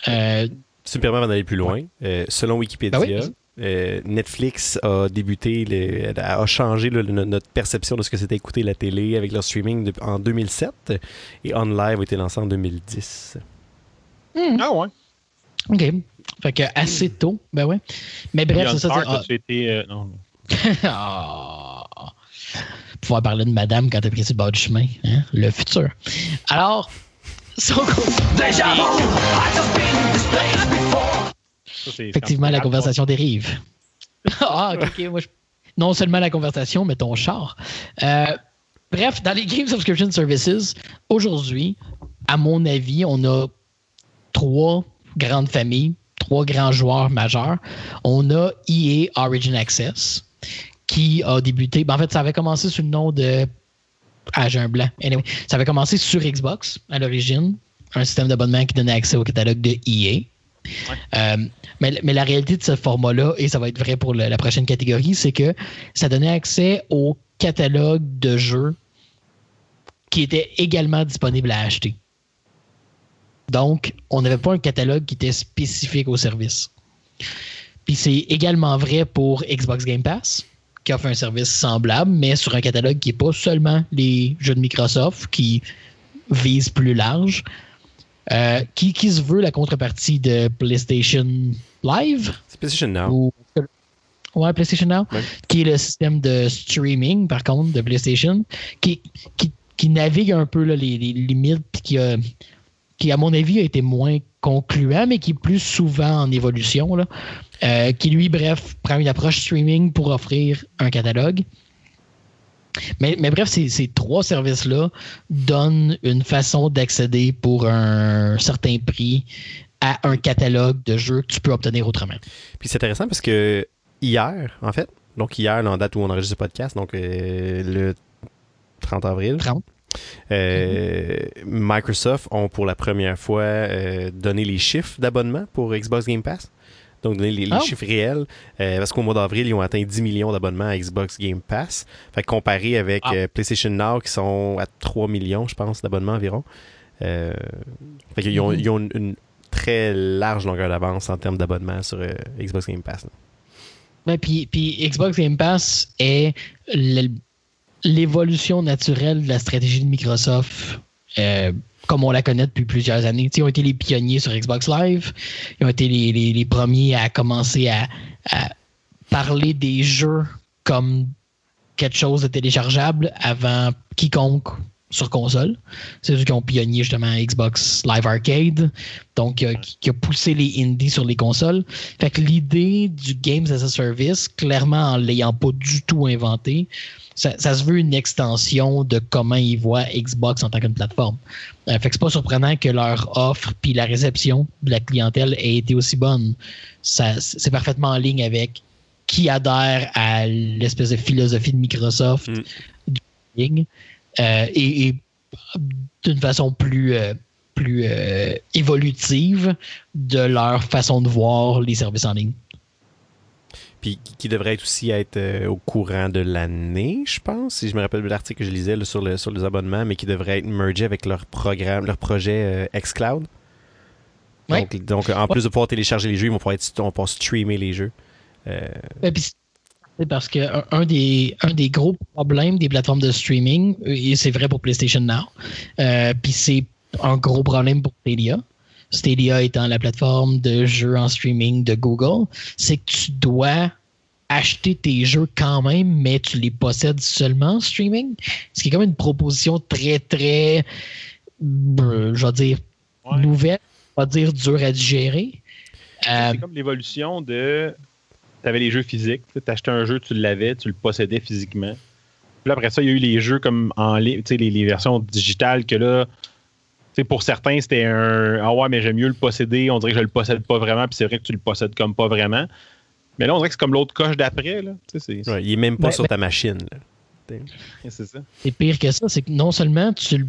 Euh, Tu me permets plus loin. Euh, selon Wikipédia, Ben oui. euh, Netflix a débuté, a changé le- notre perception de ce que c'était écouter la télé avec leur streaming de- en 2007 et On Live a été lancé en 2010. Ah ouais. OK. Fait que assez tôt, ben ouais. Mais bref, c'est ça. Park, c'est- ah, été, euh, non. Ah. Pouvoir parler de madame quand t'es pris sur le bord du chemin. Hein? Le futur. Alors, son Déjà effectivement, la conversation dérive. ah, ok, ok. Moi, je- Non seulement la conversation, mais ton char. Euh, bref, dans les Game Subscription Services, aujourd'hui, à mon avis, on a trois grandes familles, trois grands joueurs majeurs. On a EA Origin Access, qui a débuté. ben, en fait, ça avait commencé sous le nom de. Ah, j'ai un blanc. Anyway, ça avait commencé sur Xbox à l'origine, un système d'abonnement qui donnait accès au catalogue de EA. Euh, mais, mais la réalité de ce format-là, et ça va être vrai pour le- la prochaine catégorie, c'est que ça donnait accès au catalogue de jeux qui était également disponible à acheter. Donc, on n'avait pas un catalogue qui était spécifique au service. Puis c'est également vrai pour Xbox Game Pass, qui offre un service semblable, mais sur un catalogue qui n'est pas seulement les jeux de Microsoft, qui vise plus large, euh, qui, qui se veut la contrepartie de PlayStation Live? C'est PlayStation Now. ou ouais, PlayStation Now, Ouais. qui est le système de streaming, par contre, de PlayStation, qui, qui, qui navigue un peu là, les, les limites, puis qui, a- qui, à mon avis, a été moins concluant, mais qui est plus souvent en évolution, là, euh, qui, lui, bref, prend une approche streaming pour offrir un catalogue. Mais, mais bref, ces, ces trois services-là donnent une façon d'accéder pour un certain prix à un catalogue de jeux que tu peux obtenir autrement. Puis c'est intéressant parce que hier, en fait, donc hier, là, en date où on enregistre ce podcast, donc euh, le 30 avril, 30. Euh, Microsoft ont pour la première fois euh, donné les chiffres d'abonnement pour Xbox Game Pass. Donc, donner les, les Oh. chiffres réels. euh, parce qu'au mois d'avril, ils ont atteint 10 millions d'abonnements à Xbox Game Pass. Fait que comparé avec Ah. euh, PlayStation Now, qui sont à 3 millions, je pense, d'abonnements environ. Euh, fait qu'ils ont, Mhm. ils ont une, une très large longueur d'avance en termes d'abonnement sur Xbox Game Pass. là. Ouais, puis, puis Xbox Game Pass est le- l'évolution naturelle de la stratégie de Microsoft euh, comme on la connaît depuis plusieurs années. Ils ont été les pionniers sur Xbox Live. Ils ont été les, premiers à commencer à parler des jeux comme quelque chose de téléchargeable avant quiconque sur console. C'est eux qui ont pionnier justement Xbox Live Arcade, donc euh, qui, qui a poussé les indies sur les consoles. Fait que l'idée du Games as a Service, clairement en l'ayant pas du tout inventé, ça, ça se veut une extension de comment ils voient Xbox en tant qu'une plateforme. Euh, fait que c'est pas surprenant que leur offre puis la réception de la clientèle ait été aussi bonne. Ça, c'est parfaitement en ligne avec qui adhère à l'espèce de philosophie de Microsoft Mm. du gaming, et, et d'une façon plus, euh, plus euh, évolutive de leur façon de voir les services en ligne. Puis qui- devrait être aussi être euh, au courant de l'année, je pense, si je me rappelle de l'article que je lisais là, sur, le, sur les abonnements, mais qui devrait être mergé avec leur programme, leur projet euh, xCloud. Ouais. Donc, donc, en plus de pouvoir télécharger les jeux, ils vont pouvoir, être, on va pouvoir streamer les jeux. Euh, puis parce que un, un des, un des gros problèmes des plateformes de streaming, et c'est vrai pour PlayStation Now, euh, puis c'est un gros problème pour Stadia. Stadia étant la plateforme de jeux en streaming de Google, c'est que tu dois acheter tes jeux quand même, mais tu les possèdes seulement en streaming. Ce qui est comme une proposition très, très, euh, je vais dire, Ouais. nouvelle, on va dire dure à digérer. Euh, C'est comme l'évolution de. Tu avais les jeux physiques, tu achetais un jeu, tu l'avais, tu le possédais physiquement. Puis là, après ça, il y a eu les jeux comme en ligne, tu sais, les, les versions digitales que là, tu sais, pour certains, c'était un Ah ouais, mais j'aime mieux le posséder, on dirait que je le possède pas vraiment, puis c'est vrai que tu le possèdes comme pas vraiment. Mais là, on dirait que c'est comme l'autre coche d'après, là. Tu sais, c'est- ouais, il est même pas Ben, sur ben- ta machine. là. C'est ça. C'est pire que ça, c'est que non seulement tu le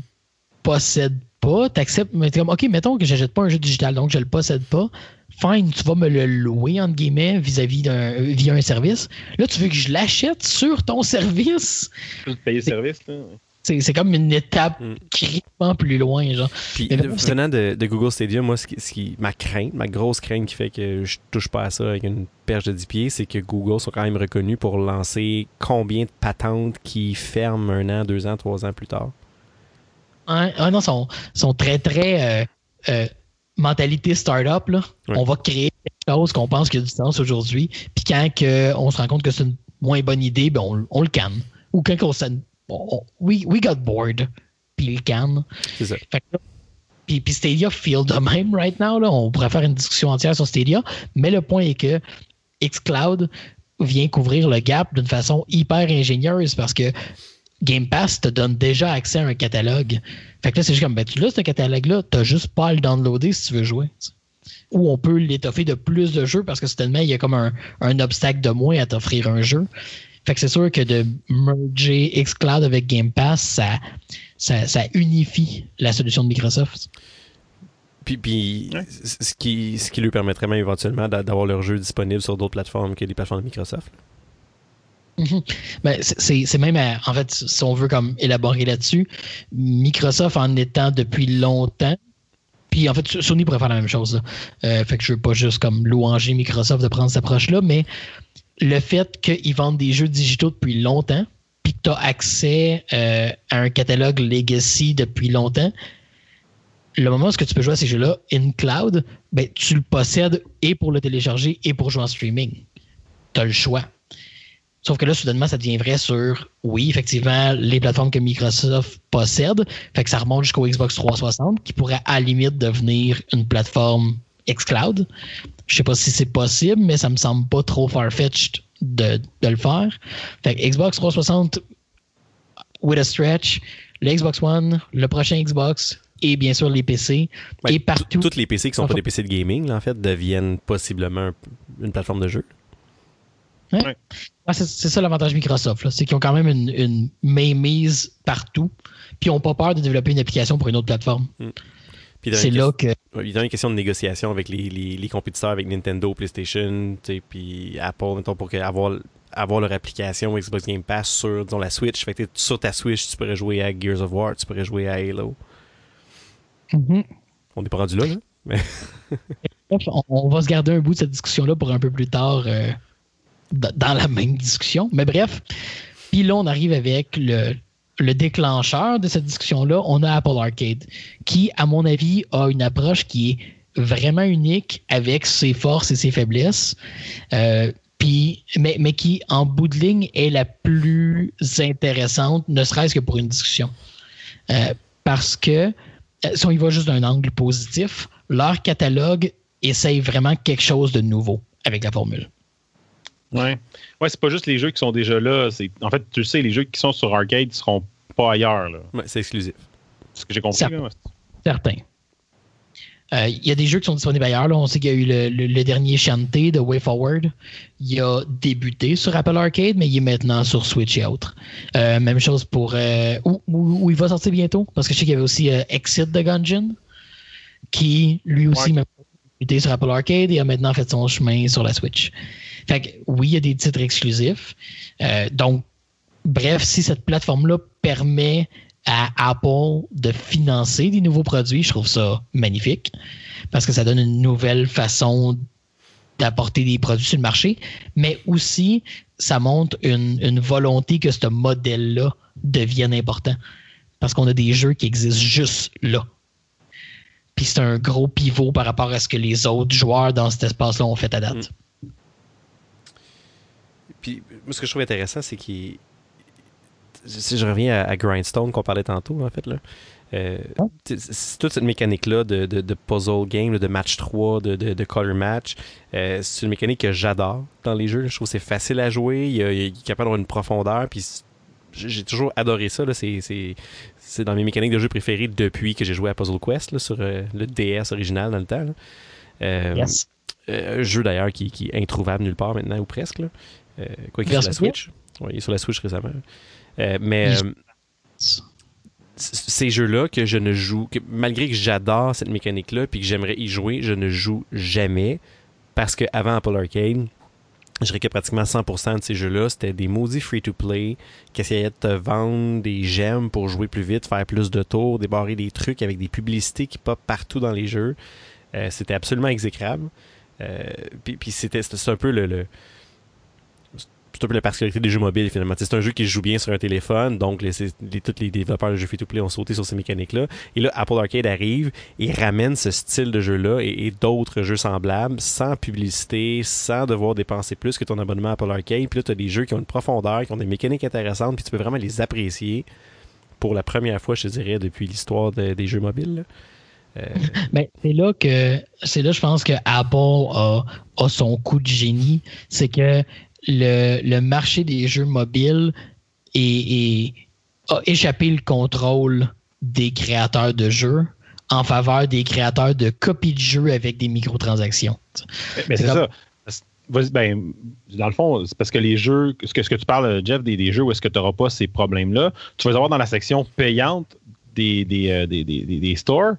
possèdes pas, t'acceptes, mais t'es comme, OK, mettons que j'achète pas un jeu digital, donc je le possède pas. Fine, tu vas me le louer, entre guillemets, vis-à-vis d'un, via un service. Là, tu veux que je l'achète sur ton service? Juste payer le service, là. C'est, c'est comme une étape Mm. critiquement plus loin, genre. Puis c'est- venant de, de Google Stadia, moi, ce qui, ce qui- ma crainte, ma grosse crainte qui fait que je touche pas à ça avec une perche de 10 pieds, c'est que Google sont quand même reconnus pour lancer combien de patentes qui ferment un an, deux ans, trois ans plus tard. Ouais, ah non, sont, sont très, très euh, euh, mentalité startup. Là. Ouais. On va créer quelque chose qu'on pense qu'il y a du sens aujourd'hui. Puis quand que on se rend compte que c'est une moins bonne idée, ben on, on le canne. Ou quand on, s'en- on- we, we got bored, puis le canne. C'est ça. Fait que là, puis, puis Stadia feel de même right now. Là. On pourrait faire une discussion entière sur Stadia. Mais le point est que xCloud vient couvrir le gap d'une façon hyper ingénieuse parce que Game Pass te donne déjà accès à un catalogue. Fait que là, c'est juste comme, ben, tu l'as, ce catalogue-là, t'as juste pas à le downloader si tu veux jouer. Ou on peut l'étoffer de plus de jeux parce que soudainement, il y a comme un, un obstacle de moins à t'offrir un jeu. Fait que c'est sûr que de merger xCloud avec Game Pass, ça, ça, ça unifie la solution de Microsoft. Puis, puis Ouais. ce, qui, ce qui lui permettrait même éventuellement d'a- d'avoir leur jeu disponible sur d'autres plateformes que les plateformes de Microsoft. Mhm. Ben, c'est- même, à- en fait, si on veut comme élaborer là-dessus, Microsoft en étant depuis longtemps, puis en fait, Sony pourrait faire la même chose. Euh, fait que je veux pas juste comme louanger Microsoft de prendre cette approche-là, mais le fait qu'ils vendent des jeux digitaux depuis longtemps, puis que tu as accès euh, à un catalogue legacy depuis longtemps, le moment où tu peux jouer à ces jeux-là in cloud, ben, tu le possèdes et pour le télécharger et pour jouer en streaming. Tu as le choix. Sauf que là, soudainement, ça devient vrai sur, oui, effectivement, les plateformes que Microsoft possède. Fait que ça remonte jusqu'au Xbox 360, qui pourrait à la limite devenir une plateforme xCloud. Je sais pas si c'est possible, mais ça me semble pas trop farfetched de, de le faire. Fait que Xbox 360 with a stretch, le Xbox One, le prochain Xbox et bien sûr les PC Ouais, et partout. Toutes les PC qui sont pas des PC de gaming, là, en fait, deviennent possiblement un- une plateforme de jeu. Ah, c'est ça l'avantage Microsoft, c'est qu'ils ont quand même une, une mainmise partout, puis ils n'ont pas peur de développer une application pour une autre plateforme. Dans C'est là que. Il y a une question de négociation avec les, les- les compétiteurs, avec Nintendo, PlayStation, puis Apple, mettons, pour que- avoir, avoir leur application Xbox Game Pass sur disons, la Switch. Fait que sur ta Switch, tu pourrais jouer à Gears of War, tu pourrais jouer à Halo. Mhm. On n'est pas rendu là. Mais Bref, on, on va se garder un bout de cette discussion-là pour un peu plus tard euh, dans la même discussion. Mais bref, puis là, on arrive avec le, le déclencheur de cette discussion-là. On a Apple Arcade, qui, à mon avis, a une approche qui est vraiment unique avec ses forces et ses faiblesses. Euh, mais, mais qui, en bout de ligne, est la plus intéressante, ne serait-ce que pour une discussion. Euh, parce que, euh, si on y va juste d'un angle positif, leur catalogue essaye vraiment quelque chose de nouveau avec la formule. Ouais. Ouais, c'est pas juste les jeux qui sont déjà là. c'est- En fait, tu sais, les jeux qui sont sur arcade ne seront pas ailleurs. là. ouais, c'est exclusif. C'est ce que j'ai compris. Là. Certains. Euh, Il y a des jeux qui sont disponibles ailleurs. là. On sait qu'il y a eu le, le- le dernier Shantae de Way Forward. Il a débuté sur Apple Arcade, mais il est maintenant sur Switch et autres. Euh, même chose pour... euh, où, où- où il va sortir bientôt? Parce que je sais qu'il y avait aussi euh, Exit de Gungeon, qui lui aussi Ouais. même débuté sur Apple Arcade et a maintenant fait son chemin sur la Switch. Fait que oui, il y a des titres exclusifs. Euh, donc, bref, si cette plateforme-là permet à Apple de financer des nouveaux produits, je trouve ça magnifique parce que ça donne une nouvelle façon d'apporter des produits sur le marché, mais aussi ça montre une, une volonté que ce modèle-là devienne important parce qu'on a des jeux qui existent juste là. Puis c'est un gros pivot par rapport à ce que les autres joueurs dans cet espace-là ont fait à date. Puis, moi, ce que je trouve intéressant, c'est qu'il. Si je reviens à, à Grindstone qu'on parlait tantôt, en fait, là. euh, c'est- toute cette mécanique-là de, de- de puzzle game, de match 3, de, color match, euh, c'est une mécanique que j'adore dans les jeux. Je trouve que c'est facile à jouer, il, y a- il est capable d'avoir une profondeur, puis j'ai toujours adoré ça. là. C'est- dans mes mécaniques de jeu préférées depuis que j'ai joué à Puzzle Quest là, sur euh, le DS original dans le temps. là. Yes. un jeu d'ailleurs qui, qui est introuvable nulle part maintenant, ou presque. Là. Euh, quoi qu'il sur la Switch. Il est sur la Switch récemment. Euh, mais euh, ces jeux-là que je ne joue, que malgré que j'adore cette mécanique-là puis que j'aimerais y jouer, je ne joue jamais parce que avant Apple Arcade, je dirais que pratiquement 100% de ces jeux-là, c'était des maudits free-to-play qui essayaient de te vendre des gemmes pour jouer plus vite, faire plus de tours, débarrer des trucs avec des publicités qui pop partout dans les jeux. Euh, c'était absolument exécrable. Euh, puis puis c'était un peu le, le- c'est un peu la particularité des jeux mobiles finalement. C'est un jeu qui se joue bien sur un téléphone, donc les, tous les développeurs de jeux free-to-play ont sauté sur ces mécaniques-là. Et là, Apple Arcade arrive et ramène ce style de jeu-là et, d'autres jeux semblables, sans publicité, sans devoir dépenser plus que ton abonnement à Apple Arcade. Puis là, tu as des jeux qui ont une profondeur, qui ont des mécaniques intéressantes, puis tu peux vraiment les apprécier pour la première fois, je dirais, depuis l'histoire de- des jeux mobiles. Euh, Ben, c'est là que c'est là je pense que Apple a, a son coup de génie. C'est que le, le marché des jeux mobiles est, est- a échappé le contrôle des créateurs de jeux en faveur des créateurs de copies de jeux avec des microtransactions. Mais C'est comme- ça. Ben, dans le fond, c'est parce que les jeux, ce que, ce que tu parles, Jeff, des, des jeux où est-ce que tu n'auras pas ces problèmes-là, tu vas les avoir dans la section payante des, des, euh, des, des- stores,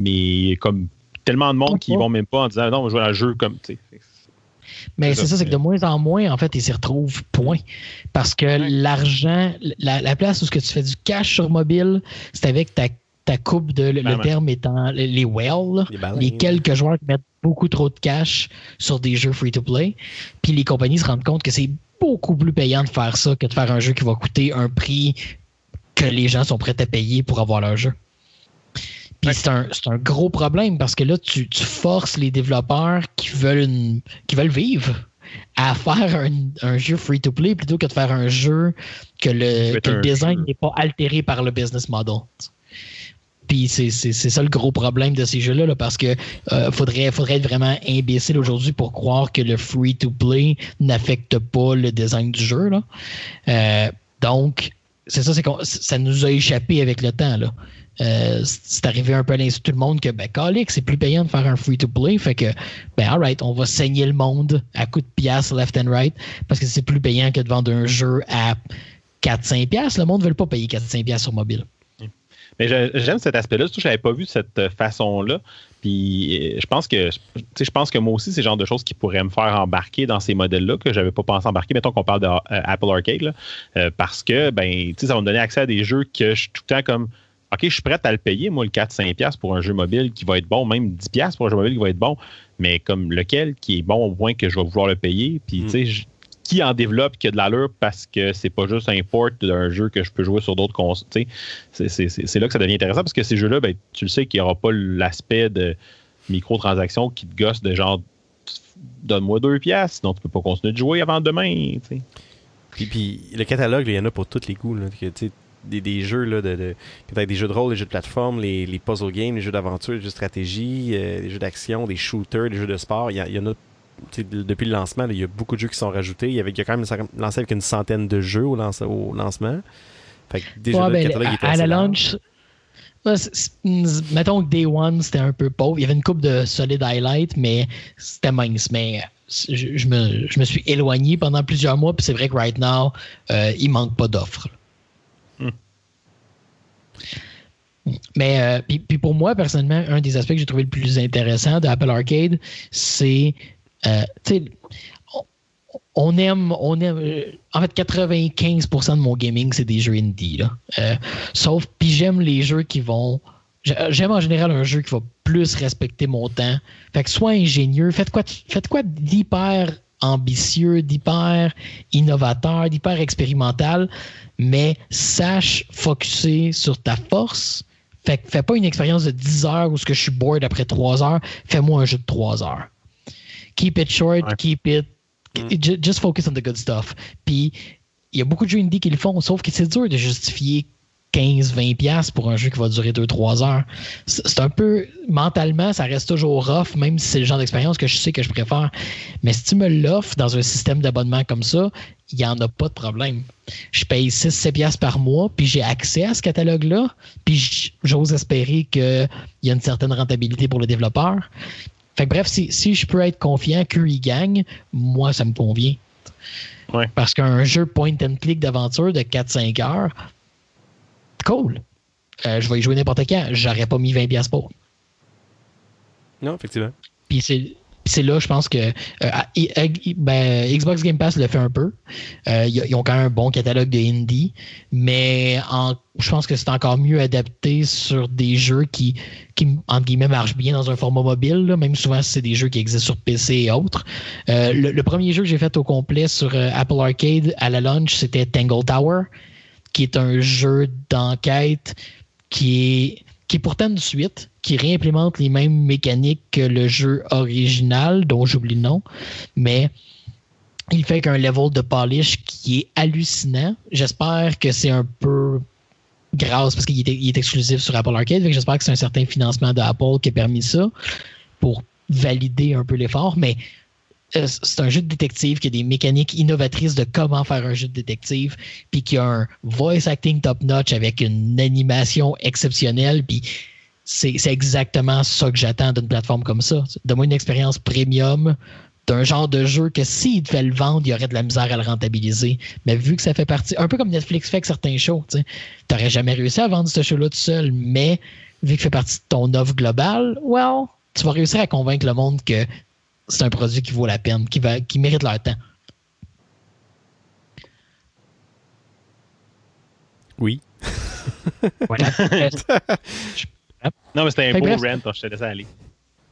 mais comme tellement de monde qui vont même pas en disant non, on va jouer à un jeu comme. tu sais. Mais C'est ça. c'est que de moins en moins, en fait, ils s'y retrouvent, point. Parce que l'argent, la, la place où ce que tu fais du cash sur mobile, c'est avec ta, ta coupe de, le, Ben le terme étant les les whales, les quelques joueurs qui mettent beaucoup trop de cash sur des jeux free-to-play. Puis les compagnies se rendent compte que c'est beaucoup plus payant de faire ça que de faire un jeu qui va coûter un prix que les gens sont prêts à payer pour avoir leur jeu. Puis c'est un, un gros problème parce que là, tu, tu forces les développeurs qui veulent, une- qui veulent vivre à faire un, un jeu free-to-play plutôt que de faire un jeu que le, que le design n'est pas altéré par le business model. Puis c'est ça le gros problème de ces jeux-là, là, parce que euh, faudrait, faudrait être vraiment imbécile aujourd'hui pour croire que le free-to-play n'affecte pas le design du jeu. Là. Euh, donc, c'est ça, c'est ça nous a échappé avec le temps. Là. Euh, c'est arrivé un peu à l'insu tout le monde que ben c'est plus payant de faire un free-to-play. Fait que ben alright, on va saigner le monde à coups de piastres left and right parce que c'est plus payant que de vendre un jeu à 4-5 piastres. Le monde ne veut pas payer 4-5 piastres sur mobile. Mais je- j'aime cet aspect-là. Surtout je n'avais pas vu cette façon-là. Puis euh, je pense que je pense que moi aussi, c'est le genre de choses qui pourraient me faire embarquer dans ces modèles-là que j'avais pas pensé embarquer. Mettons qu'on parle de euh, Arcade, là, parce que ben, ça va me donner accès à des jeux que je suis tout le temps comme OK, je suis prêt à le payer, moi, le 4-5$ pour un jeu mobile qui va être bon, même 10$ pour un jeu mobile qui va être bon, mais comme lequel qui est bon au point que je vais vouloir le payer. Puis, Mm. tu sais, qui en développe qui a de l'allure parce que c'est pas juste un port d'un jeu que je peux jouer sur d'autres consoles. C'est- là que ça devient intéressant parce que ces jeux-là, ben, tu le sais qu'il n'y aura pas l'aspect de microtransactions qui te gosse de genre donne-moi deux piastres, sinon tu peux pas continuer de jouer avant demain. Puis, puis le catalogue, il y en a pour tous les goûts. Là, que, des, des jeux, là, de, de, peut-être des jeux de rôle, des jeux de plateforme, les, les puzzle games, les jeux d'aventure, les jeux de stratégie, euh, les jeux d'action, des shooters, des jeux de sport. Il y, a- il y en a, depuis le lancement, là, il y a beaucoup de jeux qui sont rajoutés. Il y, avait, il y a quand même lancé avec une centaine de jeux au, lance- au lancement. Fait que déjà, Ouais, là, le ben, catalogue à, était à assez la launch, mettons que Day One, c'était un peu pauvre. Il y avait une coupe de solid highlight, mais c'était mince. Mais euh, je, je me, je me suis éloigné pendant plusieurs mois, puis c'est vrai que right now, euh, il manque pas d'offres. Hmm. Mais euh, puis, puis pour moi, personnellement, un des aspects que j'ai trouvé le plus intéressant de Apple Arcade, c'est euh, on- aime, on aime. euh, en fait, 95% de mon gaming, c'est des jeux indie. Euh, sauf, puis j'aime les jeux qui vont. j'ai- J'aime en général un jeu qui va plus respecter mon temps. Fait que sois ingénieux, faites quoi, faites quoi d'hyper ambitieux, d'hyper innovateur, d'hyper expérimental, mais sache focuser sur ta force. Fait que fais pas une expérience de 10 heures où ce que je suis bored après 3 heures. Fais-moi un jeu de 3 heures. Keep it short, Ouais. keep it. ju- Just focus on the good stuff. Puis, il y a beaucoup de jeux indie qui le font, sauf que c'est dur de justifier 15-20$ piastres pour un jeu qui va durer 2-3 heures. C'est un peu, mentalement, ça reste toujours rough, même si c'est le genre d'expérience que je sais que je préfère. Mais si tu me l'offres dans un système d'abonnement comme ça, il n'y en a pas de problème. Je paye 6-7$ piastres par mois, puis j'ai accès à ce catalogue-là, puis j'ose espérer qu'il y a une certaine rentabilité pour le développeur. Fait que bref, si, si je peux être confiant qu'il gagne, moi, ça me convient. Ouais. Parce qu'un jeu point and click d'aventure de 4-5 heures, cool. Euh, je vais y jouer n'importe quand. J'aurais pas mis 20$ pour. Non, effectivement. Puis c'est c'est là, je pense que euh, à- ben, Xbox Game Pass le fait un peu. Euh, ils ont quand même un bon catalogue de indie, mais en, je pense que c'est encore mieux adapté sur des jeux qui, qui, entre guillemets, marchent bien dans un format mobile. là. même souvent, c'est des jeux qui existent sur PC et autres. Euh, le, le premier jeu que j'ai fait au complet sur Apple Arcade à la launch, c'était Tangle Tower, qui est un jeu d'enquête qui est qui est pourtant une suite, qui réimplémente les mêmes mécaniques que le jeu original, dont j'oublie le nom, mais il fait qu'un level de polish qui est hallucinant. J'espère que c'est un peu grâce parce qu'il est, est exclusif sur Apple Arcade, j'espère que c'est un certain financement d'Apple qui a permis ça pour valider un peu l'effort, mais c'est un jeu de détective qui a des mécaniques innovatrices de comment faire un jeu de détective, puis qui a un voice acting top notch avec une animation exceptionnelle, puis c'est c'est exactement ça que j'attends d'une plateforme comme ça. Donne-moi une expérience premium d'un genre de jeu que s'il devait le vendre, il y aurait de la misère à le rentabiliser. Mais vu que ça fait partie, un peu comme Netflix fait avec certains shows, tu n'aurais jamais réussi à vendre ce show-là tout seul, mais vu que fait partie de ton offre globale, well, tu vas réussir à convaincre le monde que c'est un produit qui vaut la peine, qui, va, qui mérite leur temps. Oui. Voilà. Non, mais c'était un Fait beau bref. rant, je te laisse aller.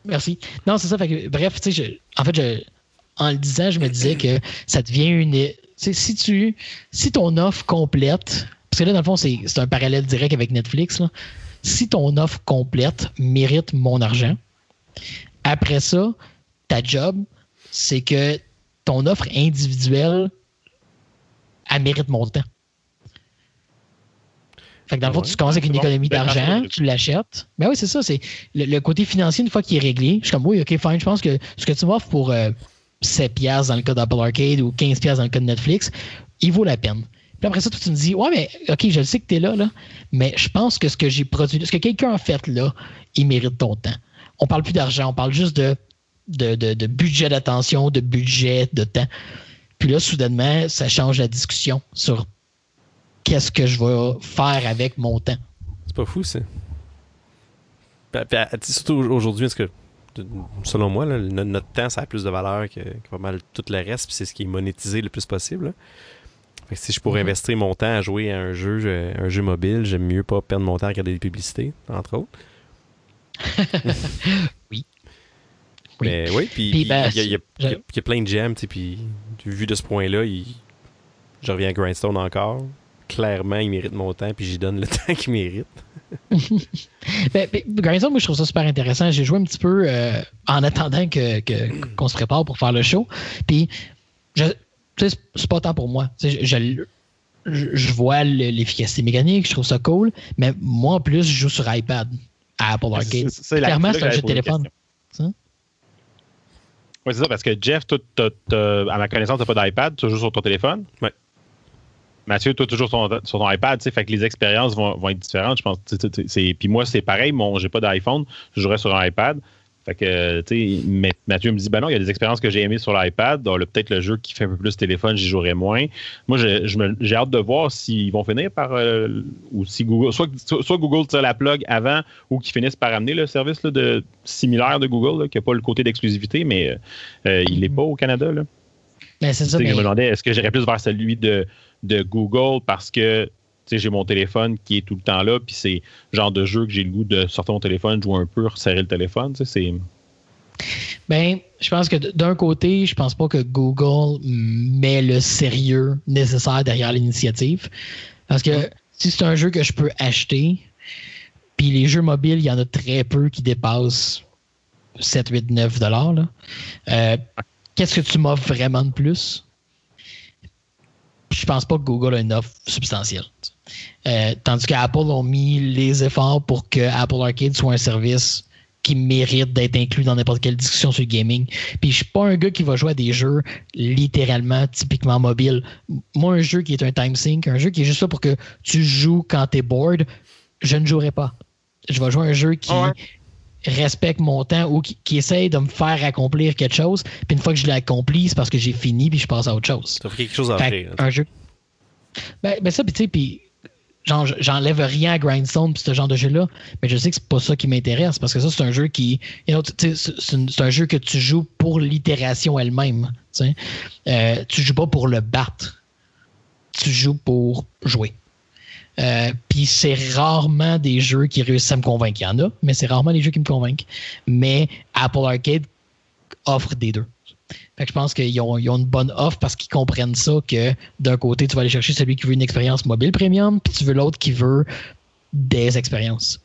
Merci. Non, c'est ça. Fait que, bref, tu sais, je- en fait, je- en le disant, je me disais que ça devient une. tu sais, Si tu, si ton offre complète, parce que là, dans le fond, c'est c'est un parallèle direct avec Netflix, là. si ton offre complète mérite mon argent, après ça, ta job, c'est que ton offre individuelle, elle mérite mon temps. Fait que dans le fond, Ouais. tu commences avec une bon. économie Ben, d'argent, tu l'achètes. Ben oui, c'est ça. C'est le, le côté financier, une fois qu'il est réglé, je suis comme, oui, OK, fine, je pense que ce que tu m'offres pour euh, 7 piastres dans le cas d'Apple Arcade ou 15 piastres dans le cas de Netflix, il vaut la peine. Puis après ça, toi, tu me dis, ouais, mais OK, je le sais que tu es là, là, mais je pense que ce que j'ai produit, ce que quelqu'un a fait là, il mérite ton temps. On parle plus d'argent, on parle juste de, de, de, de budget d'attention, de budget, de temps. Puis là, soudainement, ça change la discussion sur qu'est-ce que je vais faire avec mon temps. C'est pas fou, ça. Puis, puis, surtout aujourd'hui, parce que selon moi, là, notre temps, ça a plus de valeur que, que pas mal tout le reste, puis c'est ce qui est monétisé le plus possible. là. Fait que si je pourrais Mhm. investir mon temps à jouer à un jeu, je- un jeu mobile, j'aime mieux pas perdre mon temps à regarder des publicités, entre autres. Oui. Mais oui, puis il ben, y, a- y y y plein de gems, puis vu de ce point-là, il- je reviens à Grindstone encore. Clairement, il mérite mon temps, puis j'y donne le temps qu'il mérite. Ben, ben, Grindstone, moi, je trouve ça super intéressant. J'ai joué un petit peu euh, en attendant que, que- qu'on se prépare pour faire le show. Puis, je, tu sais, c'est pas tant pour moi. Je, je, je vois le- l'efficacité mécanique, je trouve ça cool. Mais moi, en plus, je joue sur iPad à Apple Arcade. Clairement, c'est un jeu de téléphone. question. Oui, c'est ça, parce que Jeff, toi, à ma connaissance, tu n'as pas d'iPad, tu joues sur ton téléphone. Ouais. Mathieu, toi, toujours sur ton, sur ton iPad, tu sais, fait que les expériences vont, vont être différentes, je pense. Puis moi, c'est pareil, mon, j'ai pas d'iPhone, je jouerais sur un iPad. Fait que, tu sais, Mathieu me dit, ben non, il y a des expériences que j'ai aimées sur l'iPad. Peut-être le jeu qui fait un peu plus téléphone, j'y jouerai moins. Moi, j'ai hâte de voir s'ils vont finir par. euh, ou si Google. Soit, Google tire la plug avant ou qu'ils finissent par amener le service là, de, similaire de Google, là, qui n'a pas le côté d'exclusivité, mais euh, il n'est pas au Canada. Là. Mais c'est ça. mais- Je me demandais, est-ce que j'irais plus vers celui de, de Google parce que j'ai mon téléphone qui est tout le temps là, puis c'est le genre de jeu que j'ai le goût de sortir mon téléphone, jouer un peu, resserrer le téléphone. C'est. Ben, je pense que d'un côté, je pense pas que Google met le sérieux nécessaire derrière l'initiative. Parce que si c'est un jeu que je peux acheter, puis les jeux mobiles, il y en a très peu qui dépassent 7, 8, 9 dollars. Euh, Qu'est-ce que tu m'offres vraiment de plus? Je pense pas que Google a une offre substantielle. Euh, tandis qu'Apple ont mis les efforts pour que Apple Arcade soit un service qui mérite d'être inclus dans n'importe quelle discussion sur le gaming. Puis je suis pas un gars qui va jouer à des jeux littéralement typiquement mobiles. Moi, un jeu qui est un time sync, un jeu qui est juste là pour que tu joues quand tu es bored, je ne jouerai pas. Je vais jouer à un jeu qui ouais. respecte mon temps ou qui, qui essaye de me faire accomplir quelque chose. Puis une fois que je l'ai accompli, c'est parce que j'ai fini puis je passe à autre chose. Ça fait quelque chose à Fait un jeu. Ben, ben ça, puis tu sais, puis genre, j'enlève rien à Grindstone puis ce genre de jeu-là, mais je sais que c'est pas ça qui m'intéresse parce que ça, c'est un jeu qui. c'est un jeu que tu joues pour l'itération elle-même. tu. Euh, tu joues pas pour le battre. Tu joues pour jouer. Euh, puis c'est rarement des jeux qui réussissent à me convaincre. Il y en a, mais c'est rarement les jeux qui me convainquent. Mais Apple Arcade offre des deux. Fait que je pense qu'ils ont, ils ont une bonne offre parce qu'ils comprennent ça que d'un côté, tu vas aller chercher celui qui veut une expérience mobile premium, puis tu veux l'autre qui veut des expériences.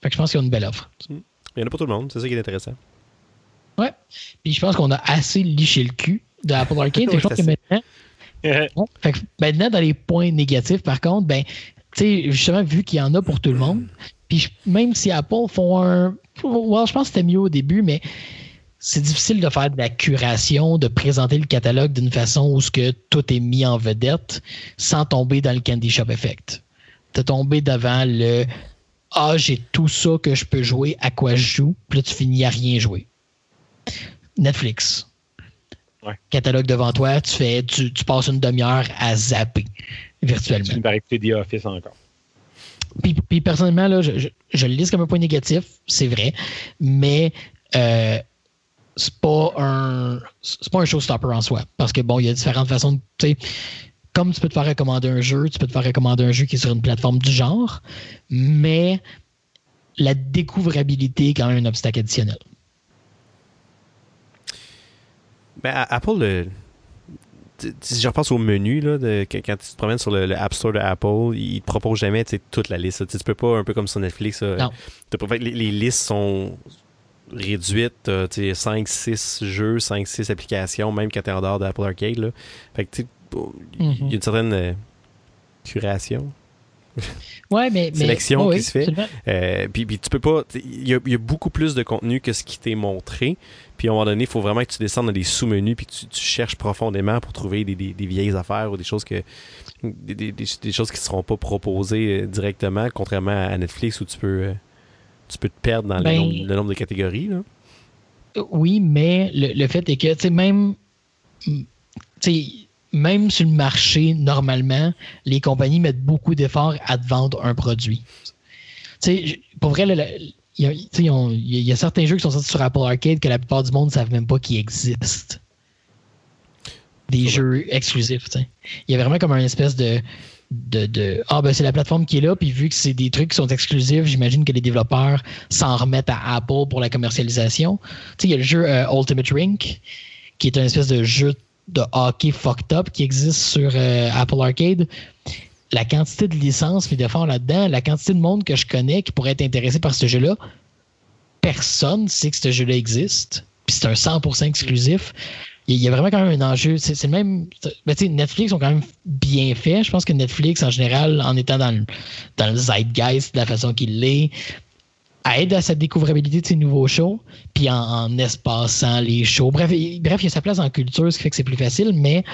Fait que je pense qu'ils ont une belle offre. Il y en a pour tout le monde, c'est ça qui est intéressant. Ouais. Puis je pense qu'on a assez liché le cul de Apple Arcade. Ouais, je pense que maintenant, Bon, fait que maintenant, dans les points négatifs, par contre, ben, tu sais, justement, vu qu'il y en a pour tout le monde, puis même si Apple font un. Well, je pense que c'était mieux au début, mais c'est difficile de faire de la curation, de présenter le catalogue d'une façon où ce que tout est mis en vedette sans tomber dans le Candy Shop Effect. T'es tombé devant le Ah, j'ai tout ça que je peux jouer, à quoi je joue, puis là, tu finis à rien jouer. Netflix Ouais. catalogue devant toi, tu fais, tu, tu passes une demi-heure à zapper virtuellement. Tu par écouter The Office encore. Puis, puis personnellement, là, je, je, je le lise comme un point négatif, c'est vrai, mais euh, c'est pas un c'est pas un showstopper en soi. Parce que bon, il y a différentes façons de. Comme tu peux te faire recommander un jeu, tu peux te faire recommander un jeu qui est sur une plateforme du genre, mais la découvrabilité est quand même un obstacle additionnel. Ben, Apple, le- si je repense au menu, là, de, quand tu te promènes sur le, le App Store de Apple, il te propose jamais toute la liste. Tu peux pas, un peu comme sur Netflix, là, pas- les listes sont réduites. euh, tu sais, 5, 6 jeux, 5, 6 applications, même quand tu es en dehors d'Apple Arcade. Là. Fait que, tu sais, bon, il Mhm. y a une certaine euh, curation. Ouais, mais. mais Sélection qui se fait. Euh, puis, puis tu peux pas. Il y, a, il y a beaucoup plus de contenu que ce qui t'est montré. Puis à un moment donné, il faut vraiment que tu descendes dans des sous-menus puis que tu, tu cherches profondément pour trouver des, des- des vieilles affaires ou des choses que des, des- choses qui ne seront pas proposées euh, directement, contrairement à Netflix où tu peux tu peux te perdre dans Ben- le, nombre, le nombre de catégories. Là. Oui, mais le, le fait est que, même, même sur le marché, normalement, les compagnies mettent beaucoup d'efforts à te vendre un produit. Pour vrai, le- il y, a- il y certains jeux qui sont sortis sur Apple Arcade que la plupart du monde ne savent même pas qu'ils existent. Des jeux exclusifs. Il y a vraiment comme un espèce de. De, de ah, ben c'est la plateforme qui est là, puis vu que c'est des trucs qui sont exclusifs, j'imagine que les développeurs s'en remettent à Apple pour la commercialisation. Tu sais, il y a le jeu euh, Ultimate Rink, qui est un espèce de jeu de hockey fucked up qui existe sur euh, Apple Arcade. La quantité de licences puis de fonds là-dedans, la quantité de monde que je connais qui pourrait être intéressé par ce jeu-là, personne sait que ce jeu-là existe. Puis c'est un 100% exclusif. Il y a vraiment quand même un enjeu. C'est le même. Ben, tu sais, Netflix ont quand même bien fait. Je pense que Netflix, en général, en étant dans le, dans le zeitgeist de la façon qu'il l'est, aide à sa découvrabilité de ses nouveaux shows, puis en, en espaçant les shows. Bref, il, bref, il y a sa place en culture, ce qui fait que c'est plus facile, mais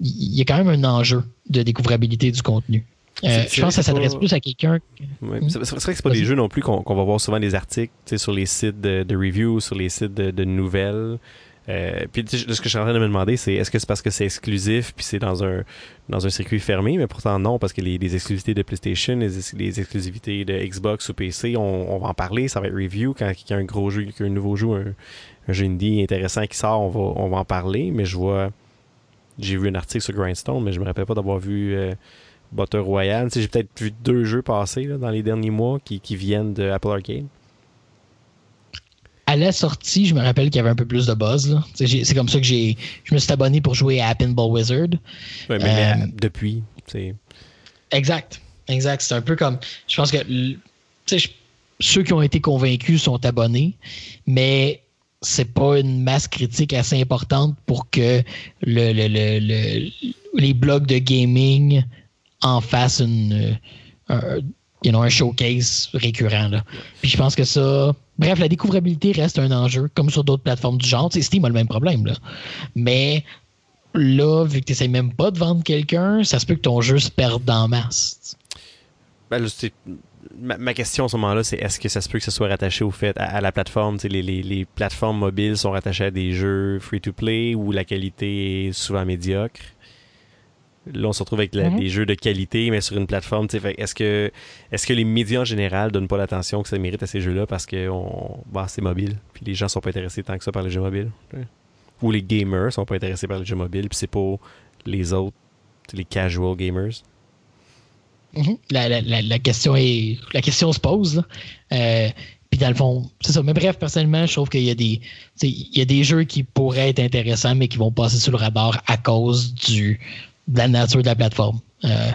il y a quand même un enjeu de découvrabilité du contenu. Euh, je pense que ça s'adresse pas- plus à quelqu'un. Ouais, Mm. C'est vrai que c'est pas des jeux non plus qu'on va voir souvent des articles sur les sites de, de review, sur les sites de, de nouvelles. Euh, puis ce que je suis en train de me demander, c'est est-ce que c'est parce que c'est exclusif puis c'est dans un dans un circuit fermé, mais pourtant non, parce que les, exclusivités de PlayStation, les, ex- les exclusivités de Xbox ou PC, on, va en parler, ça va être review quand il y a un gros jeu, un nouveau jeu, un, un jeu indie intéressant qui sort, on va on va en parler, mais je vois j'ai vu un article sur Grindstone, mais je me rappelle pas d'avoir vu euh, Butter Royale. J'ai peut-être vu deux jeux passer dans les derniers mois qui, qui viennent de Apple Arcade. À la sortie, je me rappelle qu'il y avait un peu plus de buzz. C'est comme ça que j'ai, je me suis abonné pour jouer à Pinball Wizard. Ouais, mais, Euh, depuis, c'est Exact. Exact. C'est un peu comme. Je pense que je- ceux qui ont été convaincus sont abonnés, mais c'est pas une masse critique assez importante pour que le, le- le- le- les blogs de gaming en fassent une, un, you know, un showcase récurrent. Là. Puis je pense que ça. Bref, la découvrabilité reste un enjeu, comme sur d'autres plateformes du genre. Steam a le même problème. Là. Mais là, vu que tu n'essayes même pas de vendre quelqu'un, ça se peut que ton jeu se perde en masse. Ben, ma, ma question à ce moment-là, c'est est-ce que ça se peut que ce soit rattaché au fait à, la plateforme? Les, les, les plateformes mobiles sont rattachées à des jeux free-to-play où la qualité est souvent médiocre? Là, on se retrouve avec la- des jeux de qualité, mais sur une plateforme. Est-ce que, est-ce que les médias en général donnent pas l'attention que ça mérite à ces jeux-là parce que on, bah, c'est mobile, puis les gens sont pas intéressés tant que ça par les jeux mobiles? ouais. Ou les gamers sont pas intéressés par les jeux mobiles, puis c'est pour les autres, les casual gamers? Mhm. la, la- la- la question est la question se pose. Euh, puis dans le fond c'est ça mais bref personnellement je trouve qu'il y a des il y a des jeux qui pourraient être intéressants mais qui vont passer sous le radar à cause du de la nature de la plateforme Euh,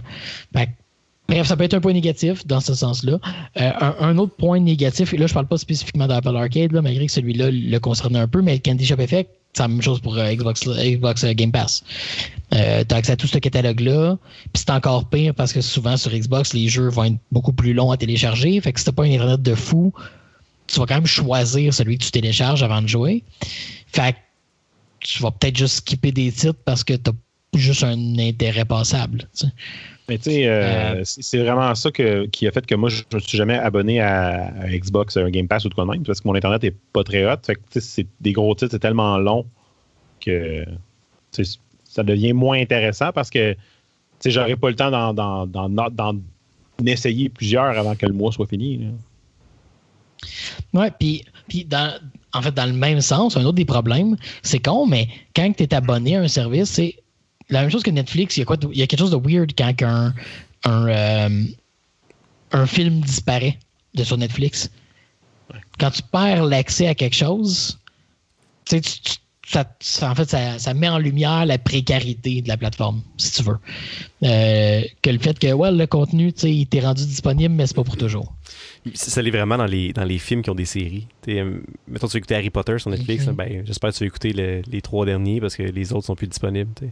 Bref, ça peut être un point négatif dans ce sens-là. Euh, un, autre point négatif, et là, je parle pas spécifiquement d'Apple Arcade, malgré que celui-là le concernait un peu, mais le Candy Shop Effect, c'est la même chose pour euh, Xbox, Xbox Game Pass. Tu as accès à tout ce catalogue-là, puis c'est encore pire parce que souvent sur Xbox, les jeux vont être beaucoup plus longs à télécharger. Fait que si t'as pas un Internet de fou, tu vas quand même choisir celui que tu télécharges avant de jouer. Fait que tu vas peut-être juste skipper des titres parce que t'as juste un intérêt passable. Mais tu sais, euh, Euh, c'est vraiment ça que- qui a fait que moi, je ne suis jamais abonné à, à Xbox, un Game Pass ou de quoi de même, parce que mon Internet est pas très hot. Fait que c'est des gros titres, c'est tellement long que ça devient moins intéressant parce que tu j'aurais pas le temps d'en- essayer plusieurs avant que le mois soit fini. là. Ouais, puis, puis dans, en fait, dans le même sens, un autre des problèmes, c'est con, mais quand tu es abonné à un service, c'est la même chose que Netflix. Il y a, quoi de- il y a quelque chose de weird quand un, un, euh, un film disparaît de sur Netflix. Quand tu perds l'accès à quelque chose, tu ça, ça- en fait, ça, ça met en lumière la précarité de la plateforme, si tu veux. Euh, que le fait que ouais, le contenu, tu sais, il t'est rendu disponible, mais c'est pas pour toujours. Ça, l'est vraiment dans les, dans les films qui ont des séries. T'sais, euh, mettons, tu veux écouter Harry Potter sur Netflix, Mhm. ben, j'espère que tu vas écouter le- les trois derniers parce que les autres sont plus disponibles. t'sais.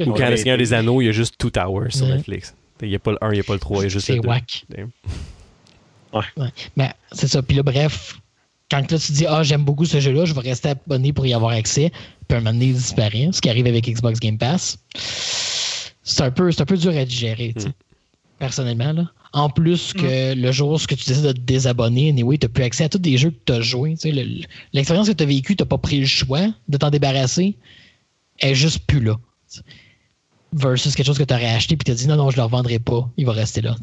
Ou quand Ouais, Le Seigneur des Anneaux, il y a juste Two Towers sur Ouais. Netflix. Il n'y a pas le 1, il n'y a pas le 3, il y a juste C'est le 2. whack. T'sais. Ouais. Mais c'est ça. Puis là, bref, quand là, tu dis, ah, j'aime beaucoup ce jeu-là, je vais rester abonné pour y avoir accès. Puis un moment donné, il disparaît. Ce qui arrive avec Xbox Game Pass. C'est un peu, c'est un peu dur à digérer, tu sais. Personnellement, là. En plus que le jour où tu décides de te désabonner, anyway, tu n'as plus accès à tous les jeux que tu as joués. tu sais. Le- L'expérience que tu as vécue, tu n'as pas pris le choix de t'en débarrasser. Elle est juste plus là. Versus quelque chose que tu aurais acheté puis tu as dit non, non, je ne le revendrai pas. Il va rester là.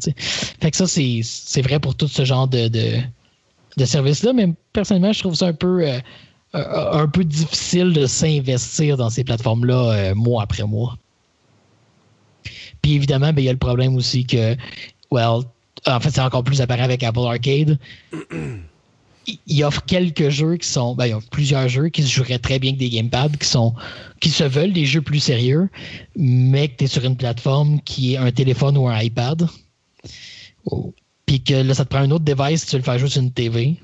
Fait que ça, c'est vrai pour tout ce genre de, de, de services-là, mais personnellement, je trouve ça un peu, euh, un un peu difficile de s'investir dans ces plateformes-là euh, mois après mois. Puis évidemment, ben, il y a le problème aussi que, well, en fait, c'est encore plus apparent avec Apple Arcade. Il- offre quelques jeux qui sont, ben, il y a plusieurs jeux qui se joueraient très bien avec des gamepads, qui sont, qui se veulent des jeux plus sérieux, mais que tu es sur une plateforme qui est un téléphone ou un iPad. Oh. Puis que là, ça te prend un autre device si tu veux le faire jouer sur une TV.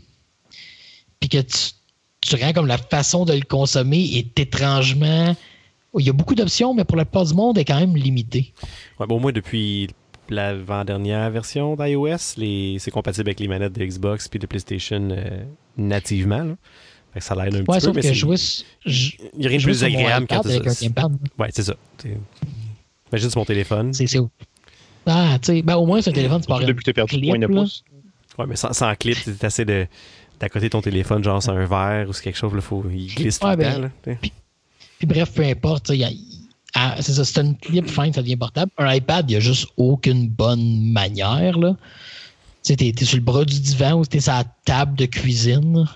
Puis que tu, tu rends comme la façon de le consommer est étrangement. Il y a beaucoup d'options, mais pour la plupart du monde, elle est quand même limitée. Ouais, bon, au depuis l'avant-dernière version d'iOS, les... c'est compatible avec les manettes de Xbox puis de PlayStation euh, nativement. Là. Fait que ça l'aide un Ouais, petit peu. sauf mais que c'est- jouer, j- il n'y a rien de plus agréable quand un ça. gamepad, Ouais, c'est ça. Imagine sur mon téléphone. c'est c'est- Ah, tu sais, ben au moins sur un téléphone, tu avoir Depuis que tu as perdu clip, le point de pouce. Ouais, mais sans, sans clip, c'est assez de d'accoter ton téléphone, genre sur un verre ou sur quelque chose, là, faut, il glisse tout le ben, temps. Puis bref, peu importe, il y a- ah, c'est ça, c'est une clip fin, ça devient portable. Un iPad, il n'y a juste aucune bonne manière. Là. Tu sais, t'es, sur le bras du divan ou t'es sur la table de cuisine.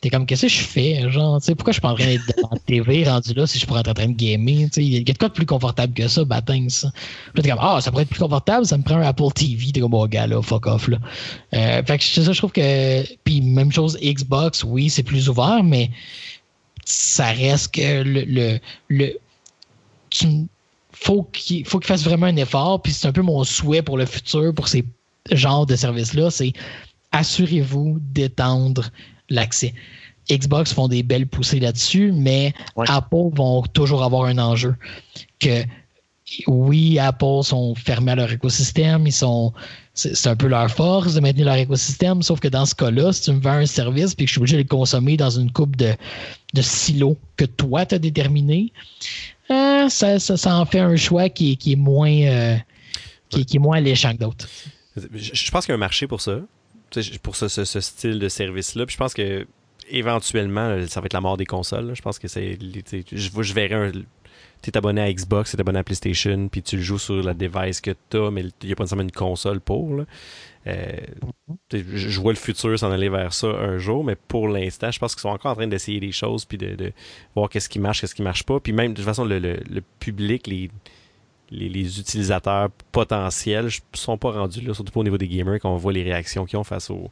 T'es comme, qu'est-ce que je fais? Genre, tu sais, pourquoi je suis pas en train d'être devant la TV rendu là si je pourrais être en train de gamer? Tu sais, il y a de quoi de plus confortable que ça, bâtin, ça? Puis t'es comme, ah, ça pourrait être plus confortable, ça me prend un Apple TV. T'es comme, oh, gars, là, fuck off, là. Euh, fait que ça, je trouve que. Puis même chose, Xbox, oui, c'est plus ouvert, mais ça reste que le, le tu, faut qu'il faut qu'il fasse vraiment un effort. Puis c'est un peu mon souhait pour le futur, pour ces genres de services-là, c'est assurez-vous d'étendre l'accès. Xbox font des belles poussées là-dessus, mais Ouais. Apple vont toujours avoir un enjeu. Que oui, Apple sont fermés à leur écosystème, ils sont. C'est un peu leur force de maintenir leur écosystème, sauf que dans ce cas-là, si tu me vends un service puis que je suis obligé de le consommer dans une coupe de, de silos que toi t'as déterminé, euh, ça, ça, ça en fait un choix qui, est- qui est moins euh, qui, est- moins alléchant que d'autres. Je, pense qu'il y a un marché pour ça, pour ce, ce- style de service-là. Puis je pense que éventuellement, ça va être la mort des consoles. Je pense que c'est. Je, verrais un. Tu es abonné à Xbox, tu es abonné à PlayStation, puis tu le joues sur la device que tu as, mais il n'y a pas nécessairement une console pour. là. Euh, je vois le futur s'en aller vers ça un jour, mais pour l'instant, je pense qu'ils sont encore en train d'essayer des choses, puis de, de voir qu'est-ce qui marche, qu'est-ce qui marche pas. Puis même, de toute façon, le, le- le public, les, les, les utilisateurs potentiels sont pas rendus là, surtout pas au niveau des gamers, quand on voit les réactions qu'ils ont face au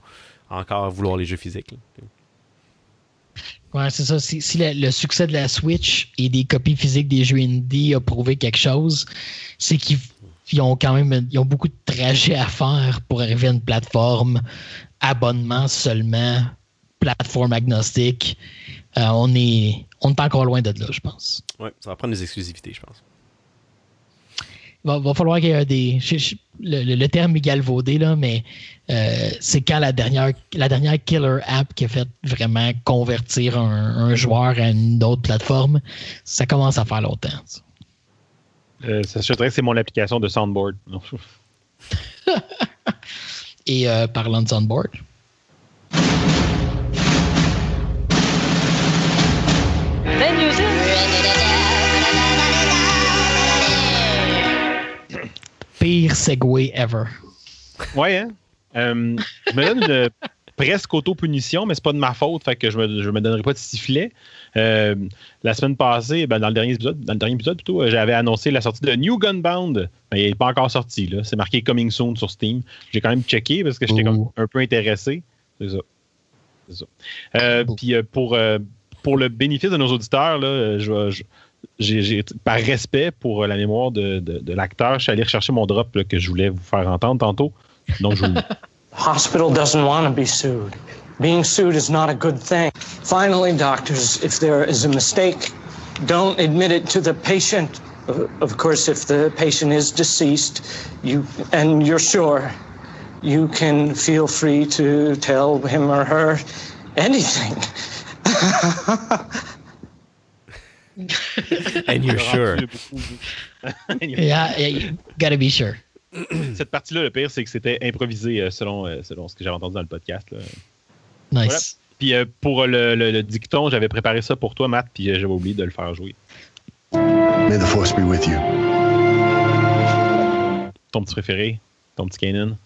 encore vouloir les jeux physiques. là. Ouais, c'est ça. Si, si le, le succès de la Switch et des copies physiques des jeux indie a prouvé quelque chose, c'est qu'ils ils ont quand même ils ont beaucoup de trajets à faire pour arriver à une plateforme abonnement seulement, plateforme agnostique. Euh, on est on est encore loin de là, je pense. Ouais, ça va prendre des exclusivités, je pense. Il va, va falloir qu'il y ait des. je- je- le, le- le terme est galvaudé, là, mais euh, c'est quand la dernière, la dernière killer app qui a fait vraiment convertir un, un joueur à une autre plateforme, ça commence à faire longtemps. ça. Euh, ça, je dirais que c'est mon application de soundboard. Et euh, parlant de Soundboard, pire segway ever. Ouais, hein? Euh, je me donne une presque auto-punition, mais c'est pas de ma faute, fait que je me, je me donnerai pas de sifflet. Euh, la semaine passée, ben, dans le dernier épisode, dans le dernier épisode plutôt, euh, j'avais annoncé la sortie de New Gunbound. Mais il n'est pas encore sorti, là. C'est marqué Coming Soon sur Steam. J'ai quand même checké parce que j'étais comme un peu intéressé. C'est ça. C'est ça. Euh, Puis euh, pour, pour le bénéfice de nos auditeurs, là, je j'ai, j'ai- par respect pour la mémoire de, de- de l'acteur, je suis allé rechercher mon drop là, que je voulais vous faire entendre tantôt. Donc, je vous Hospital doesn't want to be sued. Being sued is not a good thing. Finally, doctors, if there is a mistake, don't admit it to the patient. Of- Of course, if the patient is deceased, you and you're sure, you can feel free to tell him or her anything. And you're sure. Yeah, yeah, you gotta be sure. Cette partie-là, le pire, c'est que c'était improvisé euh, selon, euh, selon ce que j'avais entendu dans le podcast. là. Nice. Voilà. Puis euh, pour le, le- le dicton, j'avais préparé ça pour toi, Matt, puis euh, j'avais oublié de le faire jouer. May the force be with you. Ton petit préféré, ton petit Kanan.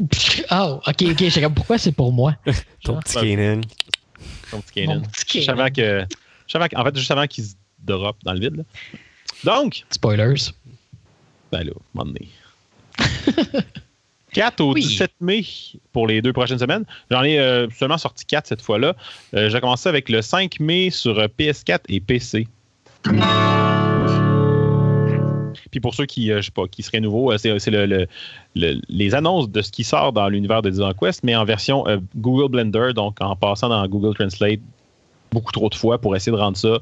Oh, ok, ok. Je pourquoi c'est pour moi? Ton petit Kanan. Ton petit Kanan. Que, juste avant que- en fait, juste avant qu'il se drop dans le vide. là. Donc, Spoilers. Ben là, un moment donné. 4 au 17 mai pour les deux prochaines semaines. J'en ai euh, seulement sorti 4 cette fois-là. Euh, J'ai commencé avec le 5 mai sur euh, PS4 et PC. Puis pour ceux qui, je sais pas, qui seraient nouveaux, c'est le- le- le- les annonces de ce qui sort dans l'univers de Divan Quest, mais en version Google Blender, donc en passant dans Google Translate beaucoup trop de fois pour essayer de rendre ça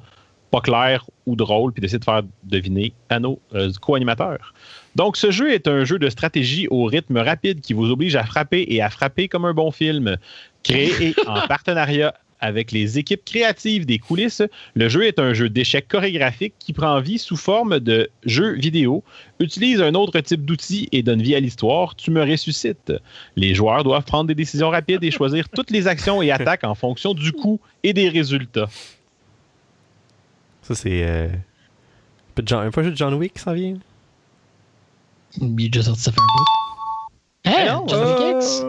pas clair ou drôle, puis d'essayer de faire deviner à nos euh, co-animateurs. Donc, ce jeu est un jeu de stratégie au rythme rapide qui vous oblige à frapper et à frapper comme un bon film. Créé en partenariat avec les équipes créatives des coulisses, le jeu est un jeu d'échecs chorégraphique qui prend vie sous forme de jeu vidéo, utilise un autre type d'outil et donne vie à l'histoire. Tu me ressuscites. Les joueurs doivent prendre des décisions rapides et choisir toutes les actions et attaques en fonction du coût et des résultats. Ça, c'est. Euh... Un peu de John- un peu de John Wick qui s'en vient? Il est déjà sorti, ça fait un bout. Hey, non, Jonathan Kicks?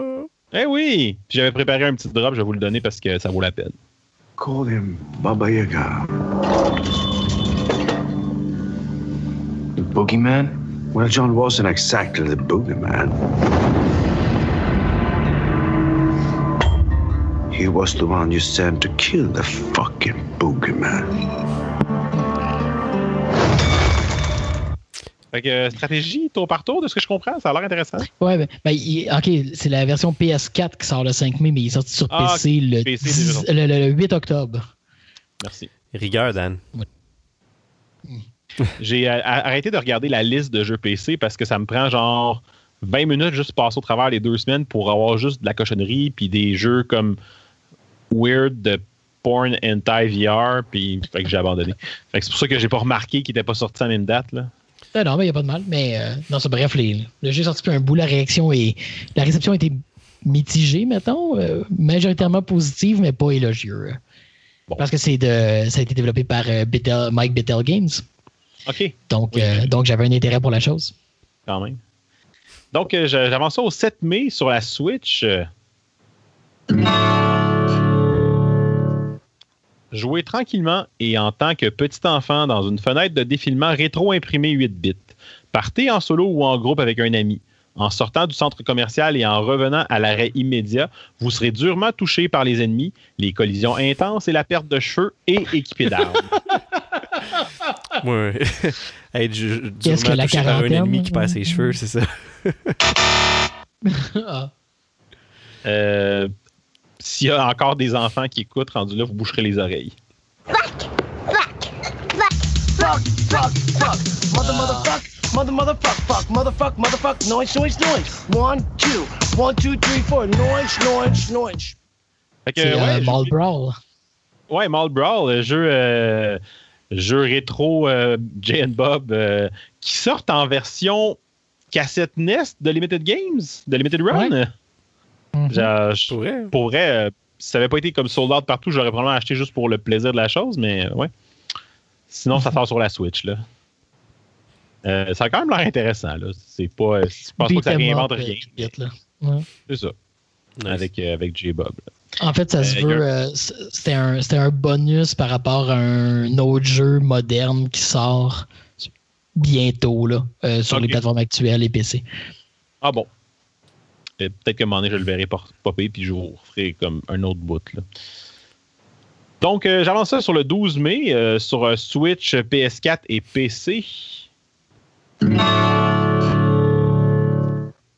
Eh oui! J'avais préparé un petit drop, je vais vous le donner parce que ça vaut la peine. Call him Baba Yaga. The boogeyman? Well, John wasn't exactly the boogeyman. He was the one you sent to kill the fucking boogeyman. Fait que euh, stratégie, tour par tour, de ce que je comprends, ça a l'air intéressant. Ouais, ben, ben, il- ok, c'est la version PS4 qui sort le 5 mai, mais il est sorti sur Ah, PC, le, PC, 10 déjà. le- le- le 8 octobre. Merci. Rigueur, Dan. J'ai euh, arrêté de regarder la liste de jeux PC parce que ça me prend genre 20 minutes juste passer au travers les deux semaines pour avoir juste de la cochonnerie puis des jeux comme Weird de Porn Anti VR puis fait que j'ai abandonné. Fait que c'est pour ça que j'ai pas remarqué qu'il était pas sorti à la même date là. Non, non, mais il n'y a pas de mal. Mais euh, non, c'est bref, les- le jeu est sorti un bout. La réaction et la réception a été mitigée, mettons, euh, majoritairement positive, mais pas élogieuse. Parce que c'est de, ça a été développé par euh, Mike Bethel Games. OK, Donc, euh, donc j'avais un intérêt pour la chose. quand même. Donc, euh, j'avance ça au 7 mai sur la Switch. Jouer tranquillement et en tant que petit enfant dans une fenêtre de défilement rétro-imprimé 8 bits. Partez en solo ou en groupe avec un ami. En sortant du centre commercial et en revenant à l'arrêt immédiat, vous serez durement touché par les ennemis, les collisions intenses et la perte de cheveux et équipé d'armes. Ouais. Être ju- Qu'est-ce que durement la touché par un ennemi qui perd ses cheveux, c'est ça? Ah. Euh, S'il y a encore des enfants qui écoutent, rendu là, vous boucherez les oreilles. Fuck, fuck, fuck. Mother, motherfuck. Mother, motherfuck, fuck. Motherfuck, motherfuck. Noise, noise, noise. One, two. One, two, three, four. Noise, noise, noise. Fait que, C'est ouais, euh, Mall Brawl. Ouais, Mall Brawl, euh, jeu, euh, jeu rétro euh, Jay and Bob euh, qui sortent en version cassette NES de Limited Games, de Limited Run. Ouais. Mhm. Je- Pour vrai. pour vrai, euh, si ça n'avait pas été comme sold out partout, j'aurais probablement acheté juste pour le plaisir de la chose, mais euh, ouais. Sinon, ça sort sur la Switch, là. Euh, ça a quand même l'air intéressant, là. C'est pas. Je pense pas que ça réinvente up, rien. vite, là. Ouais. C'est ça. Avec, euh, avec J-Bob. là. En fait, ça se veut. euh, C'était un, c'était un bonus par rapport à un autre jeu moderne qui sort bientôt là, euh, sur les plateformes actuelles et PC. Ah bon. Peut-être qu'à un moment donné, je le verrai popper, puis je vous referai comme un autre bout. Là. Donc, euh, j'avance ça sur le 12 mai euh, sur euh, Switch, PS4 et PC.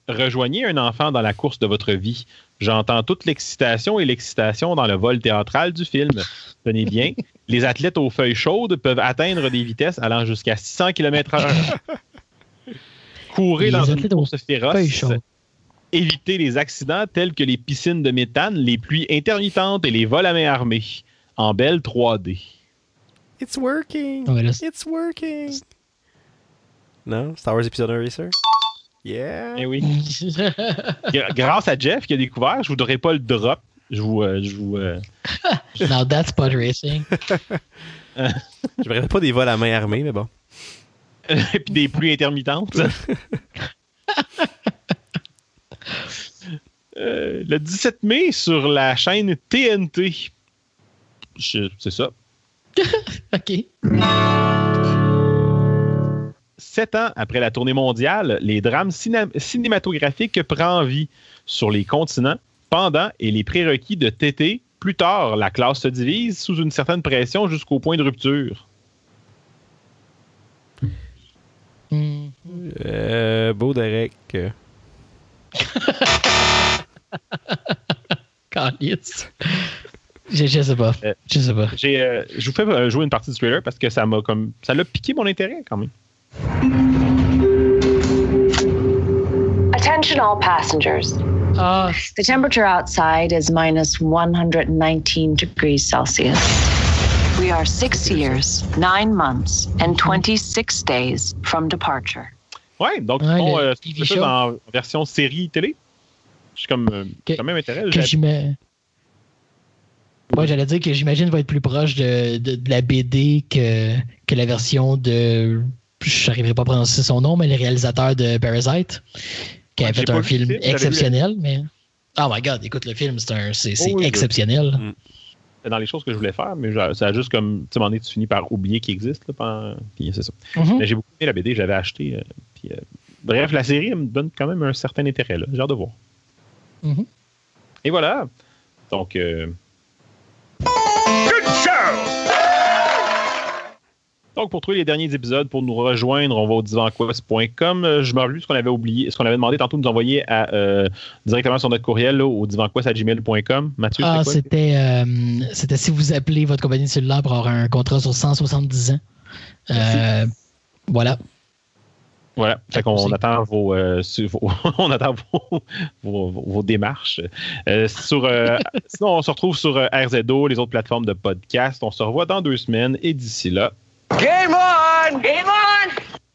Rejoignez un enfant dans la course de votre vie. J'entends toute l'excitation et l'excitation dans le vol théâtral du film. Tenez bien, les athlètes aux feuilles chaudes peuvent atteindre des vitesses allant jusqu'à 600 km/h. Courez Les dans une course féroce feuilles chaudes. Éviter les accidents tels que les piscines de méthane, les pluies intermittentes et les vols à main armée. En belle 3D. It's working! Là, It's working! Non? Star Wars Episode 1 Racer? Yeah! Eh oui. Grâce à Jeff qui a découvert, je vous donnerai pas le drop. Je vous. euh, je vous euh, Now that's pod racing. Je verrais pas des vols à main armée, mais bon. et puis des pluies intermittentes. Euh, le 17 mai sur la chaîne TNT. Je- C'est ça. OK. Sept ans après la tournée mondiale, les drames ciné- cinématographiques prennent vie sur les continents, pendant et les prérequis de TT. Plus tard, la classe se divise sous une certaine pression jusqu'au point de rupture. Hmm. Euh, beau Derek. Calice. Je, je sais pas. Euh, Je sais pas. J'ai, euh, je vous fais euh, jouer une partie du trailer parce que ça m'a comme ça l'a piqué mon intérêt quand même. Attention all passengers. Ah, The temperature outside is minus 119 degrees Celsius. We are six years, nine months, and 26 days from departure. Ouais, donc Ouais, bon, euh, c'est en version série télé. Je suis comme euh, Que- quand même intérêt. que j'imagine. Ouais, j'allais dire que j'imagine va être plus proche de, de, de la BD que, que la version de. Je n'arriverai pas à prononcer son nom, mais le réalisateur de Parasite, qui a Ouais, fait un film exceptionnel, mais. Oh my god, écoute le film, c'est un- c'est- c'est Oh oui, exceptionnel. c'est dans les choses que je voulais faire, mais ça a juste comme, tu sais, tu finis par oublier qu'il existe. Là, pendant- puis c'est ça. Mhm. Mais j'ai beaucoup aimé la BD, j'avais acheté. euh, puis, euh, bref, la série elle me donne quand même un certain intérêt. J'ai hâte de voir. Mhm. Et voilà. Donc, euh, Good show! donc, pour trouver les derniers épisodes, pour nous rejoindre, on va au divanquest.com. Euh, Je me rappelle ce qu'on avait oublié, ce qu'on avait demandé tantôt de nous envoyer à, euh, directement sur notre courriel là, au divanquest.gmail.com. Mathieu, Ah, c'était euh, c'était si vous appelez votre compagnie cellulaire pour avoir un contrat sur 170 ans. Euh, voilà. Voilà. Fait qu'on attend vos, euh, su- vos- on attend vos, vos, vos- vos démarches. Euh, sur, euh, sinon, on se retrouve sur RZO, les autres plateformes de podcast. On se revoit dans deux semaines et d'ici là, Game on! Game on!